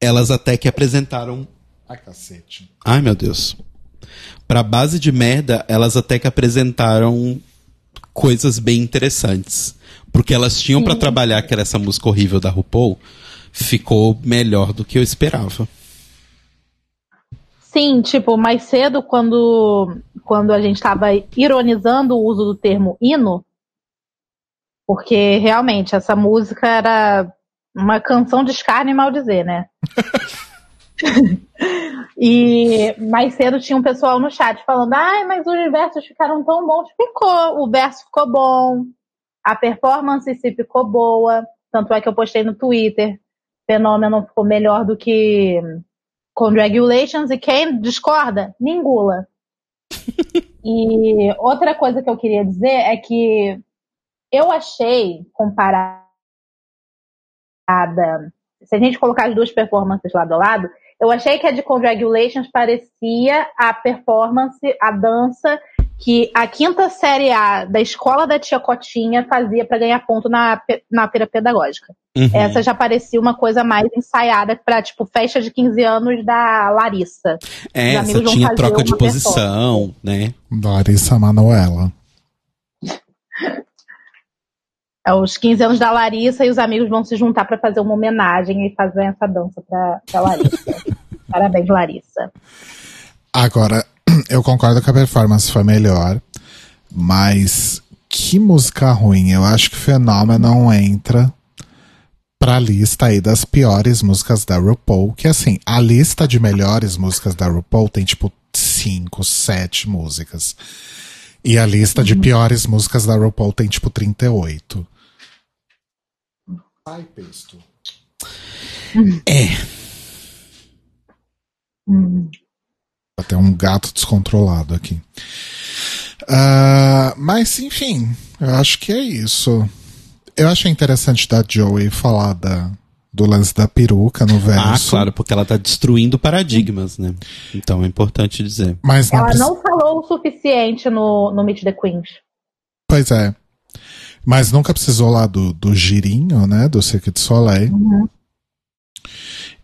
[SPEAKER 2] elas até que apresentaram.
[SPEAKER 1] Ai, cacete.
[SPEAKER 2] Ai, meu Deus. Pra base de merda, elas até que apresentaram coisas bem interessantes. Porque elas tinham pra trabalhar, que era essa música horrível da RuPaul, ficou melhor do que eu esperava.
[SPEAKER 4] Sim, tipo, mais cedo, quando, quando a gente estava ironizando o uso do termo hino, Porque realmente essa música era uma canção de escárnio e maldizer, né? e mais cedo tinha um pessoal no chat falando: ai, mas os versos ficaram tão bons. Ficou, o verso ficou bom, a performance si ficou boa. Tanto é que eu postei no Twitter: Fenômeno ficou melhor do que Congratulations. E quem discorda, mingula. e outra coisa que eu queria dizer é que eu achei, comparada. Se a gente colocar as duas performances lado a lado, eu achei que a de Congratulations parecia a performance, a dança que a quinta série A da escola da Tia Cotinha fazia para ganhar ponto na, na feira pedagógica.
[SPEAKER 2] Uhum.
[SPEAKER 4] Essa já parecia uma coisa mais ensaiada para tipo festa de 15 anos da Larissa.
[SPEAKER 2] É, essa tinha troca de posição, né?
[SPEAKER 1] Larissa Manoela.
[SPEAKER 4] É os 15 anos da Larissa e os amigos vão se juntar para fazer uma homenagem e fazer essa dança pra, pra Larissa. Parabéns, Larissa.
[SPEAKER 1] Agora, eu concordo que a performance foi melhor, mas que música ruim. Eu acho que Fenômeno não entra pra lista aí das piores músicas da RuPaul, que assim, a lista de melhores músicas da RuPaul tem tipo 5, 7 músicas. E a lista de piores músicas da RuPaul tem tipo 38. Ai, pesto.
[SPEAKER 2] É.
[SPEAKER 1] Tem um gato descontrolado aqui. Ah, mas, enfim, eu acho que é isso. Eu achei interessante da Joey falar da, do lance da peruca no verso.
[SPEAKER 2] Ah, claro, porque ela tá destruindo paradigmas, né? Então é importante dizer.
[SPEAKER 1] Mas não
[SPEAKER 4] Ela
[SPEAKER 1] precisa-
[SPEAKER 4] não falou o suficiente no, no Meet the Queens.
[SPEAKER 1] Pois é. Mas nunca precisou lá do, do girinho, né? Do Cirque du Soleil.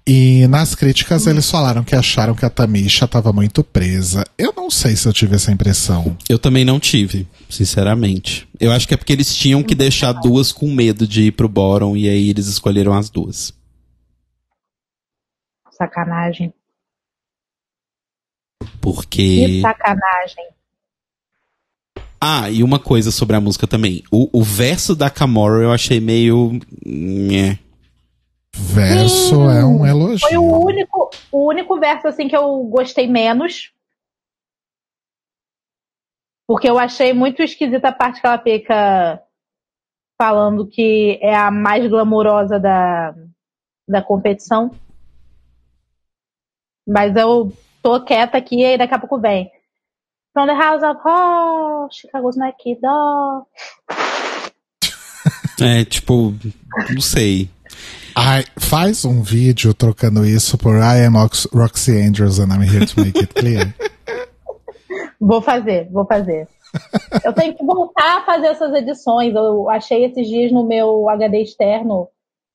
[SPEAKER 1] E nas críticas eles falaram que acharam que a Tamisha tava muito presa. Eu não sei se eu tive essa impressão.
[SPEAKER 2] Eu também não tive, sinceramente. Eu acho que é porque eles tinham que deixar duas com medo de ir pro bottom e aí eles escolheram as duas.
[SPEAKER 4] Sacanagem. Que
[SPEAKER 2] Porque.
[SPEAKER 4] sacanagem.
[SPEAKER 2] Ah, e uma coisa sobre a música também. O, o verso da Camora eu achei meio. Nhé.
[SPEAKER 1] Verso é um elogio.
[SPEAKER 4] Foi o único, o único verso assim que eu gostei menos. Porque eu achei muito esquisita a parte que ela fica falando que é a mais glamurosa da, da competição. Mas eu tô quieta aqui e daqui a pouco vem. From the house of oh, Chicago's neck door.
[SPEAKER 2] É, tipo, não sei.
[SPEAKER 1] Ai, faz um vídeo trocando isso por I am Ox- Roxy Andrews and I'm here to make it clear.
[SPEAKER 4] Vou fazer, vou fazer. Eu tenho que voltar a fazer essas edições. Eu achei esses dias no meu HD externo.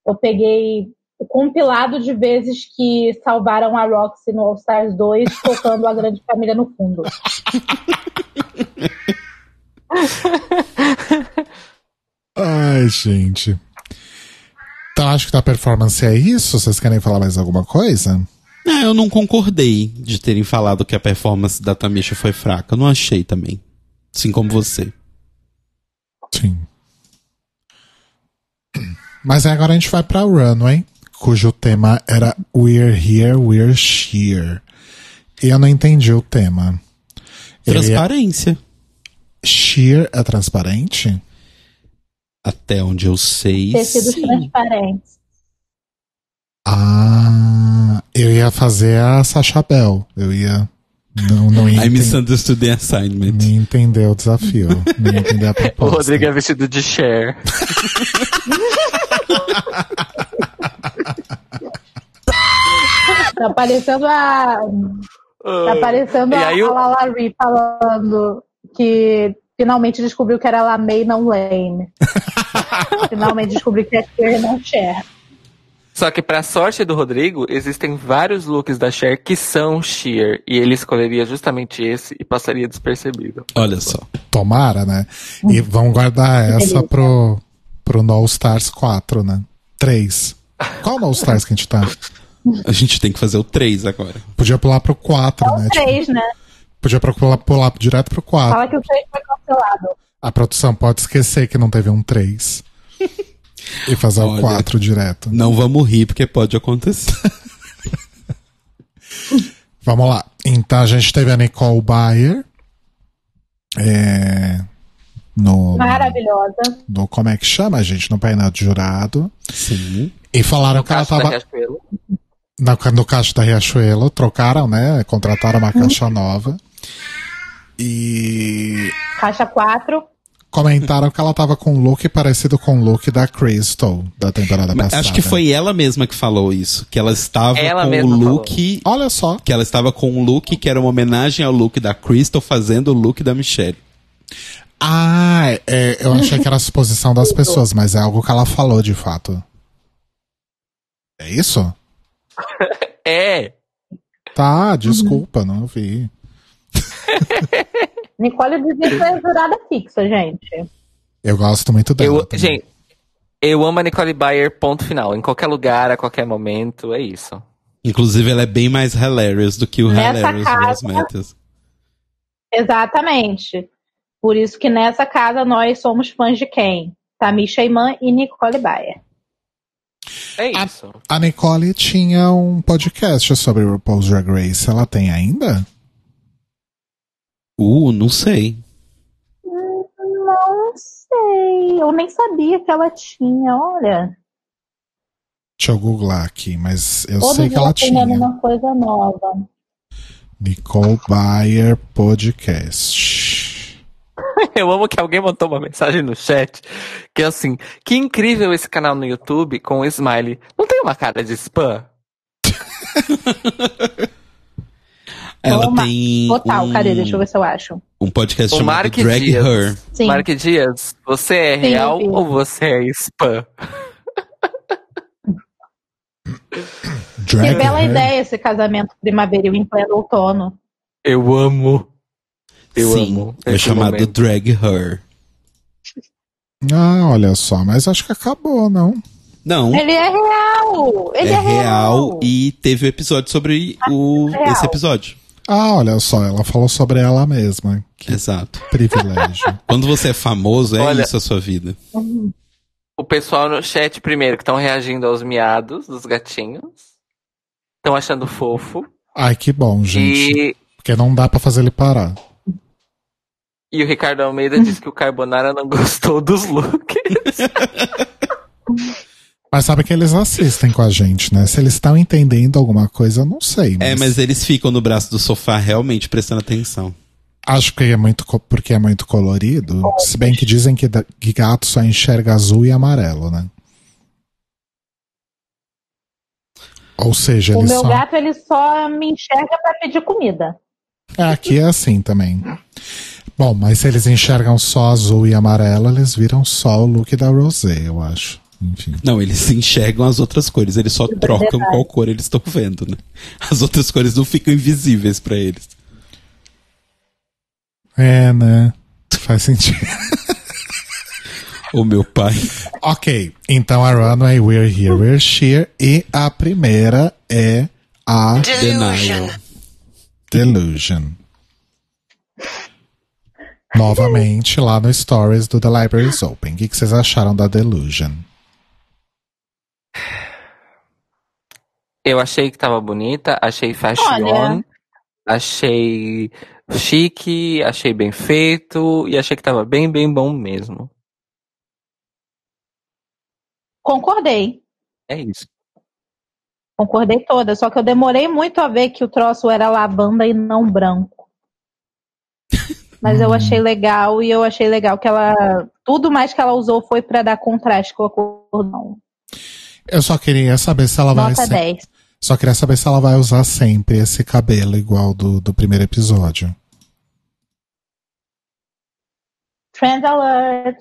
[SPEAKER 4] Eu peguei o compilado de vezes que salvaram a Roxy no All Stars 2, tocando a grande família no fundo.
[SPEAKER 1] Ai, gente. Então acho que da performance é isso. Vocês querem falar mais alguma coisa?
[SPEAKER 2] Ah, eu não concordei de terem falado que a performance da Tamisha foi fraca. Eu não achei também. Assim como você.
[SPEAKER 1] Sim. Mas agora a gente vai pra Runway, cujo tema era We're Here, We're Sheer. E eu não entendi o tema. Ele é-
[SPEAKER 2] Transparência.
[SPEAKER 1] Sheer é transparente?
[SPEAKER 2] Até onde eu sei.
[SPEAKER 4] Tecidos
[SPEAKER 2] sim.
[SPEAKER 4] transparentes.
[SPEAKER 1] Ah, eu ia fazer a Sacha Bell. Eu ia. Não, não ia
[SPEAKER 2] I misunderstood the assignment.
[SPEAKER 1] nem entender o desafio. nem entender a
[SPEAKER 3] O
[SPEAKER 1] proposta.
[SPEAKER 3] Rodrigo é vestido de Cher.
[SPEAKER 4] Tá parecendo a. Tá parecendo
[SPEAKER 3] E
[SPEAKER 4] a,
[SPEAKER 3] aí o-
[SPEAKER 4] a Lala Ree falando que finalmente descobriu que era Lamei, não Lane. finalmente descobri que é Cher, não Cher.
[SPEAKER 3] Só que pra sorte do Rodrigo, existem vários looks da Cher que são sheer. E ele escolheria justamente esse e passaria despercebido.
[SPEAKER 2] Olha só.
[SPEAKER 1] Tomara, né? E vão guardar essa pro, pro No Stars 4, né? 3. Qual No Stars que a gente tá?
[SPEAKER 2] A gente tem que fazer o 3 agora.
[SPEAKER 1] Podia pular pro 4, né? Tipo,
[SPEAKER 4] Três, né?
[SPEAKER 1] Podia pular, pular direto pro 4.
[SPEAKER 4] Fala que o três foi cancelado.
[SPEAKER 1] A produção pode esquecer que não teve um 3. e fazer o
[SPEAKER 2] Olha.
[SPEAKER 1] 4 direto.
[SPEAKER 2] Não vamos rir, porque pode acontecer.
[SPEAKER 1] Vamos lá. Então a gente teve a Nicole Bayer. É, no,
[SPEAKER 4] Maravilhosa.
[SPEAKER 1] no. Como é que chama, gente? No painel de jurado.
[SPEAKER 2] Sim.
[SPEAKER 1] E falaram que ela
[SPEAKER 3] Caixa da
[SPEAKER 1] tava.
[SPEAKER 3] Riachuelo.
[SPEAKER 1] na, no caixa da Riachuelo, trocaram, né? Contrataram uma caixa nova. E
[SPEAKER 4] Caixa 4.
[SPEAKER 1] comentaram que ela tava com um look parecido com o look da Crystal da temporada
[SPEAKER 2] Mas
[SPEAKER 1] passada.
[SPEAKER 2] acho que foi ela mesma que falou isso. Que ela estava
[SPEAKER 3] Ela
[SPEAKER 2] com o
[SPEAKER 3] mesma
[SPEAKER 2] look.
[SPEAKER 1] Olha só.
[SPEAKER 2] Que ela estava com um look que era uma homenagem ao look da Crystal fazendo o look da Michelle.
[SPEAKER 1] Ah, é, eu achei que era a suposição das pessoas, mas é algo que ela falou de fato. É isso?
[SPEAKER 3] É.
[SPEAKER 1] Tá, desculpa, não vi.
[SPEAKER 4] Nicole devia ser jurada fixa, gente.
[SPEAKER 1] Eu gosto muito dela.
[SPEAKER 3] Eu, gente, eu amo a Nicole Bayer, ponto final. Em qualquer lugar, a qualquer momento, é isso.
[SPEAKER 2] Inclusive, ela é bem mais hilarious do que o
[SPEAKER 4] Nessa
[SPEAKER 2] hilarious
[SPEAKER 4] casa-
[SPEAKER 2] Ross Matthews.
[SPEAKER 4] Exatamente. Por isso que nessa casa nós somos fãs de quem? Tamisha Iman e Nicole Bayer.
[SPEAKER 3] É isso.
[SPEAKER 1] A Nicole tinha um podcast sobre RuPaul's Drag Race. Ela tem ainda?
[SPEAKER 2] Uh, não sei.
[SPEAKER 4] Não sei. Eu nem sabia que ela tinha, olha.
[SPEAKER 1] Deixa eu googlar aqui, mas eu
[SPEAKER 4] Todo
[SPEAKER 1] sei que ela
[SPEAKER 4] aprendendo
[SPEAKER 1] tinha.
[SPEAKER 4] uma coisa nova.
[SPEAKER 1] Nicole Bayer Podcast.
[SPEAKER 3] Eu amo que alguém mandou uma mensagem no chat que é assim: que incrível esse canal no YouTube com o Smiley. Não tem uma cara de spam?
[SPEAKER 2] Ela
[SPEAKER 4] Toma.
[SPEAKER 2] tem
[SPEAKER 4] Total,
[SPEAKER 2] um,
[SPEAKER 4] cadê? Deixa eu ver se eu acho.
[SPEAKER 2] um podcast
[SPEAKER 3] O
[SPEAKER 2] chamado
[SPEAKER 3] Mark
[SPEAKER 2] Drag
[SPEAKER 3] Dias.
[SPEAKER 2] Her.
[SPEAKER 4] Sim.
[SPEAKER 3] Mark Dias, você é
[SPEAKER 4] Sim,
[SPEAKER 3] real
[SPEAKER 4] sim.
[SPEAKER 3] ou você é spam?
[SPEAKER 4] Que
[SPEAKER 1] Drag
[SPEAKER 4] bela
[SPEAKER 1] Her?
[SPEAKER 4] ideia esse casamento primaveril em pleno outono.
[SPEAKER 3] Eu amo. Eu
[SPEAKER 2] Sim,
[SPEAKER 3] amo.
[SPEAKER 2] é chamado
[SPEAKER 3] momento.
[SPEAKER 2] Drag Her.
[SPEAKER 1] Ah, olha só, mas acho que acabou, não?
[SPEAKER 2] Não,
[SPEAKER 4] Ele é real! Ele
[SPEAKER 2] é,
[SPEAKER 4] é,
[SPEAKER 2] real e teve o episódio sobre o,
[SPEAKER 4] real.
[SPEAKER 2] esse episódio.
[SPEAKER 1] Ah, olha só, ela falou sobre ela mesma. Que
[SPEAKER 2] Exato.
[SPEAKER 1] privilégio.
[SPEAKER 2] Quando você é famoso, é
[SPEAKER 3] Olha-
[SPEAKER 2] isso a sua vida.
[SPEAKER 3] O pessoal no chat, primeiro, que estão reagindo aos miados dos gatinhos. Estão achando fofo.
[SPEAKER 1] Ai, que bom, gente.
[SPEAKER 3] E,
[SPEAKER 1] Porque não dá pra fazer ele parar.
[SPEAKER 3] e o Ricardo Almeida disse que o Carbonara não gostou dos looks.
[SPEAKER 1] Mas sabe que eles assistem com a gente, né? Se eles estão entendendo alguma coisa, eu não sei.
[SPEAKER 2] É, mas eles ficam no braço do sofá realmente prestando atenção.
[SPEAKER 1] Acho que é muito porque é muito colorido. Se bem que dizem que, gato só enxerga azul e amarelo, né? Ou seja,
[SPEAKER 4] O meu
[SPEAKER 1] só.
[SPEAKER 4] gato, ele só me enxerga pra pedir comida.
[SPEAKER 1] É, aqui é assim também. Bom, mas se eles enxergam só azul e amarelo, eles viram só o look da Rosé, eu acho. Enfim.
[SPEAKER 2] Não, eles enxergam as outras cores, eles só trocam qual cor eles estão vendo, né? As outras cores não ficam invisíveis pra eles.
[SPEAKER 1] É, né? Faz sentido.
[SPEAKER 2] O meu pai.
[SPEAKER 1] ok, então a runway We're Here, We're Sheer. E a primeira é a
[SPEAKER 2] Denial.
[SPEAKER 1] Delusion. Novamente lá no Stories do The Libraries Open. O que vocês acharam da Delusion?
[SPEAKER 3] Eu achei que tava bonita, achei fashion,
[SPEAKER 4] Olha.
[SPEAKER 3] achei chique, achei bem feito e achei que tava bem, bem bom mesmo.
[SPEAKER 4] Concordei.
[SPEAKER 3] É isso.
[SPEAKER 4] Concordei toda. Só que eu demorei muito a ver que o troço era lavanda e não branco. Mas eu achei legal e eu achei legal que ela. Tudo mais que ela usou foi pra dar contraste com a cor. Não.
[SPEAKER 1] Eu só queria saber se ela vai.
[SPEAKER 4] Nota
[SPEAKER 1] se-
[SPEAKER 4] 10.
[SPEAKER 1] Só queria saber se ela vai usar sempre esse cabelo igual do, do primeiro episódio.
[SPEAKER 4] Trend alert.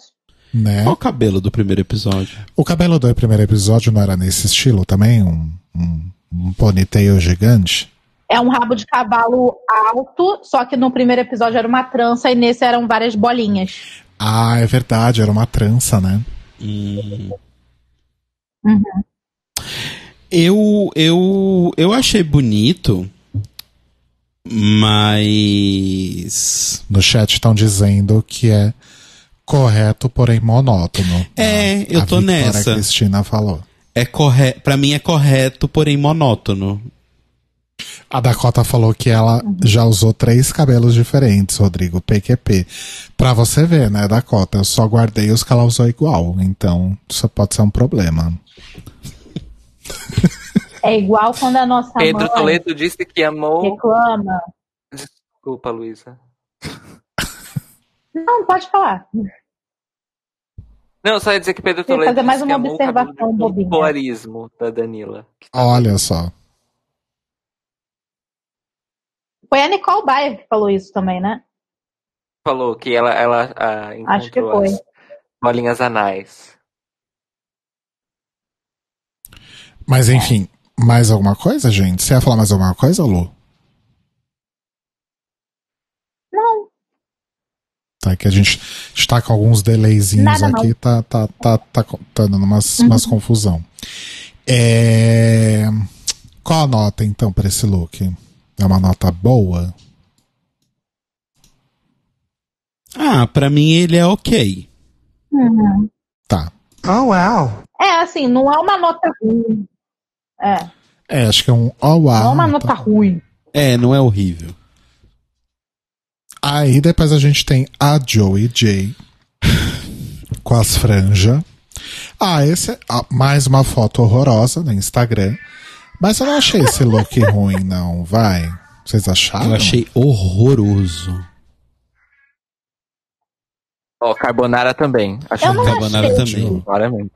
[SPEAKER 1] Né?
[SPEAKER 2] Qual o cabelo do primeiro episódio?
[SPEAKER 1] O cabelo do primeiro episódio não era nesse estilo também? Um, um, um ponytail gigante?
[SPEAKER 4] É um rabo de cavalo alto, só que no primeiro episódio era uma trança e nesse eram várias bolinhas.
[SPEAKER 1] Ah, é verdade, era uma trança, né?
[SPEAKER 2] Hum.
[SPEAKER 4] Uhum.
[SPEAKER 2] Eu, eu, eu achei bonito, mas.
[SPEAKER 1] No chat estão dizendo que é Correto, porém monótono.
[SPEAKER 2] É, eu
[SPEAKER 1] A
[SPEAKER 2] tô
[SPEAKER 1] Victoria
[SPEAKER 2] nessa.
[SPEAKER 1] Cristina falou.
[SPEAKER 2] É corre... Pra mim é correto, porém monótono.
[SPEAKER 1] A Dakota falou que ela já usou três cabelos diferentes, Rodrigo, PQP. Pra você ver, né, Dakota? Eu só guardei os que ela usou igual. Então, isso pode ser um problema.
[SPEAKER 4] É igual quando a nossa
[SPEAKER 3] Pedro
[SPEAKER 4] mãe
[SPEAKER 3] Toledo disse que amou.
[SPEAKER 4] reclama.
[SPEAKER 3] Desculpa, Luísa.
[SPEAKER 4] Não, pode falar.
[SPEAKER 3] Não, só ia dizer que Pedro Toledo
[SPEAKER 4] fazer mais
[SPEAKER 3] disse que
[SPEAKER 4] uma
[SPEAKER 3] amou o
[SPEAKER 4] observação bobinha.
[SPEAKER 3] da Danila.
[SPEAKER 1] Olha só.
[SPEAKER 4] Foi a Nicole Bayer que falou isso também, né?
[SPEAKER 3] Falou que ela, ela ah, encontrou
[SPEAKER 4] Acho que foi.
[SPEAKER 3] as bolinhas anais.
[SPEAKER 1] Mas enfim, mais alguma coisa, gente? Você ia falar mais alguma coisa, Lu?
[SPEAKER 4] Não.
[SPEAKER 1] Tá, que a gente está com alguns delayzinhos
[SPEAKER 4] Nada, não.
[SPEAKER 1] aqui, tá, tá, tá, tá, tá dando umas, umas confusão. É... Qual a nota, então, para esse look? É uma nota boa?
[SPEAKER 2] Ah, pra mim ele é ok.
[SPEAKER 4] Uhum.
[SPEAKER 1] Tá.
[SPEAKER 7] Oh, wow.
[SPEAKER 4] É, assim, não é uma nota ruim. É,
[SPEAKER 1] É, acho que é um oh, wow.
[SPEAKER 4] não é uma nota
[SPEAKER 1] tá.
[SPEAKER 4] ruim.
[SPEAKER 2] É, não é horrível.
[SPEAKER 1] Aí depois a gente tem a Joey J com as franjas. Ah, esse é ah, mais uma foto horrorosa no Instagram. Mas eu não achei esse look ruim, não. Vai. Vocês acharam?
[SPEAKER 2] Eu achei horroroso.
[SPEAKER 3] Ó, Carbonara também. Achei
[SPEAKER 4] Eu não
[SPEAKER 2] Carbonara
[SPEAKER 4] achei.
[SPEAKER 2] também.
[SPEAKER 3] claramente.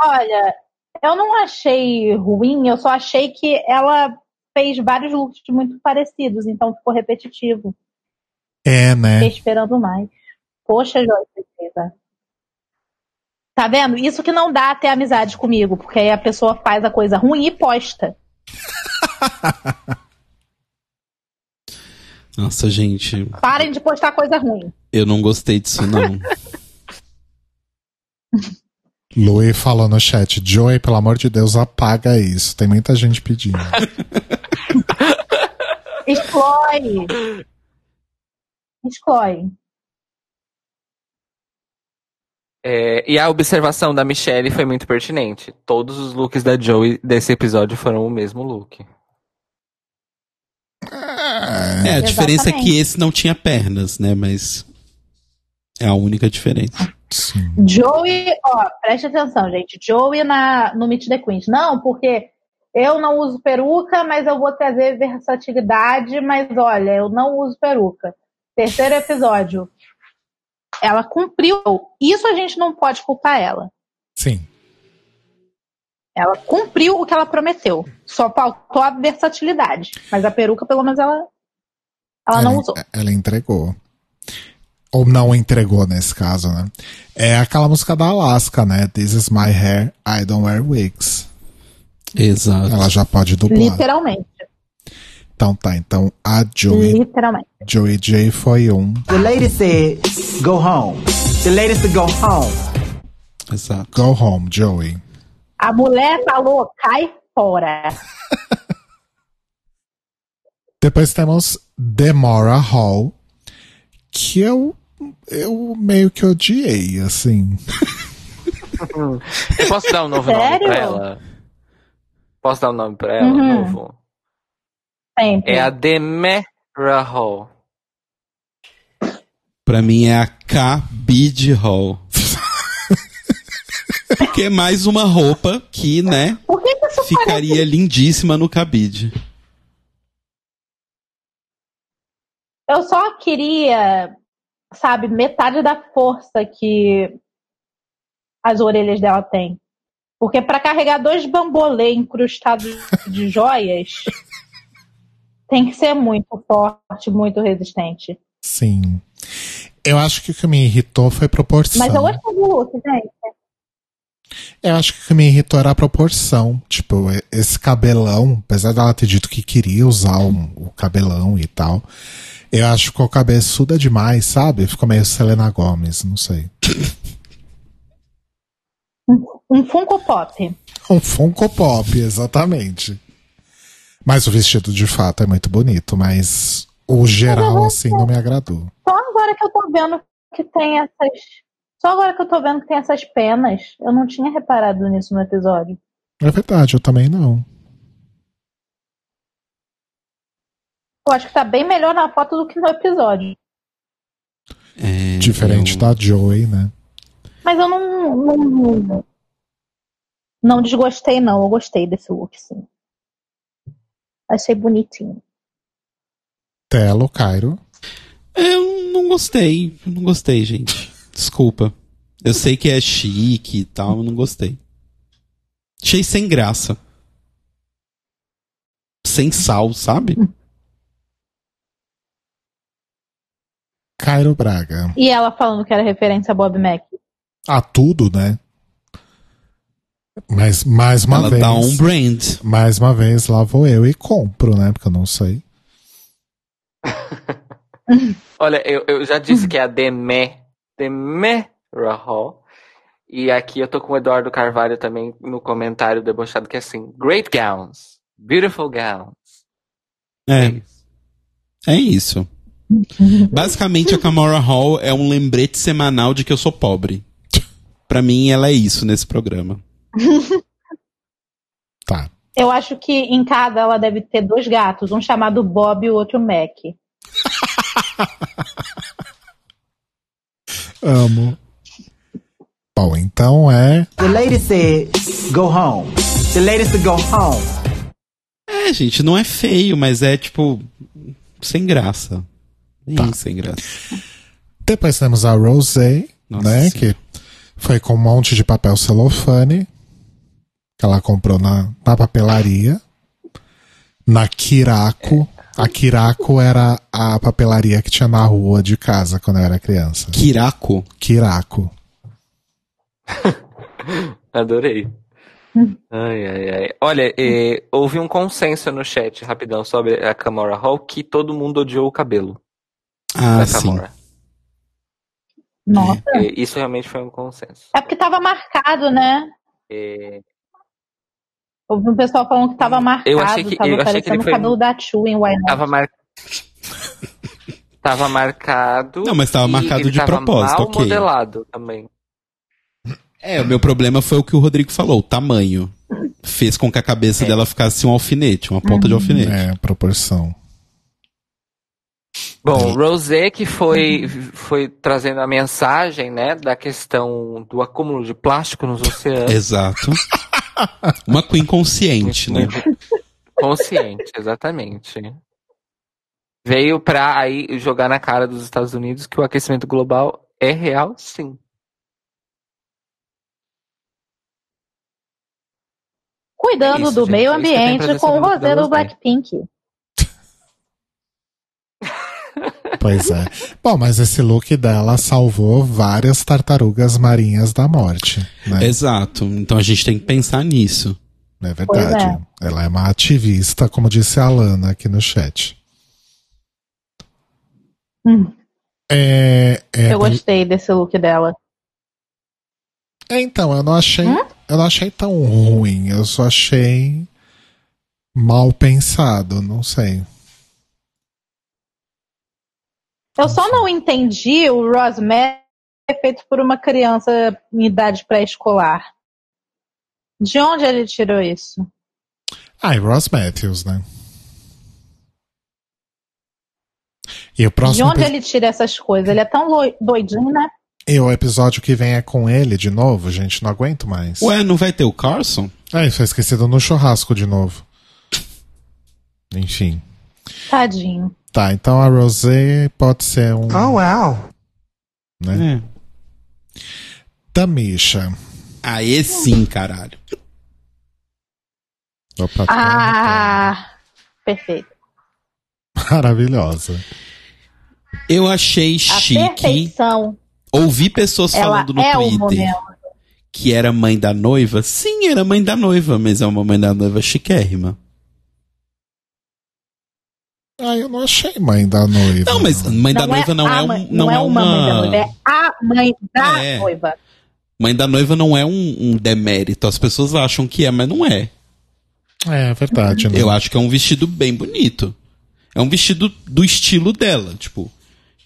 [SPEAKER 4] Olha, eu não achei ruim, eu só achei que ela fez vários looks muito parecidos, então ficou repetitivo.
[SPEAKER 1] É, né?
[SPEAKER 4] Fiquei esperando mais. Poxa, Joyce. Tá vendo? Isso que não dá ter amizade comigo, porque aí a pessoa faz a coisa ruim e posta.
[SPEAKER 2] Nossa, gente,
[SPEAKER 4] Parem de postar coisa ruim.
[SPEAKER 2] eu não gostei disso, não.
[SPEAKER 1] Louis falou no chat, Joey, pelo amor de Deus, apaga isso. Tem muita gente pedindo.
[SPEAKER 4] Exclói. Exclói.
[SPEAKER 3] É, e a observação da Michelle foi muito pertinente. Todos os looks da Joey desse episódio foram o mesmo look.
[SPEAKER 2] É, a diferença é que esse não tinha pernas, né? Mas é a única diferença.
[SPEAKER 1] Sim.
[SPEAKER 4] Joey, ó, preste atenção, gente. Joey na, no Meet the Queens. Não, porque eu não uso peruca, mas eu vou trazer versatilidade, mas olha, eu não uso peruca. Terceiro episódio. Ela cumpriu. Isso a gente não pode culpar ela.
[SPEAKER 1] Sim.
[SPEAKER 4] Ela cumpriu o que ela prometeu. Só faltou a versatilidade. Mas a peruca, pelo menos, ela, ela não usou.
[SPEAKER 1] Ela entregou. Ou não entregou nesse caso, né? É aquela música da Alaska, né? This is my hair, I don't wear wigs.
[SPEAKER 2] Exato.
[SPEAKER 1] Ela já pode dublar.
[SPEAKER 4] Literalmente.
[SPEAKER 1] Então tá, então a Joey,
[SPEAKER 4] Literalmente.
[SPEAKER 1] Joey J foi um.
[SPEAKER 7] The lady said, go home. The latest to go home.
[SPEAKER 2] Exato.
[SPEAKER 1] Go home, Joey.
[SPEAKER 4] A mulher falou, cai fora.
[SPEAKER 1] Depois temos Demora Hall, que eu, eu meio que odiei, assim.
[SPEAKER 3] Eu posso dar um novo nome
[SPEAKER 4] Sério?
[SPEAKER 3] pra ela? Posso dar um nome pra ela?
[SPEAKER 4] Uhum.
[SPEAKER 3] Novo?
[SPEAKER 4] Sempre.
[SPEAKER 3] É a Demera Hall.
[SPEAKER 2] Pra mim é a Cabide Hall. que é mais uma roupa que, né,
[SPEAKER 4] Por que,
[SPEAKER 2] ficaria lindíssima no cabide.
[SPEAKER 4] Eu só queria, sabe, metade da força que as orelhas dela têm. Porque para carregar dois bambolê incrustados de joias, tem que ser muito forte, muito resistente.
[SPEAKER 1] Sim. Eu acho que o que me irritou foi a proporção.
[SPEAKER 4] Mas eu gostei do look, gente.
[SPEAKER 1] Eu acho que o que me irritou era a proporção. Tipo, esse cabelão, apesar dela ter dito que queria usar um- o cabelão e tal, eu acho que ficou cabeçuda demais, sabe? Ficou meio Selena Gomes, não sei.
[SPEAKER 4] Um Funko Pop.
[SPEAKER 1] Um Funko Pop, exatamente. Mas o vestido de fato é muito bonito, mas o geral, assim, não me agradou.
[SPEAKER 4] Só agora que eu tô vendo que tem essas. Só agora que eu tô vendo que tem essas penas. Eu não tinha reparado nisso no episódio.
[SPEAKER 1] É verdade, eu também não.
[SPEAKER 4] Eu acho que tá bem melhor na foto do que no episódio.
[SPEAKER 2] É,
[SPEAKER 1] Diferente
[SPEAKER 2] eu-
[SPEAKER 1] da Joey, né?
[SPEAKER 4] Mas eu não, não. Não desgostei, não. Eu gostei desse look, sim. Achei bonitinho.
[SPEAKER 1] Telo, Cairo.
[SPEAKER 2] Eu não gostei. Eu não gostei, gente. Desculpa. Eu sei que é chique e tal, mas não gostei. Achei sem graça. Sem sal, sabe?
[SPEAKER 1] Cairo Braga.
[SPEAKER 4] E ela falando que era referência a Bob Mac.
[SPEAKER 1] Ah, tudo, né? Mas mais uma
[SPEAKER 2] Ela
[SPEAKER 1] vez.
[SPEAKER 2] dá um brand.
[SPEAKER 1] Mais uma vez, lá vou eu e compro, né? Porque eu não sei.
[SPEAKER 3] Olha, eu, eu já disse que é a Demé. Demé Rahal. E aqui eu tô com o Eduardo Carvalho também no comentário debochado que é assim: Great gowns. Beautiful gowns.
[SPEAKER 2] É. É isso. Basicamente, a Camora Hall é um lembrete semanal de que eu sou pobre. Pra mim, ela é isso nesse programa.
[SPEAKER 1] Tá.
[SPEAKER 4] Eu acho que em casa ela deve ter dois gatos, um chamado Bob e o outro Mac.
[SPEAKER 1] Amo. Bom, então é.
[SPEAKER 7] The lady said, go home. The lady said, go home.
[SPEAKER 2] É, gente, não é feio, mas é tipo. sem graça. Bem
[SPEAKER 1] Tá.
[SPEAKER 2] sem graça.
[SPEAKER 1] Depois temos a Rosé, né?
[SPEAKER 2] Senhora.
[SPEAKER 1] Que foi com um monte de papel celofane que ela comprou na, na papelaria. Na Kiraco. A Kiraco era a papelaria que tinha na rua de casa quando eu era criança.
[SPEAKER 2] Kirako.
[SPEAKER 1] Kiraco.
[SPEAKER 3] Adorei. Ai, ai, ai. Olha, eh, houve um consenso no chat, rapidão, sobre a Camora Hall, que todo mundo odiou o cabelo
[SPEAKER 2] Ah,
[SPEAKER 3] da
[SPEAKER 2] sim.
[SPEAKER 3] Camora.
[SPEAKER 4] Nossa.
[SPEAKER 3] Eh, Isso realmente foi um consenso.
[SPEAKER 4] É porque tava marcado, né?
[SPEAKER 3] Eh,
[SPEAKER 4] Houve um pessoal falando que tava marcado,
[SPEAKER 3] Eu achei que-
[SPEAKER 4] tava
[SPEAKER 3] eu achei que
[SPEAKER 4] parecendo
[SPEAKER 3] ele
[SPEAKER 4] o
[SPEAKER 3] foi-
[SPEAKER 4] cabelo da Chu em Why Not.
[SPEAKER 3] Tava mar... tava marcado.
[SPEAKER 2] Não, mas tava marcado de
[SPEAKER 3] tava
[SPEAKER 2] propósito,
[SPEAKER 3] mal
[SPEAKER 2] ok.
[SPEAKER 3] modelado também.
[SPEAKER 2] É, o meu problema foi o que o Rodrigo falou, o tamanho. Fez com que a cabeça dela ficasse um alfinete, uma ponta de alfinete.
[SPEAKER 1] É, proporção.
[SPEAKER 3] Bom, Rosé que foi, foi trazendo a mensagem, né, da questão do acúmulo de plástico nos oceanos.
[SPEAKER 2] Exato. Uma Queen consciente, né?
[SPEAKER 3] Consciente, exatamente. Veio pra aí jogar na cara dos Estados Unidos que o aquecimento global é real, sim.
[SPEAKER 4] Cuidando
[SPEAKER 3] É isso,
[SPEAKER 4] do
[SPEAKER 3] gente,
[SPEAKER 4] meio
[SPEAKER 3] é
[SPEAKER 4] ambiente com o
[SPEAKER 3] sobre o look da
[SPEAKER 4] roseiro
[SPEAKER 3] Rosé.
[SPEAKER 4] Blackpink.
[SPEAKER 1] Pois é. Bom, mas esse look dela salvou várias tartarugas marinhas da morte. Né?
[SPEAKER 2] Exato. Então a gente tem que pensar nisso.
[SPEAKER 1] É verdade. Ela é uma ativista, como disse a Alana aqui no chat.
[SPEAKER 4] Hum,
[SPEAKER 1] É, é,
[SPEAKER 4] eu gostei desse look dela.
[SPEAKER 1] é, então, eu não achei.
[SPEAKER 4] Hum?
[SPEAKER 1] Eu não achei tão ruim. Eu só achei mal pensado, não sei.
[SPEAKER 4] Eu só não entendi o Rosemary é feito por uma criança em idade pré-escolar. De onde ele tirou isso?
[SPEAKER 1] Ah, e Ross Matthews, né? E o
[SPEAKER 4] De
[SPEAKER 1] próximo
[SPEAKER 4] onde
[SPEAKER 1] epi-
[SPEAKER 4] ele tira essas coisas? Ele é tão doidinho, né?
[SPEAKER 1] e o episódio que vem é com ele de novo, gente. Não aguento mais.
[SPEAKER 2] Ué, não vai ter o Carson?
[SPEAKER 1] É, isso foi esquecido no churrasco de novo. Enfim.
[SPEAKER 4] Tadinho.
[SPEAKER 1] Tá, então a Rosé pode ser um.
[SPEAKER 7] Oh, wow.
[SPEAKER 1] Né?
[SPEAKER 2] É.
[SPEAKER 1] Tamisha.
[SPEAKER 2] Aê sim, caralho.
[SPEAKER 1] Opa, tá
[SPEAKER 4] Ah, perfeito.
[SPEAKER 1] Maravilhosa.
[SPEAKER 2] Eu achei
[SPEAKER 4] A
[SPEAKER 2] chique.
[SPEAKER 4] perfeição.
[SPEAKER 2] Ouvi pessoas
[SPEAKER 4] Ela
[SPEAKER 2] falando no
[SPEAKER 4] é
[SPEAKER 2] Twitter que era mãe da noiva. Sim, era mãe da noiva, mas é uma mãe da noiva chiquérrima.
[SPEAKER 1] Ah, eu não achei mãe da noiva.
[SPEAKER 2] Não, mas mãe da noiva não é,
[SPEAKER 4] mãe-
[SPEAKER 2] um, não é
[SPEAKER 4] uma mãe da noiva, é a mãe da
[SPEAKER 2] É.
[SPEAKER 4] noiva.
[SPEAKER 2] Mãe da noiva não é um, um demérito. As pessoas acham que é, mas não é.
[SPEAKER 1] É verdade, né?
[SPEAKER 2] Eu acho que é um vestido bem bonito. É um vestido do estilo dela, tipo,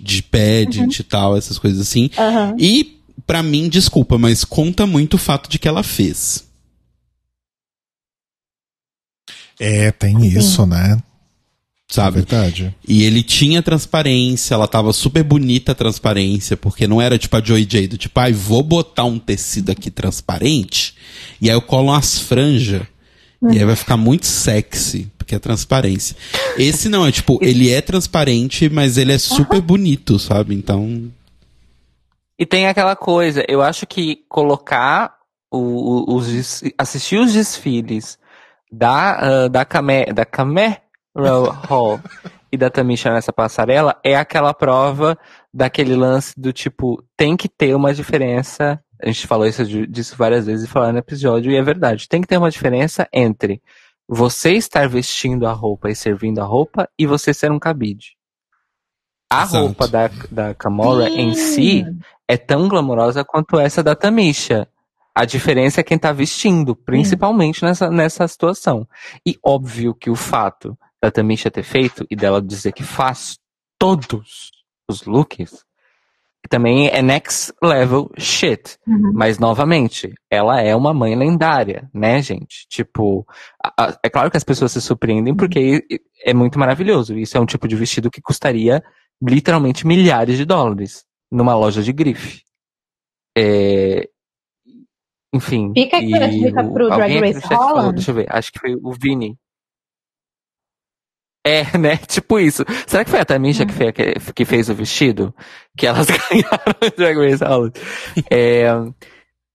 [SPEAKER 2] de pageant e tal, essas coisas assim.
[SPEAKER 4] Aham.
[SPEAKER 2] E, pra mim, desculpa, mas conta muito o fato de que ela fez.
[SPEAKER 1] É, tem isso, né? É
[SPEAKER 2] Sabe?
[SPEAKER 1] verdade.
[SPEAKER 2] E ele tinha transparência, ela tava super bonita a transparência, porque não era tipo a Joy J do tipo, ai, vou botar um tecido aqui transparente, e aí eu colo umas franjas, e aí vai ficar muito sexy, porque é transparência. Esse não, é tipo, ele é transparente, mas ele é super bonito, sabe? Então.
[SPEAKER 3] E tem aquela coisa, eu acho que colocar o, o- os assistir os desfiles da ah, da Camé da Camé Hall e da Tamisha nessa passarela é aquela prova daquele lance do tipo tem que ter uma diferença. A gente falou isso disso várias vezes e falando no episódio e é verdade. Tem que ter uma diferença entre você estar vestindo a roupa e servindo a roupa e você ser um cabide. A
[SPEAKER 2] Exato.
[SPEAKER 3] roupa da, da Kamora em si é tão glamourosa quanto essa da Tamisha. A diferença é quem tá vestindo, principalmente nessa, nessa situação. E óbvio que o fato da Tamisha ter feito e dela dizer que faz todos os looks também é next level shit.
[SPEAKER 4] Uhum.
[SPEAKER 3] Mas, novamente, ela é uma mãe lendária, né, gente? Tipo, a- a- é claro que as pessoas se surpreendem porque é muito maravilhoso. Isso é um tipo de vestido que custaria literalmente milhares de dólares numa loja de grife. É, Enfim.
[SPEAKER 4] Fica aqui a dica pro Drag Race
[SPEAKER 3] chat falou,
[SPEAKER 4] Holland.
[SPEAKER 3] deixa eu ver, acho que foi o Vini. É, né? Tipo isso. Será que foi a Tamisha que, fez, que fez o vestido? Que elas ganharam o Drag Race Holland? É,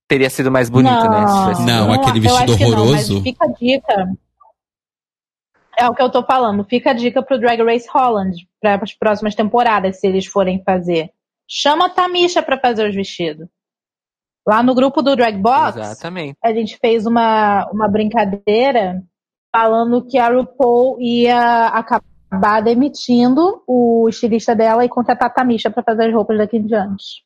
[SPEAKER 3] teria sido mais bonito, né? se tivesse-
[SPEAKER 2] Não, aquele
[SPEAKER 4] eu
[SPEAKER 2] vestido
[SPEAKER 4] acho que não,
[SPEAKER 2] horroroso.
[SPEAKER 4] mas fica a dica. É o que eu tô falando. Fica a dica pro Drag Race Holland para as próximas temporadas, se eles forem fazer. Chama a Tamisha pra fazer os vestidos. Lá no grupo do Drag Box,
[SPEAKER 3] Exatamente.
[SPEAKER 4] a gente fez uma, uma brincadeira falando que a RuPaul ia acabar demitindo o estilista dela e contratar a Tamisha pra fazer as roupas daqui em diante.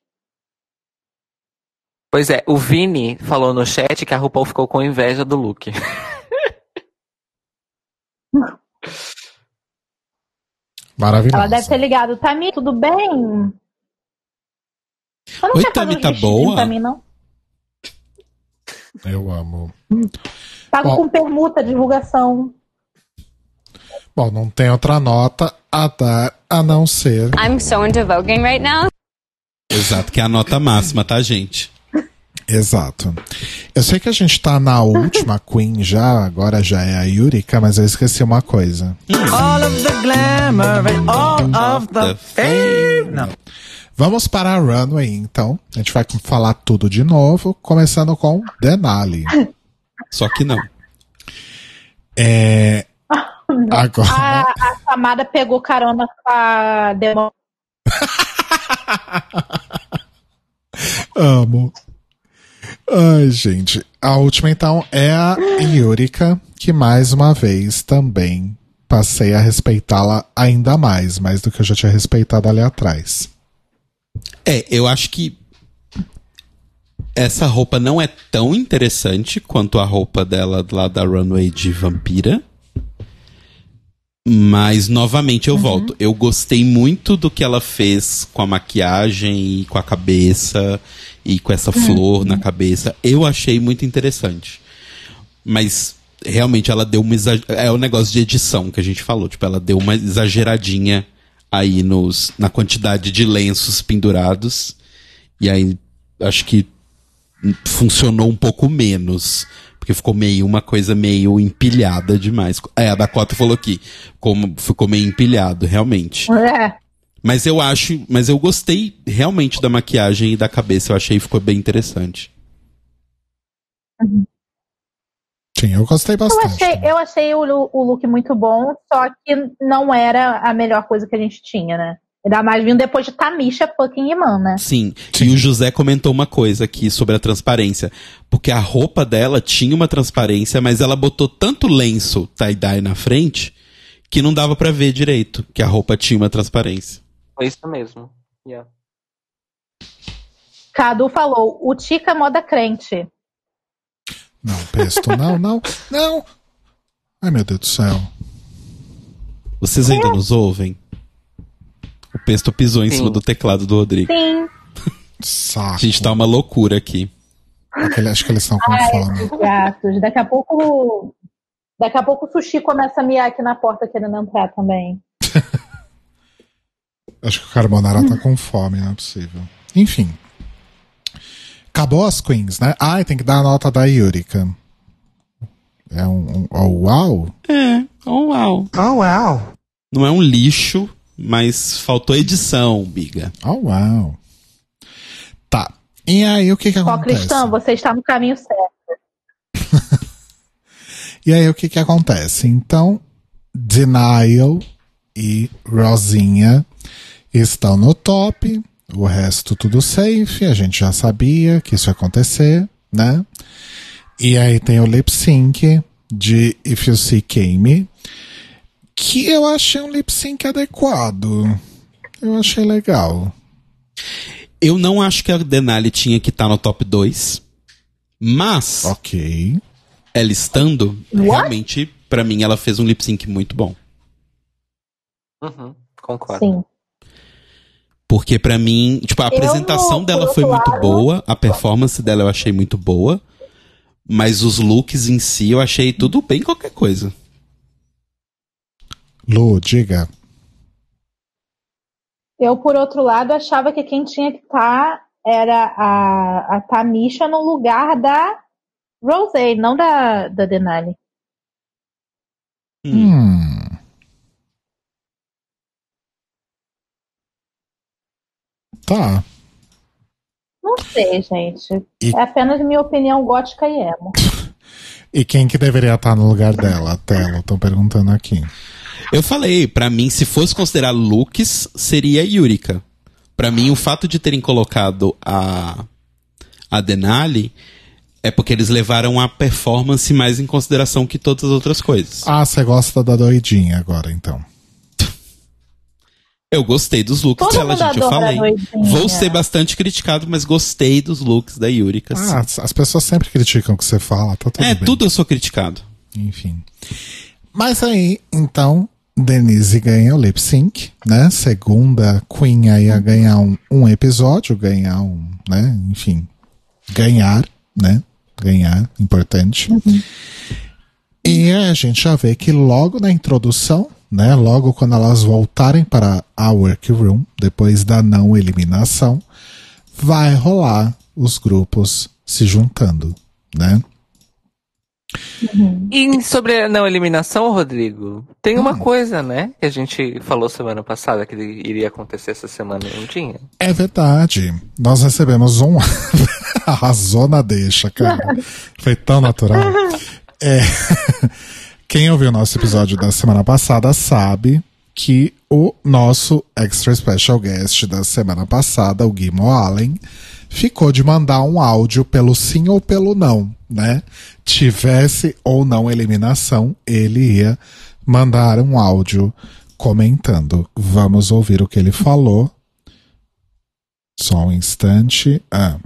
[SPEAKER 3] Pois é, o Vini falou no chat que a RuPaul ficou com inveja do look.
[SPEAKER 1] Maravilhoso.
[SPEAKER 4] Ela deve ter ligado, Tami, tudo bem?
[SPEAKER 2] Oi, Tami, tá boa?
[SPEAKER 4] mim, não?
[SPEAKER 1] Eu amo.
[SPEAKER 4] Pago
[SPEAKER 1] Bom.
[SPEAKER 4] com permuta, divulgação.
[SPEAKER 1] Bom, não tem outra nota a dar a não ser.
[SPEAKER 8] I'm so into voguing right now.
[SPEAKER 2] Exato, que é a nota máxima, tá, gente?
[SPEAKER 1] Exato. Eu sei que a gente tá na última Queen já, agora já é a Yurika, mas eu esqueci uma coisa.
[SPEAKER 7] All of the glamour and all of the fame. Não.
[SPEAKER 1] Vamos para a runway, então. A gente vai falar tudo de novo, começando com Denali.
[SPEAKER 2] Só que não.
[SPEAKER 1] É. Agora.
[SPEAKER 4] A, a Samada pegou carona com a Demon.
[SPEAKER 1] Amo. Ai, gente. A última, então, é a Yurika, que mais uma vez também passei a respeitá-la ainda mais, mais do que eu já tinha respeitado ali atrás.
[SPEAKER 2] É, eu acho que essa roupa não é tão interessante quanto a roupa dela lá da runway de vampira. Mas, novamente, eu volto. Eu gostei muito do que ela fez com a maquiagem e com a cabeça e com essa flor na cabeça. Eu achei muito interessante. Mas, realmente, ela deu uma exa- É o negócio de edição que a gente falou. Tipo, ela deu uma exageradinha aí nos, na quantidade de lenços pendurados. E aí, acho que funcionou um pouco menos. Porque ficou meio uma coisa meio empilhada demais. É, a Dakota falou aqui. Como ficou meio empilhado, realmente.
[SPEAKER 4] É.
[SPEAKER 2] Mas eu acho. Mas eu gostei realmente da maquiagem e da cabeça. Eu achei que ficou bem interessante.
[SPEAKER 1] Sim, eu gostei
[SPEAKER 4] Eu
[SPEAKER 1] bastante.
[SPEAKER 4] achei, eu achei o, o look muito bom, só que não era a melhor coisa que a gente tinha, né? Ainda mais vindo depois de Tamisha fucking Iman, né?
[SPEAKER 2] Sim. E o José comentou uma coisa aqui sobre a transparência. Porque a roupa dela tinha uma transparência, mas ela botou tanto lenço tie-dye na frente que não dava pra ver direito que a roupa tinha uma transparência.
[SPEAKER 3] Foi isso mesmo. Yeah.
[SPEAKER 4] Cadu falou, o Tica é moda crente.
[SPEAKER 1] Não, Pesto, não, não, não. Ai, meu Deus do céu.
[SPEAKER 2] Vocês ainda nos ouvem? O Pesto pisou em
[SPEAKER 3] Sim.
[SPEAKER 2] cima do teclado do Rodrigo.
[SPEAKER 4] Sim.
[SPEAKER 1] Saco.
[SPEAKER 2] A gente tá uma loucura aqui.
[SPEAKER 1] Aquele- acho que eles estão com
[SPEAKER 4] Ai,
[SPEAKER 1] fome.
[SPEAKER 4] gatos. Daqui a pouco. Daqui a pouco o sushi começa a miar aqui na porta querendo entrar também.
[SPEAKER 1] Acho que o Carbonara tá com fome, não é possível. Enfim. Acabou as queens, né? Ai, tem que dar a nota da Yurika. É um, um oh, uau?
[SPEAKER 2] É, oh uau.
[SPEAKER 7] Oh, wow.
[SPEAKER 2] Não é um lixo, mas faltou edição, biga.
[SPEAKER 1] Oh, uau. Tá. E aí, o que que
[SPEAKER 4] Ó,
[SPEAKER 1] acontece?
[SPEAKER 4] Cristão, você está no caminho certo.
[SPEAKER 1] E aí, o que que acontece? Então, Denial e Rosinha estão no top, o resto tudo safe, a gente já sabia que isso ia acontecer, né? E aí tem o lip sync de If You See Kame, que eu achei um lip sync adequado. Eu achei legal.
[SPEAKER 2] Eu não acho que a Denali tinha que estar no top 2. Mas,
[SPEAKER 1] Ok.
[SPEAKER 2] ela estando,
[SPEAKER 4] What?
[SPEAKER 2] realmente, pra mim, ela fez um lip sync muito bom.
[SPEAKER 3] Uhum, concordo.
[SPEAKER 4] Sim.
[SPEAKER 2] Porque pra mim, tipo, a apresentação dela foi muito
[SPEAKER 4] lado-
[SPEAKER 2] boa, a performance dela eu achei muito boa, mas os looks em si eu achei tudo bem qualquer coisa.
[SPEAKER 1] Lu, diga.
[SPEAKER 4] Eu, por outro lado, achava que quem tinha que estar era a, a Tamisha no lugar da Rosé, não da, da Denali.
[SPEAKER 1] Hum. Tá.
[SPEAKER 4] Não sei, gente.
[SPEAKER 1] E-
[SPEAKER 4] É apenas minha opinião gótica e emo.
[SPEAKER 1] E quem que deveria estar no lugar dela? Telo, estão perguntando aqui.
[SPEAKER 2] Eu falei, pra mim, se fosse considerar looks, seria a Yurika. Pra mim, o fato de terem colocado a, a Denali é porque eles levaram a performance mais em consideração que todas as outras coisas.
[SPEAKER 1] Ah, você gosta da doidinha agora, então.
[SPEAKER 2] Eu gostei dos looks
[SPEAKER 4] Todo
[SPEAKER 2] dela, gente. Eu falei. Vou ser bastante criticado, mas gostei dos looks da Yurika. sim.
[SPEAKER 1] Ah, as- as pessoas sempre criticam o que você fala, tá tudo
[SPEAKER 2] é,
[SPEAKER 1] bem.
[SPEAKER 2] tudo eu sou criticado.
[SPEAKER 1] Enfim. Mas aí, então, Denise ganha o lip sync, né? Segunda Queen aí a ganhar um, um episódio, ganhar um, né? Enfim, ganhar, né? Ganhar, importante. E a gente já vê que logo na introdução, né? Logo quando elas voltarem para a workroom, depois da não eliminação, vai rolar os grupos se juntando, né?
[SPEAKER 3] E sobre a não eliminação, Rodrigo, tem uma coisa, né? Que a gente falou semana passada que iria acontecer essa semana e não tinha.
[SPEAKER 1] É verdade. Nós recebemos um. Arrasou na deixa, cara. Foi tão natural. É... Quem ouviu o nosso episódio da semana passada sabe que o nosso extra special guest da semana passada, o Guimo Allen, ficou de mandar um áudio pelo sim ou pelo não, né? Tivesse ou não eliminação, ele ia mandar um áudio comentando. Vamos ouvir o que ele falou. Só um instante. Ah,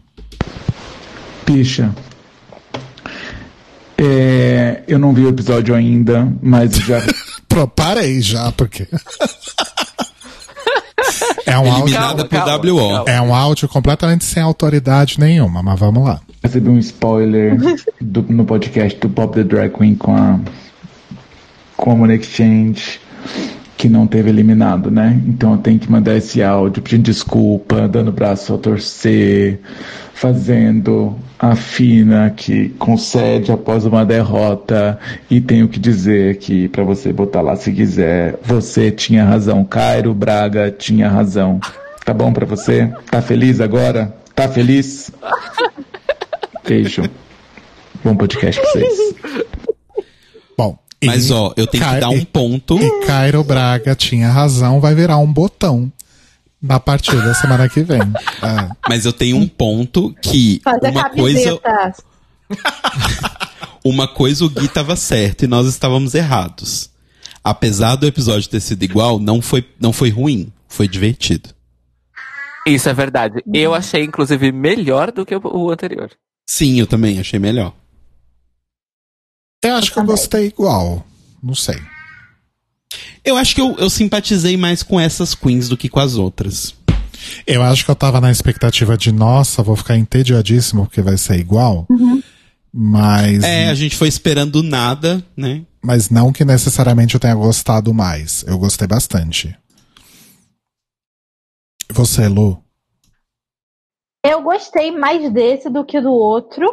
[SPEAKER 9] Picha. É, eu não vi o episódio ainda, mas já.
[SPEAKER 1] Pô, parei já, porque. É, um áudio,
[SPEAKER 2] Eliminada
[SPEAKER 3] Calma,
[SPEAKER 2] por
[SPEAKER 3] calma,
[SPEAKER 2] WO.
[SPEAKER 3] calma.
[SPEAKER 1] é um áudio completamente sem autoridade nenhuma, mas vamos lá.
[SPEAKER 9] recebi um spoiler do- no podcast do Pop the Drag Queen com a Common Exchange que não teve eliminado, né? Então eu tenho que mandar esse áudio pedindo desculpa, dando braço a torcer, fazendo a fina que concede após uma derrota e tenho que dizer que para você botar lá se quiser, você tinha razão, Cairo Braga tinha razão. Tá bom pra você? Tá feliz agora? Tá feliz? Beijo. Bom podcast pra vocês.
[SPEAKER 1] Bom.
[SPEAKER 2] Mas, ó, eu tenho que dar um ponto.
[SPEAKER 1] E Cairo Braga tinha razão, vai virar um botão na partida da semana que vem. Ah,
[SPEAKER 2] Mas eu tenho um ponto que
[SPEAKER 4] Fazer
[SPEAKER 2] uma coisa, uma coisa o Gui tava certo e nós estávamos errados. Apesar do episódio ter sido igual, não foi, não foi ruim, foi divertido.
[SPEAKER 3] Isso é verdade. Eu achei, inclusive, melhor do que o, o anterior.
[SPEAKER 2] Sim, eu também achei melhor.
[SPEAKER 1] eu acho que eu gostei igual. Não sei.
[SPEAKER 2] Eu acho que eu, eu simpatizei mais com essas queens do que com as outras.
[SPEAKER 1] Eu acho que eu tava na expectativa de, nossa, vou ficar entediadíssimo porque vai ser igual. Mas.
[SPEAKER 2] É, a gente foi esperando nada, né?
[SPEAKER 1] Mas não que necessariamente eu tenha gostado mais. Eu gostei bastante. Você, Lu?
[SPEAKER 4] Eu gostei mais desse do que do outro.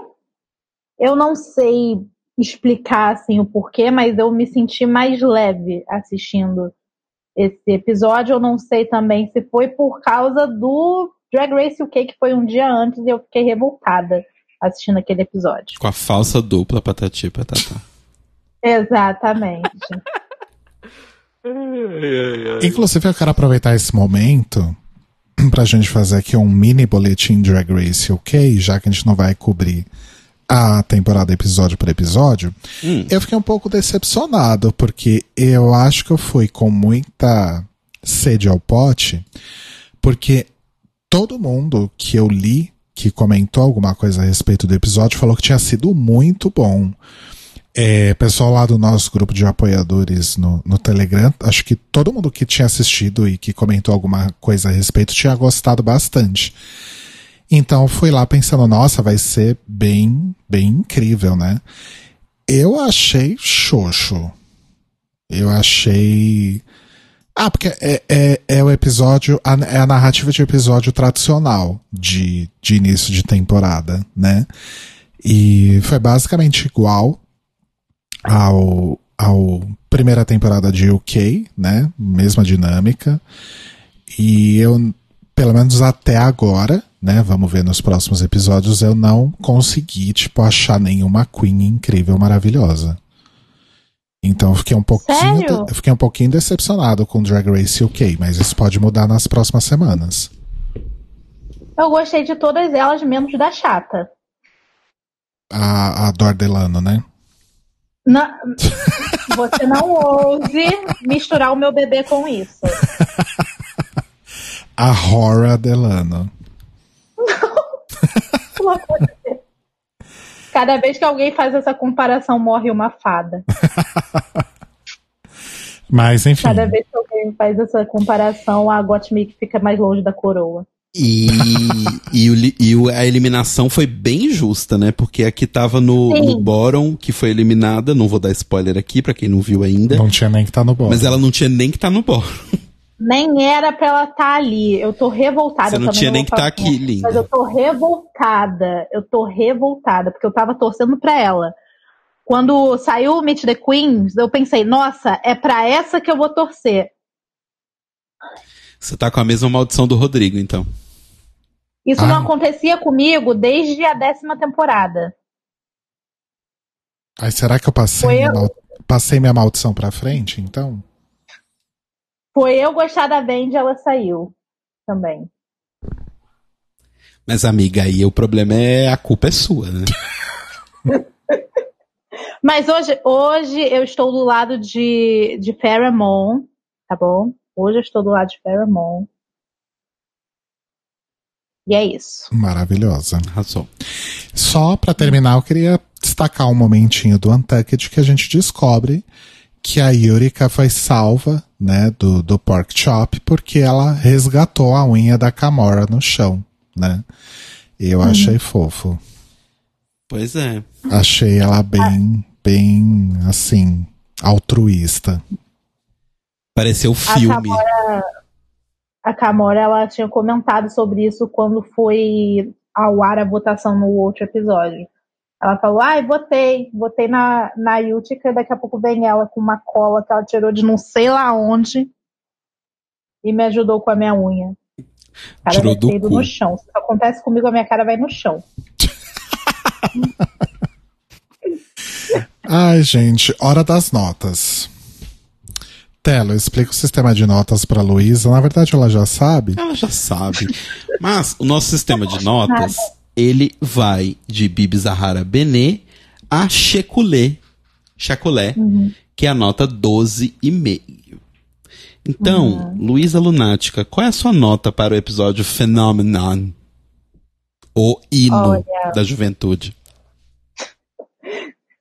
[SPEAKER 4] Eu não sei explicar assim o porquê, mas eu me senti mais leve assistindo esse episódio. Eu não sei também se foi por causa do Drag Race UK, que foi um dia antes e eu fiquei revoltada assistindo aquele episódio.
[SPEAKER 2] Com a falsa dupla patati e patatá.
[SPEAKER 4] Exatamente.
[SPEAKER 1] Inclusive, eu quero aproveitar esse momento pra gente fazer aqui um mini boletim Drag Race UK, já que a gente não vai cobrir a temporada episódio por episódio.
[SPEAKER 2] Hum.
[SPEAKER 1] Eu fiquei um pouco decepcionado, porque eu acho que eu fui com muita sede ao pote, porque todo mundo que eu li que comentou alguma coisa a respeito do episódio falou que tinha sido muito bom. É, pessoal lá do nosso grupo de apoiadores no, no Telegram, acho que todo mundo que tinha assistido e que comentou alguma coisa a respeito tinha gostado bastante. Então fui lá pensando, nossa, vai ser bem, bem incrível, né? Eu achei xoxo. Eu achei. Ah, porque é, é, é o episódio, é a narrativa de episódio tradicional de, de início de temporada, né? E foi basicamente igual ao, ao primeira temporada de UK, né? Mesma dinâmica. E eu, pelo menos até agora, né? Vamos ver nos próximos episódios, eu não consegui, tipo, achar nenhuma Queen incrível, maravilhosa. Então eu fiquei um pouquinho,
[SPEAKER 4] Sério?
[SPEAKER 1] eu fiquei um pouquinho decepcionado com Drag Race UK, mas isso pode mudar nas próximas semanas.
[SPEAKER 4] eu gostei de todas elas, menos da chata.
[SPEAKER 1] A, a Dor Delano, né?
[SPEAKER 4] Na- Você não ouse misturar o meu bebê com isso.
[SPEAKER 1] A Hora Delano.
[SPEAKER 4] Cada vez que alguém faz essa comparação, morre uma fada.
[SPEAKER 1] Mas enfim.
[SPEAKER 4] Cada vez que alguém faz essa comparação, a Gottmik fica mais longe da coroa.
[SPEAKER 2] E, e, o e o- a eliminação foi bem justa, né? Porque a que tava no,
[SPEAKER 4] Sim.
[SPEAKER 2] no bottom, que foi eliminada, não vou dar spoiler aqui pra quem não viu ainda,
[SPEAKER 1] Não tinha nem que estar no bolo.
[SPEAKER 2] mas ela não tinha nem que tá no bottom.
[SPEAKER 4] Nem era pra ela estar ali. Eu tô revoltada.
[SPEAKER 2] Você
[SPEAKER 4] eu
[SPEAKER 2] não tinha nem que
[SPEAKER 4] falar
[SPEAKER 2] tá aqui, linda.
[SPEAKER 4] Mas eu tô revoltada. Eu tô revoltada, porque eu tava torcendo pra ela. Quando saiu o Meet the Queens, eu pensei, nossa, é pra essa que eu vou torcer.
[SPEAKER 2] Você tá com a mesma maldição do Rodrigo, então.
[SPEAKER 4] Isso
[SPEAKER 1] Ah.
[SPEAKER 4] não acontecia comigo desde a décima temporada.
[SPEAKER 1] Aí será que eu passei,
[SPEAKER 4] Foi
[SPEAKER 1] minha,
[SPEAKER 4] eu.
[SPEAKER 1] mal- passei minha maldição pra frente, então?
[SPEAKER 4] Foi eu gostar da Vendi, ela saiu também.
[SPEAKER 2] Mas, amiga, aí o problema é a culpa é sua, né?
[SPEAKER 4] Mas hoje, hoje eu estou do lado de, de Pheromone, tá bom? Hoje eu estou do lado de Pheromone. E é isso.
[SPEAKER 1] Maravilhosa.
[SPEAKER 2] Arrasou.
[SPEAKER 1] Só pra terminar, eu queria destacar um momentinho do Untucked que a gente descobre que a Yurika foi salva, né, do, do pork chop porque ela resgatou a unha da Camora no chão, né? E eu achei fofo.
[SPEAKER 2] Pois é.
[SPEAKER 1] Achei ela bem, bem, assim, altruísta.
[SPEAKER 2] Pareceu
[SPEAKER 4] A
[SPEAKER 2] filme.
[SPEAKER 4] Camora, a Camora, ela tinha comentado sobre isso quando foi ao ar a votação no outro episódio. Ela falou, ai, votei, votei na, na Yutica, daqui a pouco vem ela com uma cola que ela tirou de não sei lá onde e me ajudou com a minha unha. Cara
[SPEAKER 2] Tirou do cu.
[SPEAKER 4] no chão. Se isso acontece comigo, a minha cara vai no chão.
[SPEAKER 1] Ai, gente, hora das notas. Telo, explica o sistema de notas pra Luísa. Na verdade, ela já sabe.
[SPEAKER 2] Ela já sabe. Mas o nosso sistema de notas, ele vai de Bibi Zahara Benê a Checulé, Chaculé, que é a nota 12,5. Então, Luísa Lunática, qual é a sua nota para o episódio Phenomenon? O hino
[SPEAKER 4] Olha.
[SPEAKER 2] da juventude.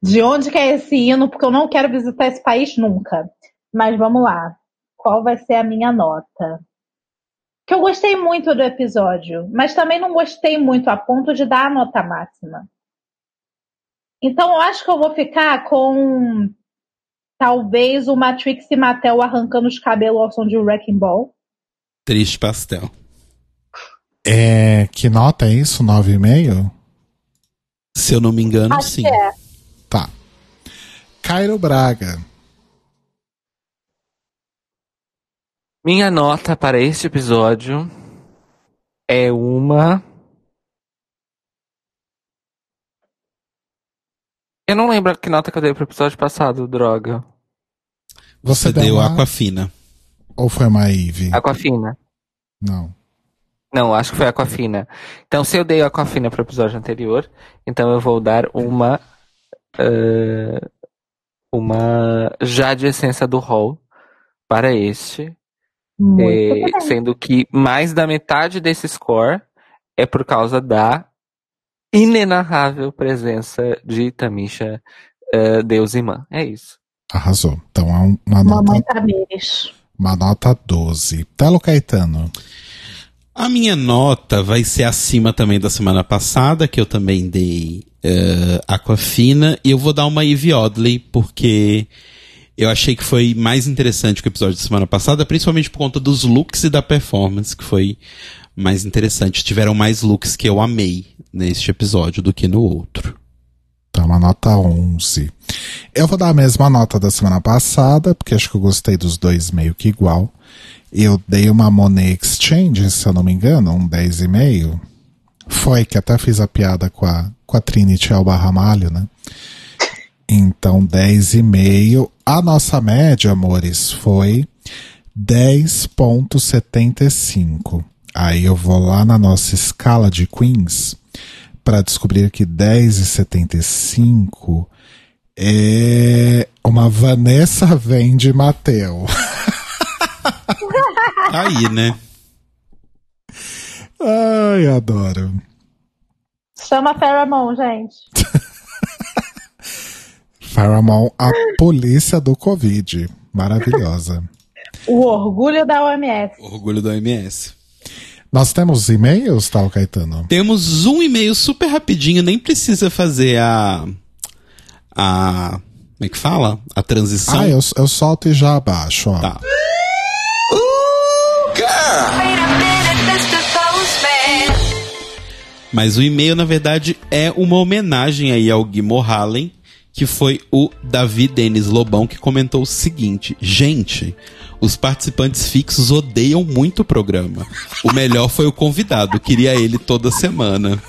[SPEAKER 4] De onde que é esse hino? Porque eu não quero visitar esse país nunca. Mas vamos lá. Qual vai ser a minha nota? Que eu gostei muito do episódio, mas também não gostei muito a ponto de dar a nota máxima. Então eu acho que eu vou ficar com talvez o Matrix e Mattel arrancando os cabelos ao som de Wrecking Ball.
[SPEAKER 2] Triste pastel.
[SPEAKER 1] É, que nota é isso? 9,5?
[SPEAKER 2] Se eu não me engano,
[SPEAKER 4] Acho
[SPEAKER 2] sim.
[SPEAKER 4] que é.
[SPEAKER 1] Tá. Cairo Braga.
[SPEAKER 3] Minha nota para este episódio é uma. Eu não lembro que nota que eu dei pro episódio passado, droga.
[SPEAKER 1] Você,
[SPEAKER 2] Você deu
[SPEAKER 1] uma...
[SPEAKER 2] Aquafina.
[SPEAKER 1] Ou foi uma Eve?
[SPEAKER 3] Aquafina.
[SPEAKER 1] Não.
[SPEAKER 3] Não, acho que foi Aquafina. Então, se eu dei Aquafina pro episódio anterior, então eu vou dar uma. eh, uma Jade Essência do Hall para este.
[SPEAKER 4] Muito bem.
[SPEAKER 3] sendo que mais da metade desse score é por causa da inenarrável presença de Tamisha eh, Deus Imã. É isso.
[SPEAKER 1] Arrasou. Então é um- uma nota,
[SPEAKER 4] Mamãe Tamires.
[SPEAKER 1] uma nota 12. Telo Caetano.
[SPEAKER 2] A minha nota vai ser acima também da semana passada, que eu também dei eh, Aquafina, e eu vou dar uma Eve Oddly, porque eu achei que foi mais interessante que o episódio da semana passada, principalmente por conta dos looks e da performance, que foi mais interessante. Tiveram mais looks que eu amei neste episódio do que no outro.
[SPEAKER 1] Tá, uma nota 11. Eu vou dar a mesma nota da semana passada, porque acho que eu gostei dos dois meio que igual. Eu dei uma Money Exchange, se eu não me engano, um 10,5. Foi, que até fiz a piada com a, com a Trinity Alba Ramalho, né? Então, 10,5. A nossa média, amores, foi 10,75. Aí eu vou lá na nossa escala de Queens para descobrir que 10,75 é uma Vanessa Vende Mateu.
[SPEAKER 2] Aí, né?
[SPEAKER 1] Ai, adoro.
[SPEAKER 4] Chama Pheromone, gente.
[SPEAKER 1] Faramon, a polícia do Covid. Maravilhosa.
[SPEAKER 4] O orgulho da OMS.
[SPEAKER 2] Orgulho da OMS.
[SPEAKER 1] Nós temos e-mails, tal, Caetano?
[SPEAKER 2] Temos um e-mail super rapidinho, nem precisa fazer a. A. Como é que fala? A transição.
[SPEAKER 1] Ah, eu, eu solto e já abaixo, ó.
[SPEAKER 2] Tá. Mas o e-mail, na verdade, é uma homenagem aí ao Gui Morhalen, que foi o Davi Denis Lobão, que comentou o seguinte: Gente, os participantes fixos odeiam muito o programa. O melhor foi o convidado, queria ele toda semana.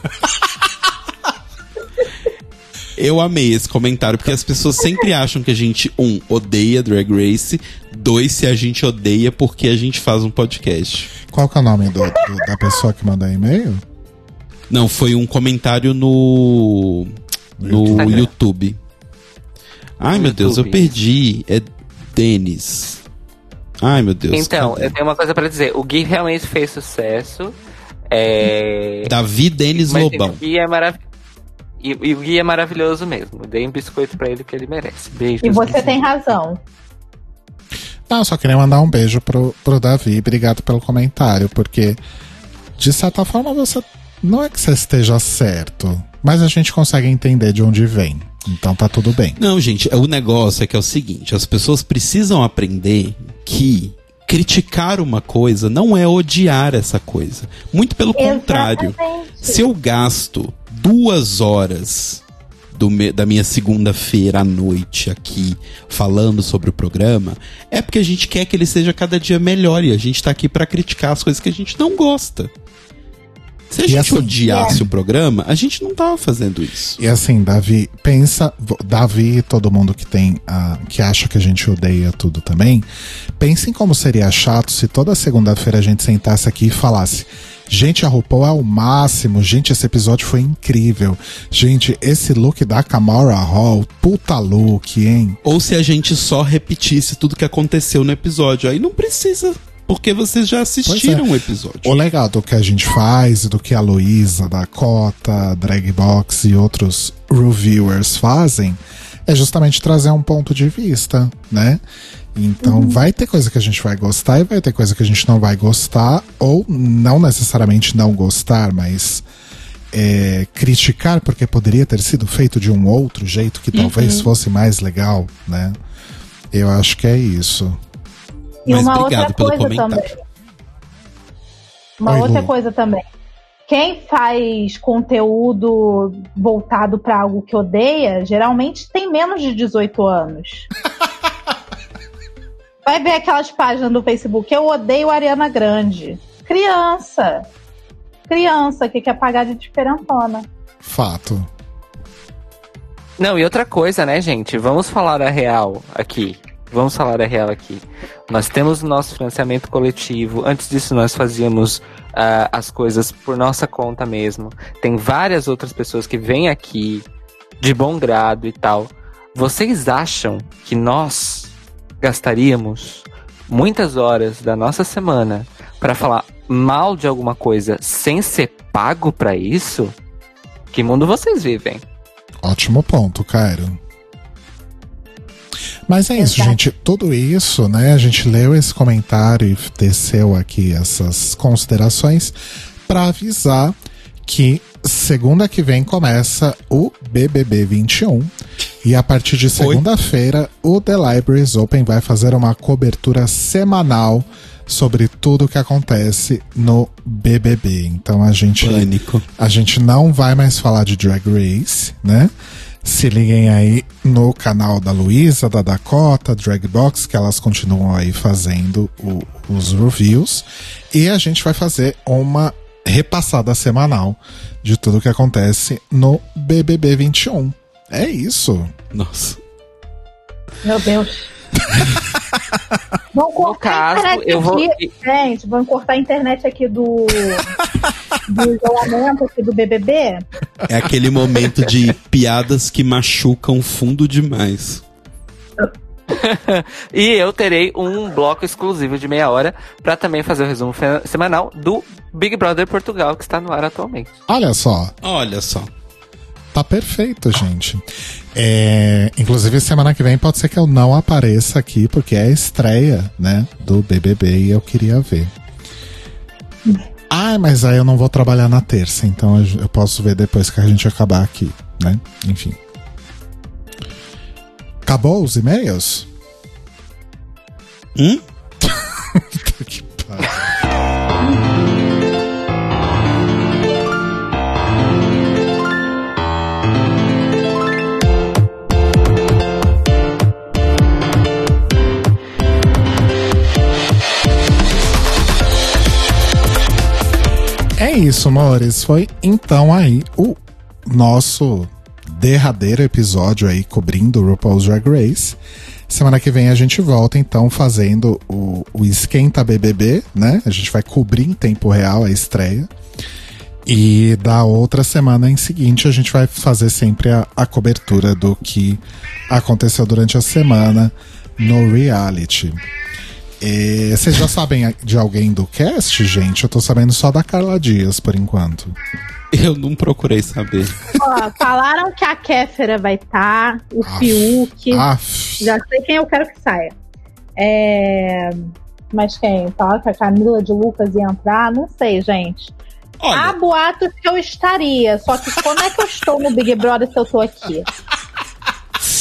[SPEAKER 2] Eu amei esse comentário, porque as pessoas sempre acham que a gente, um, odeia Drag Race, dois, se a gente odeia porque a gente faz um podcast.
[SPEAKER 1] Qual que é o nome do, do- da pessoa que mandou e-mail?
[SPEAKER 2] Não, foi um comentário no. No YouTube. Ai, meu Deus, eu perdi. É Denis. Ai, meu Deus.
[SPEAKER 3] Então,
[SPEAKER 2] cadê?
[SPEAKER 3] eu tenho uma coisa pra dizer. O Gui realmente fez sucesso. É...
[SPEAKER 2] Davi Denis
[SPEAKER 3] Mas
[SPEAKER 2] Lobão.
[SPEAKER 3] o Gui é maravilhoso. E, e o Gui é maravilhoso mesmo. Dei um biscoito pra ele que ele merece. Beijo.
[SPEAKER 4] E você tem razão.
[SPEAKER 1] Não, eu só queria mandar um beijo pro, pro Davi. Obrigado pelo comentário, porque de certa forma você. Não é que você esteja certo, mas a gente consegue entender de onde vem. Então tá tudo bem.
[SPEAKER 2] Não, gente, o negócio é que é o seguinte: as pessoas precisam aprender que criticar uma coisa não é odiar essa coisa. Muito pelo contrário.
[SPEAKER 4] Exatamente.
[SPEAKER 2] Se eu gasto duas horas do me- da minha segunda-feira à noite aqui falando sobre o programa, é porque a gente quer que ele seja cada dia melhor e a gente tá aqui pra criticar as coisas que a gente não gosta. Se a
[SPEAKER 1] E
[SPEAKER 2] gente
[SPEAKER 1] assim-
[SPEAKER 2] odiasse o programa, a gente não tava fazendo isso.
[SPEAKER 1] E assim, Davi, pensa, Davi e todo mundo que tem, ah, que acha que a gente odeia tudo também, pensem como seria chato se toda segunda-feira a gente sentasse aqui e falasse: Gente, a RuPaul é o máximo. Gente, esse episódio foi incrível. Gente, esse look da Kamara Hall, puta look, hein?
[SPEAKER 2] Ou se a gente só repetisse tudo que aconteceu no episódio. Aí não precisa, porque vocês já assistiram o episódio.
[SPEAKER 1] O legal do que a gente faz e do que a Luísa, Dakota, Dragbox e outros reviewers fazem é justamente trazer um ponto de vista, né? Então
[SPEAKER 4] Uhum.
[SPEAKER 1] vai ter coisa que a gente vai gostar e vai ter coisa que a gente não vai gostar, ou não necessariamente não gostar, mas é, criticar porque poderia ter sido feito de um outro jeito que talvez
[SPEAKER 4] Uhum.
[SPEAKER 1] fosse mais legal, né? Eu acho que é isso.
[SPEAKER 4] E
[SPEAKER 2] Mas
[SPEAKER 4] uma outra
[SPEAKER 2] pelo
[SPEAKER 4] coisa
[SPEAKER 2] comentário.
[SPEAKER 4] também. Uma
[SPEAKER 1] Oi,
[SPEAKER 4] outra
[SPEAKER 1] Lu.
[SPEAKER 4] coisa também. Quem faz conteúdo voltado pra algo que odeia, geralmente tem menos de 18 anos. Vai ver aquelas páginas do Facebook. Eu odeio Ariana Grande. Criança. Criança que quer pagar de diferentona.
[SPEAKER 1] Fato.
[SPEAKER 3] Não, e outra coisa, né, gente? Vamos falar a real aqui. Vamos falar a real aqui. Nós temos o nosso financiamento coletivo. Antes disso, nós fazíamos ah, as coisas por nossa conta mesmo. Tem várias outras pessoas que vêm aqui de bom grado e tal. Vocês acham que nós gastaríamos muitas horas da nossa semana para falar mal de alguma coisa sem ser pago para isso? Que mundo vocês vivem?
[SPEAKER 1] Ótimo ponto, Cairo. Mas é isso,
[SPEAKER 4] Exato.
[SPEAKER 1] gente. Tudo isso, né? A gente leu esse comentário e desceu aqui essas considerações para avisar que segunda que vem começa o BBB 21 e a partir de segunda-feira o The Libraries Open vai fazer uma cobertura semanal sobre tudo que acontece no BBB. Então a gente
[SPEAKER 2] Pânico.
[SPEAKER 1] a gente não vai mais falar de Drag Race, né? Se liguem aí no canal da Luísa, da Dakota, Drag Box, que elas continuam aí fazendo o- os reviews. E a gente vai fazer uma repassada semanal de tudo que acontece no BBB 21. É isso.
[SPEAKER 2] Nossa.
[SPEAKER 4] Meu Deus. Vão
[SPEAKER 3] No
[SPEAKER 4] cortar a
[SPEAKER 3] caso,
[SPEAKER 4] internet
[SPEAKER 3] eu vou.
[SPEAKER 4] aqui. Gente, vão cortar a internet aqui do, do isolamento aqui do BBB.
[SPEAKER 2] É aquele momento de piadas que machucam fundo demais.
[SPEAKER 3] E eu terei um bloco exclusivo de meia hora pra também fazer o resumo semanal do Big Brother Portugal, que está no ar atualmente.
[SPEAKER 1] Olha só,
[SPEAKER 2] Olha só.
[SPEAKER 1] Tá perfeito, gente. É, inclusive, semana que vem pode ser que eu não apareça aqui, porque é a estreia, né, do BBB e eu queria ver. Ah, mas aí eu não vou trabalhar na terça, então eu- posso ver depois que a gente acabar aqui, né? Enfim. Acabou os e-mails?
[SPEAKER 2] Hum?
[SPEAKER 1] Puta que pariu. É isso, amores. Foi então aí o nosso derradeiro episódio aí cobrindo o RuPaul's Drag Race. Semana que vem a gente volta então fazendo o, o Esquenta BBB, né? A gente vai cobrir em tempo real a estreia. E da outra semana em seguinte a gente vai fazer sempre a, a cobertura do que aconteceu durante a semana no reality. E vocês já sabem de alguém do cast, gente? Eu tô sabendo só da Carla Dias por enquanto.
[SPEAKER 2] Eu não procurei saber.
[SPEAKER 4] Ó, falaram que a Kéfera vai estar, o
[SPEAKER 1] Aff.
[SPEAKER 4] Fiuk.
[SPEAKER 1] Aff.
[SPEAKER 4] Já sei quem eu quero que saia. É... Mas quem? Falaram que a Camila de Lucas ia entrar? Não sei, gente. Há
[SPEAKER 2] Olha,
[SPEAKER 4] boatos que eu estaria. Só que como é que eu estou no Big Brother se eu tô aqui?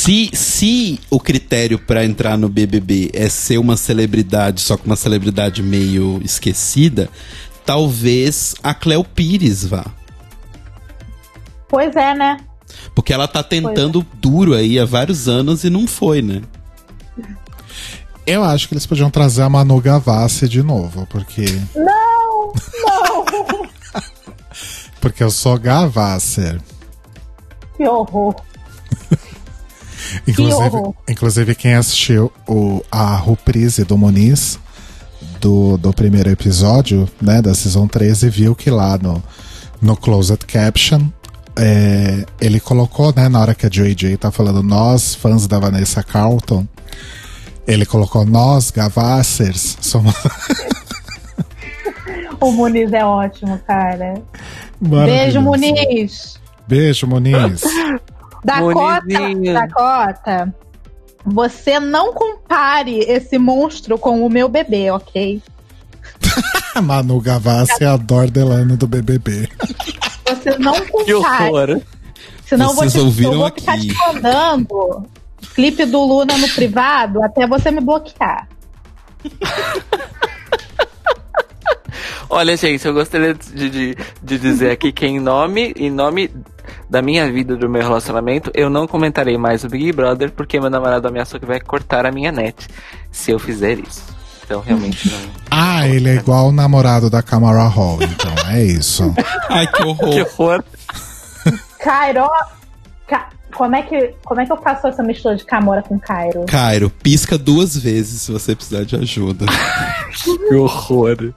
[SPEAKER 2] Se, se o critério pra entrar no BBB é ser uma celebridade, só que uma celebridade meio esquecida, talvez a Cleo Pires vá.
[SPEAKER 4] Pois é, né?
[SPEAKER 2] Porque ela tá tentando duro aí há vários anos e não foi, né?
[SPEAKER 1] Eu acho que eles podiam trazer a Manu Gavassi de novo, porque.
[SPEAKER 4] Não! Não!
[SPEAKER 1] Porque eu sou Gavasser.
[SPEAKER 4] que horror.
[SPEAKER 1] Inclusive,
[SPEAKER 4] horror.
[SPEAKER 1] inclusive quem assistiu o, a reprise do Muniz do, do primeiro episódio, né, da Season 13, viu que lá no, no Closed Caption é, ele colocou, né, na hora que a JJ tá falando nós, fãs da Vanessa Carlton, ele colocou nós, Gavassers, somos
[SPEAKER 4] O Muniz é ótimo, cara. Beijo. Muniz!
[SPEAKER 1] Beijo, Muniz.
[SPEAKER 4] Dakota. Dakota, você não compare esse monstro com o meu bebê, ok?
[SPEAKER 1] Manu Gavassi é a Dordelano do BBB.
[SPEAKER 4] Você não
[SPEAKER 3] Que
[SPEAKER 4] compare.
[SPEAKER 3] horror.
[SPEAKER 4] Senão eu vou,
[SPEAKER 2] Vocês
[SPEAKER 4] te, eu
[SPEAKER 2] ouviram
[SPEAKER 4] vou ficar
[SPEAKER 2] aqui.
[SPEAKER 4] te mandando clipe do Luna no privado até você me bloquear.
[SPEAKER 3] Olha, gente, eu gostaria de, de, de dizer aqui que em nome, em nome da minha vida, do meu relacionamento, eu não comentarei mais o Big Brother, porque meu namorado ameaçou que vai cortar a minha net se eu fizer isso. Então, realmente, não.
[SPEAKER 1] Ah, ele é igual o namorado da Camara Hall, então é isso.
[SPEAKER 2] Ai, que horror.
[SPEAKER 3] Que horror.
[SPEAKER 4] Cairo. Ca- Como é, que, como é que eu faço essa mistura de Camora com Cairo?
[SPEAKER 2] Cairo, pisca duas vezes se você precisar de ajuda.
[SPEAKER 3] Que horror.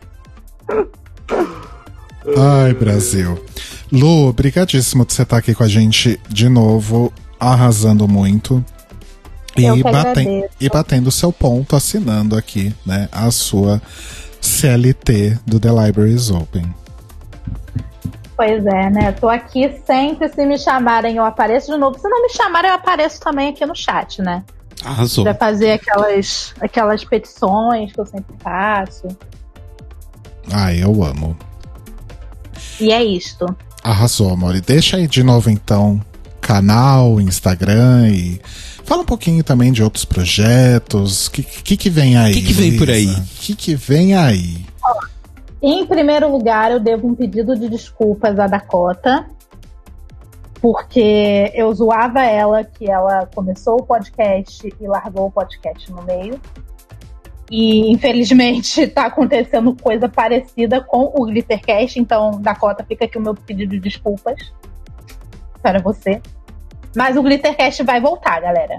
[SPEAKER 1] Ai, Brasil. Lu, obrigadíssimo de você estar aqui com a gente de novo, arrasando muito. E, batem, e batendo o seu ponto, assinando aqui, né, a sua CLT do The Libraries Open.
[SPEAKER 4] Pois é, né? Tô aqui sempre. Se me chamarem, eu apareço de novo. Se não me chamarem, eu apareço também aqui no chat, né?
[SPEAKER 2] Arrasou.
[SPEAKER 4] Pra fazer aquelas, aquelas petições que eu sempre faço.
[SPEAKER 1] Ai, eu amo.
[SPEAKER 4] E é isto.
[SPEAKER 1] Arrasou, amor. E deixa aí de novo, então, canal, Instagram e fala um pouquinho também de outros projetos. O que, que, que vem aí?
[SPEAKER 2] Que que vem por aí?
[SPEAKER 1] O que, que vem aí?
[SPEAKER 4] Em primeiro lugar, eu devo um pedido de desculpas à Dakota. Porque eu zoava ela que ela começou o podcast e largou o podcast no meio. E infelizmente tá acontecendo coisa parecida com o Glittercast, então Dakota fica aqui o meu pedido de desculpas para você. Mas o Glittercast vai voltar, galera.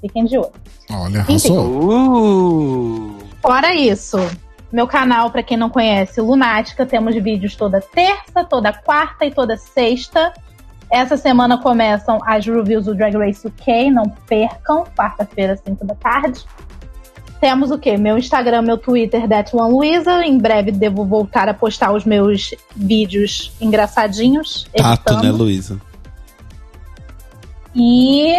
[SPEAKER 4] Fiquem de olho.
[SPEAKER 1] Olha, arrasou.
[SPEAKER 3] Uh!
[SPEAKER 4] Fora isso, meu canal, pra quem não conhece, Lunática, temos vídeos toda terça, toda quarta e toda sexta. Essa semana começam as reviews do Drag Race UK, não percam, quarta-feira, 5 da tarde. Temos o quê? Meu Instagram, meu Twitter, That One Luiza. Em breve devo voltar a postar os meus vídeos engraçadinhos.
[SPEAKER 2] Tato,
[SPEAKER 4] editando.
[SPEAKER 2] né, Luísa?
[SPEAKER 4] E.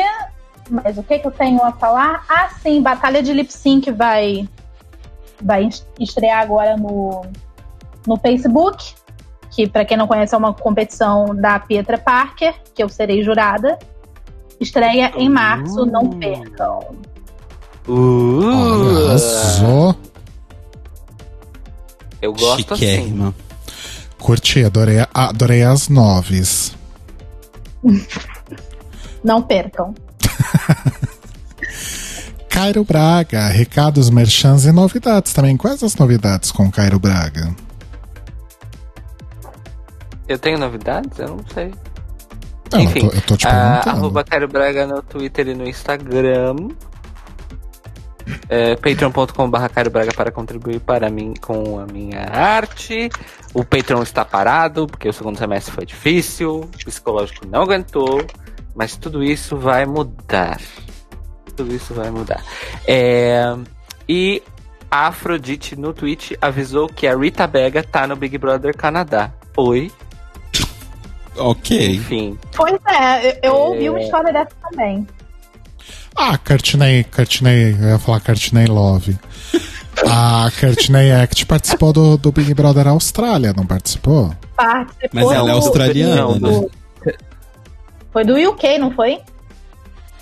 [SPEAKER 4] Mas o que, que eu tenho a falar? Ah, sim, Batalha de Lip Sync vai, vai est- estrear agora no, no Facebook. Que, pra quem não conhece, é uma competição da Pietra Parker, que eu serei jurada. Estreia em março, não percam.
[SPEAKER 3] Uh!
[SPEAKER 1] Olha, arrasou.
[SPEAKER 3] Eu gosto assim.
[SPEAKER 2] Chiquérrima.
[SPEAKER 1] Curti, adorei, adorei as noves.
[SPEAKER 4] Não percam.
[SPEAKER 1] Cairo Braga, recados, merchans e novidades também. Quais as novidades com Cairo Braga?
[SPEAKER 3] Eu tenho novidades? Eu não sei.
[SPEAKER 1] Não,
[SPEAKER 3] Enfim,
[SPEAKER 1] eu, tô, eu tô te
[SPEAKER 3] Ah,
[SPEAKER 1] perguntando.
[SPEAKER 3] arroba Cairo Braga no Twitter e no Instagram. É, patreon.com.br Cairo Braga para contribuir para mim com a minha arte. O Patreon está parado, porque o segundo semestre foi difícil, o psicológico não aguentou, mas tudo isso vai mudar. Tudo isso vai mudar. É, e a Afrodite no Twitch avisou que a Rita Bega tá no Big Brother Canadá. Oi.
[SPEAKER 2] Ok.
[SPEAKER 3] Enfim.
[SPEAKER 4] Pois é, eu, eu
[SPEAKER 3] É.
[SPEAKER 4] ouvi uma história dessa também.
[SPEAKER 1] Ah, Courtney, Courtney, eu ia falar Courtney Love. A Courtney Act participou do, do Big Brother Austrália, não participou?
[SPEAKER 4] Participou
[SPEAKER 2] Mas ela é
[SPEAKER 4] do-
[SPEAKER 2] australiana,
[SPEAKER 3] Não,
[SPEAKER 2] né?
[SPEAKER 4] Foi do UK, não foi?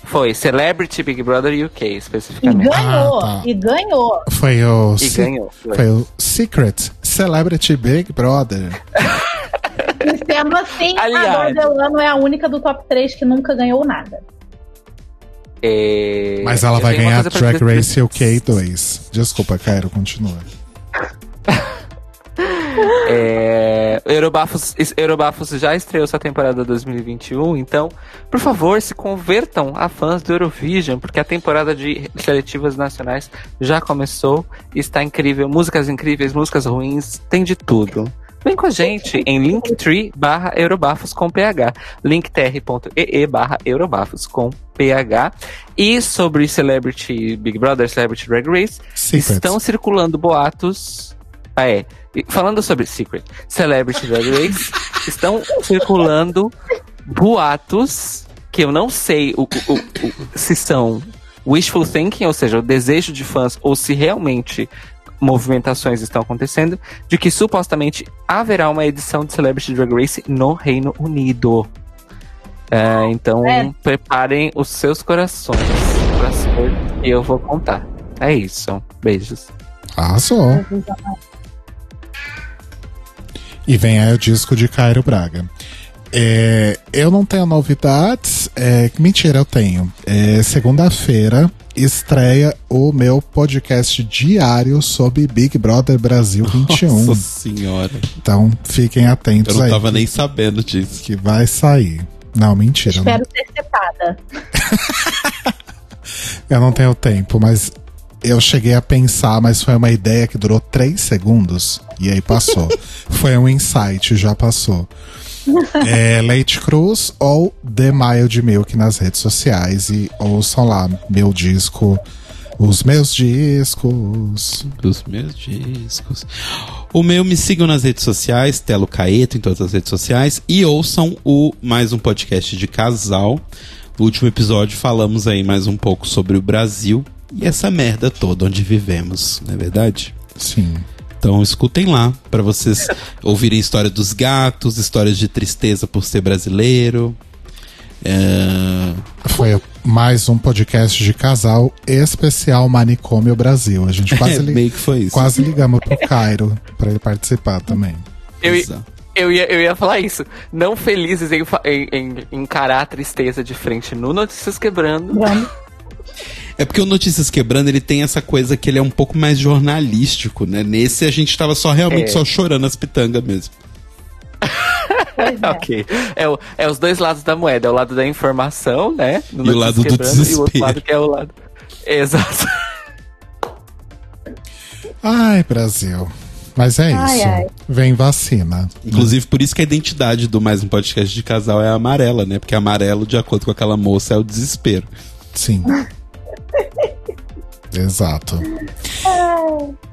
[SPEAKER 3] Foi Celebrity Big Brother UK,
[SPEAKER 4] E
[SPEAKER 3] especificamente.
[SPEAKER 4] ganhou.
[SPEAKER 1] Ah, tá.
[SPEAKER 4] E ganhou.
[SPEAKER 1] Foi o,
[SPEAKER 3] E ganhou. Foi.
[SPEAKER 1] foi o Secret Celebrity Big Brother.
[SPEAKER 4] E sendo assim,
[SPEAKER 3] Aliás.
[SPEAKER 4] a Delano é a única do top 3 que nunca ganhou nada.
[SPEAKER 3] É,
[SPEAKER 1] Mas ela
[SPEAKER 3] eu
[SPEAKER 1] vai ganhar Drag
[SPEAKER 3] dizer-
[SPEAKER 1] Race UK 2. Desculpa, Cairo, continua.
[SPEAKER 3] É, Eurobafos, Eurobafos já estreou sua temporada 2021, então, por favor, se convertam a fãs do Eurovision, porque a temporada de seletivas nacionais já começou e está incrível. Músicas incríveis, músicas ruins, tem de tudo. Vem com a gente em linktree barra Eurobafos com PH, linktr.ee barra Eurobafos com PH. E sobre Celebrity Big Brother, Celebrity Drag Race. Estão circulando boatos. Ah, é. Falando sobre Secret Celebrity Drag Race, estão circulando boatos que eu não sei o, o- o- o- se são wishful thinking, ou seja, o desejo de fãs, ou se realmente movimentações estão acontecendo, de que supostamente haverá uma edição de Celebrity Drag Race no Reino Unido. É, então,
[SPEAKER 4] É.
[SPEAKER 3] preparem os seus corações saber e eu vou contar. É isso. Beijos.
[SPEAKER 1] Arrasou. E vem aí o disco de Cairo Braga. É, eu não tenho novidades. É, mentira, eu tenho. É, Segunda-feira estreia o meu podcast diário sobre Big Brother Brasil 21.
[SPEAKER 2] Nossa senhora.
[SPEAKER 1] Então fiquem
[SPEAKER 2] Eu
[SPEAKER 1] atentos
[SPEAKER 2] não
[SPEAKER 1] aí.
[SPEAKER 2] tava nem sabendo disso.
[SPEAKER 1] Que vai sair. Não, mentira. eu não-
[SPEAKER 4] Espero ser citada.
[SPEAKER 1] Eu não tenho tempo, mas eu cheguei a pensar, mas foi uma ideia que durou três segundos e aí passou. foi um insight, já passou. É Leite Cruz ou The Mild Milk nas redes sociais e ouçam lá meu disco, os meus discos.
[SPEAKER 2] Dos meus discos. O meu, me sigam nas redes sociais, Telo Caeto, em todas as redes sociais. E ouçam o mais um podcast de casal. No último episódio falamos aí mais um pouco sobre o Brasil e essa merda toda onde vivemos, não é verdade?
[SPEAKER 1] Sim.
[SPEAKER 2] Então escutem lá para vocês ouvirem história dos gatos, histórias de tristeza por ser brasileiro. É,
[SPEAKER 1] Foi mais um podcast de casal especial Manicômio Brasil. A gente quase,
[SPEAKER 2] é,
[SPEAKER 1] li-
[SPEAKER 2] meio que foi isso.
[SPEAKER 1] quase ligamos pro Cairo pra ele participar também.
[SPEAKER 3] Eu, eu, ia, eu ia falar isso. Não felizes em, em- em encarar a tristeza de frente no Notícias Quebrando.
[SPEAKER 4] Vamos.
[SPEAKER 2] É porque o Notícias Quebrando, ele tem essa coisa que ele é um pouco mais jornalístico, né? Nesse a gente tava só realmente
[SPEAKER 3] É.
[SPEAKER 2] só chorando as pitangas mesmo.
[SPEAKER 4] É.
[SPEAKER 3] Ok. É, o- é os dois lados da moeda. É o lado da informação, né? No
[SPEAKER 2] E o lado do
[SPEAKER 3] Quebrando, E o outro
[SPEAKER 2] desespero.
[SPEAKER 3] lado que é o lado... Exato.
[SPEAKER 1] Ai, Brasil. Mas é
[SPEAKER 4] Ai,
[SPEAKER 1] isso.
[SPEAKER 4] ai.
[SPEAKER 1] Vem vacina.
[SPEAKER 2] Inclusive, por isso que a identidade do mais um podcast de casal é amarela, né? Porque amarelo, de acordo com aquela moça, é o desespero.
[SPEAKER 1] Sim. Exato.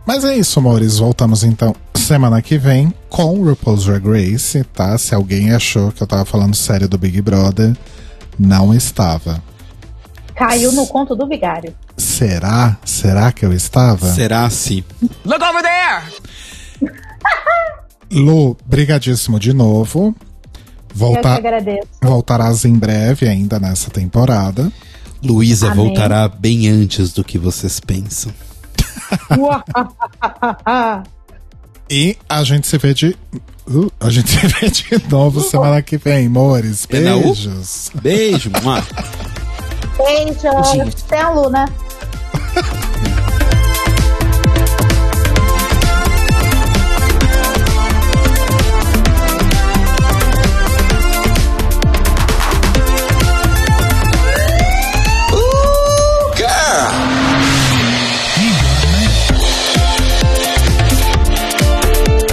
[SPEAKER 1] Mas é isso, amores. Voltamos então semana que vem com o RuPaul's Drag Race, tá? Se alguém achou que eu tava falando sério do Big Brother, não estava.
[SPEAKER 4] Caiu no conto do vigário.
[SPEAKER 1] Será? Será que eu estava?
[SPEAKER 2] Será assim?
[SPEAKER 6] Look over there!
[SPEAKER 1] Lu, brigadíssimo de novo.
[SPEAKER 4] Eu que
[SPEAKER 1] Voltar,
[SPEAKER 4] agradeço.
[SPEAKER 1] voltarás em breve ainda nessa temporada.
[SPEAKER 2] Luísa voltará bem antes do que vocês pensam.
[SPEAKER 1] E a gente se vê de. Uh, a gente se vê de novo semana que vem, amores. Beijos.
[SPEAKER 2] Beijo, mua.
[SPEAKER 4] Beijo. Tem a Lu,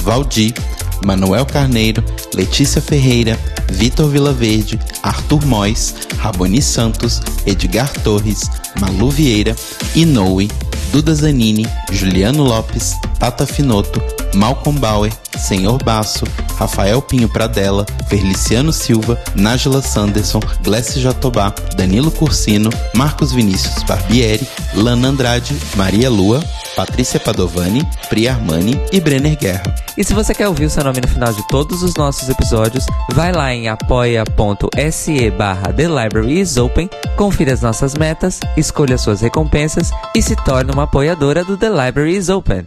[SPEAKER 2] Valdir, Manuel Carneiro, Letícia Ferreira, Vitor Vilaverde, Arthur Mois, Raboni Santos, Edgar Torres, Malu Vieira, Inoue, Duda Zanini, Juliano Lopes, Tata Finoto, Malcolm Bauer, Senhor Basso, Rafael Pinho Pradella, Feliciano Silva, Nájila Sanderson, Glessi Jatobá, Danilo Cursino, Marcos Vinícius Barbieri, Lana Andrade, Maria Lua, Patrícia Padovani, Pri Armani e Brenner Guerra.
[SPEAKER 3] E se você quer ouvir o seu nome no final de todos os nossos episódios, vai lá em apoia.se barra The Library is Open, confira as nossas metas, escolha suas recompensas e se torne uma apoiadora do The Library is Open.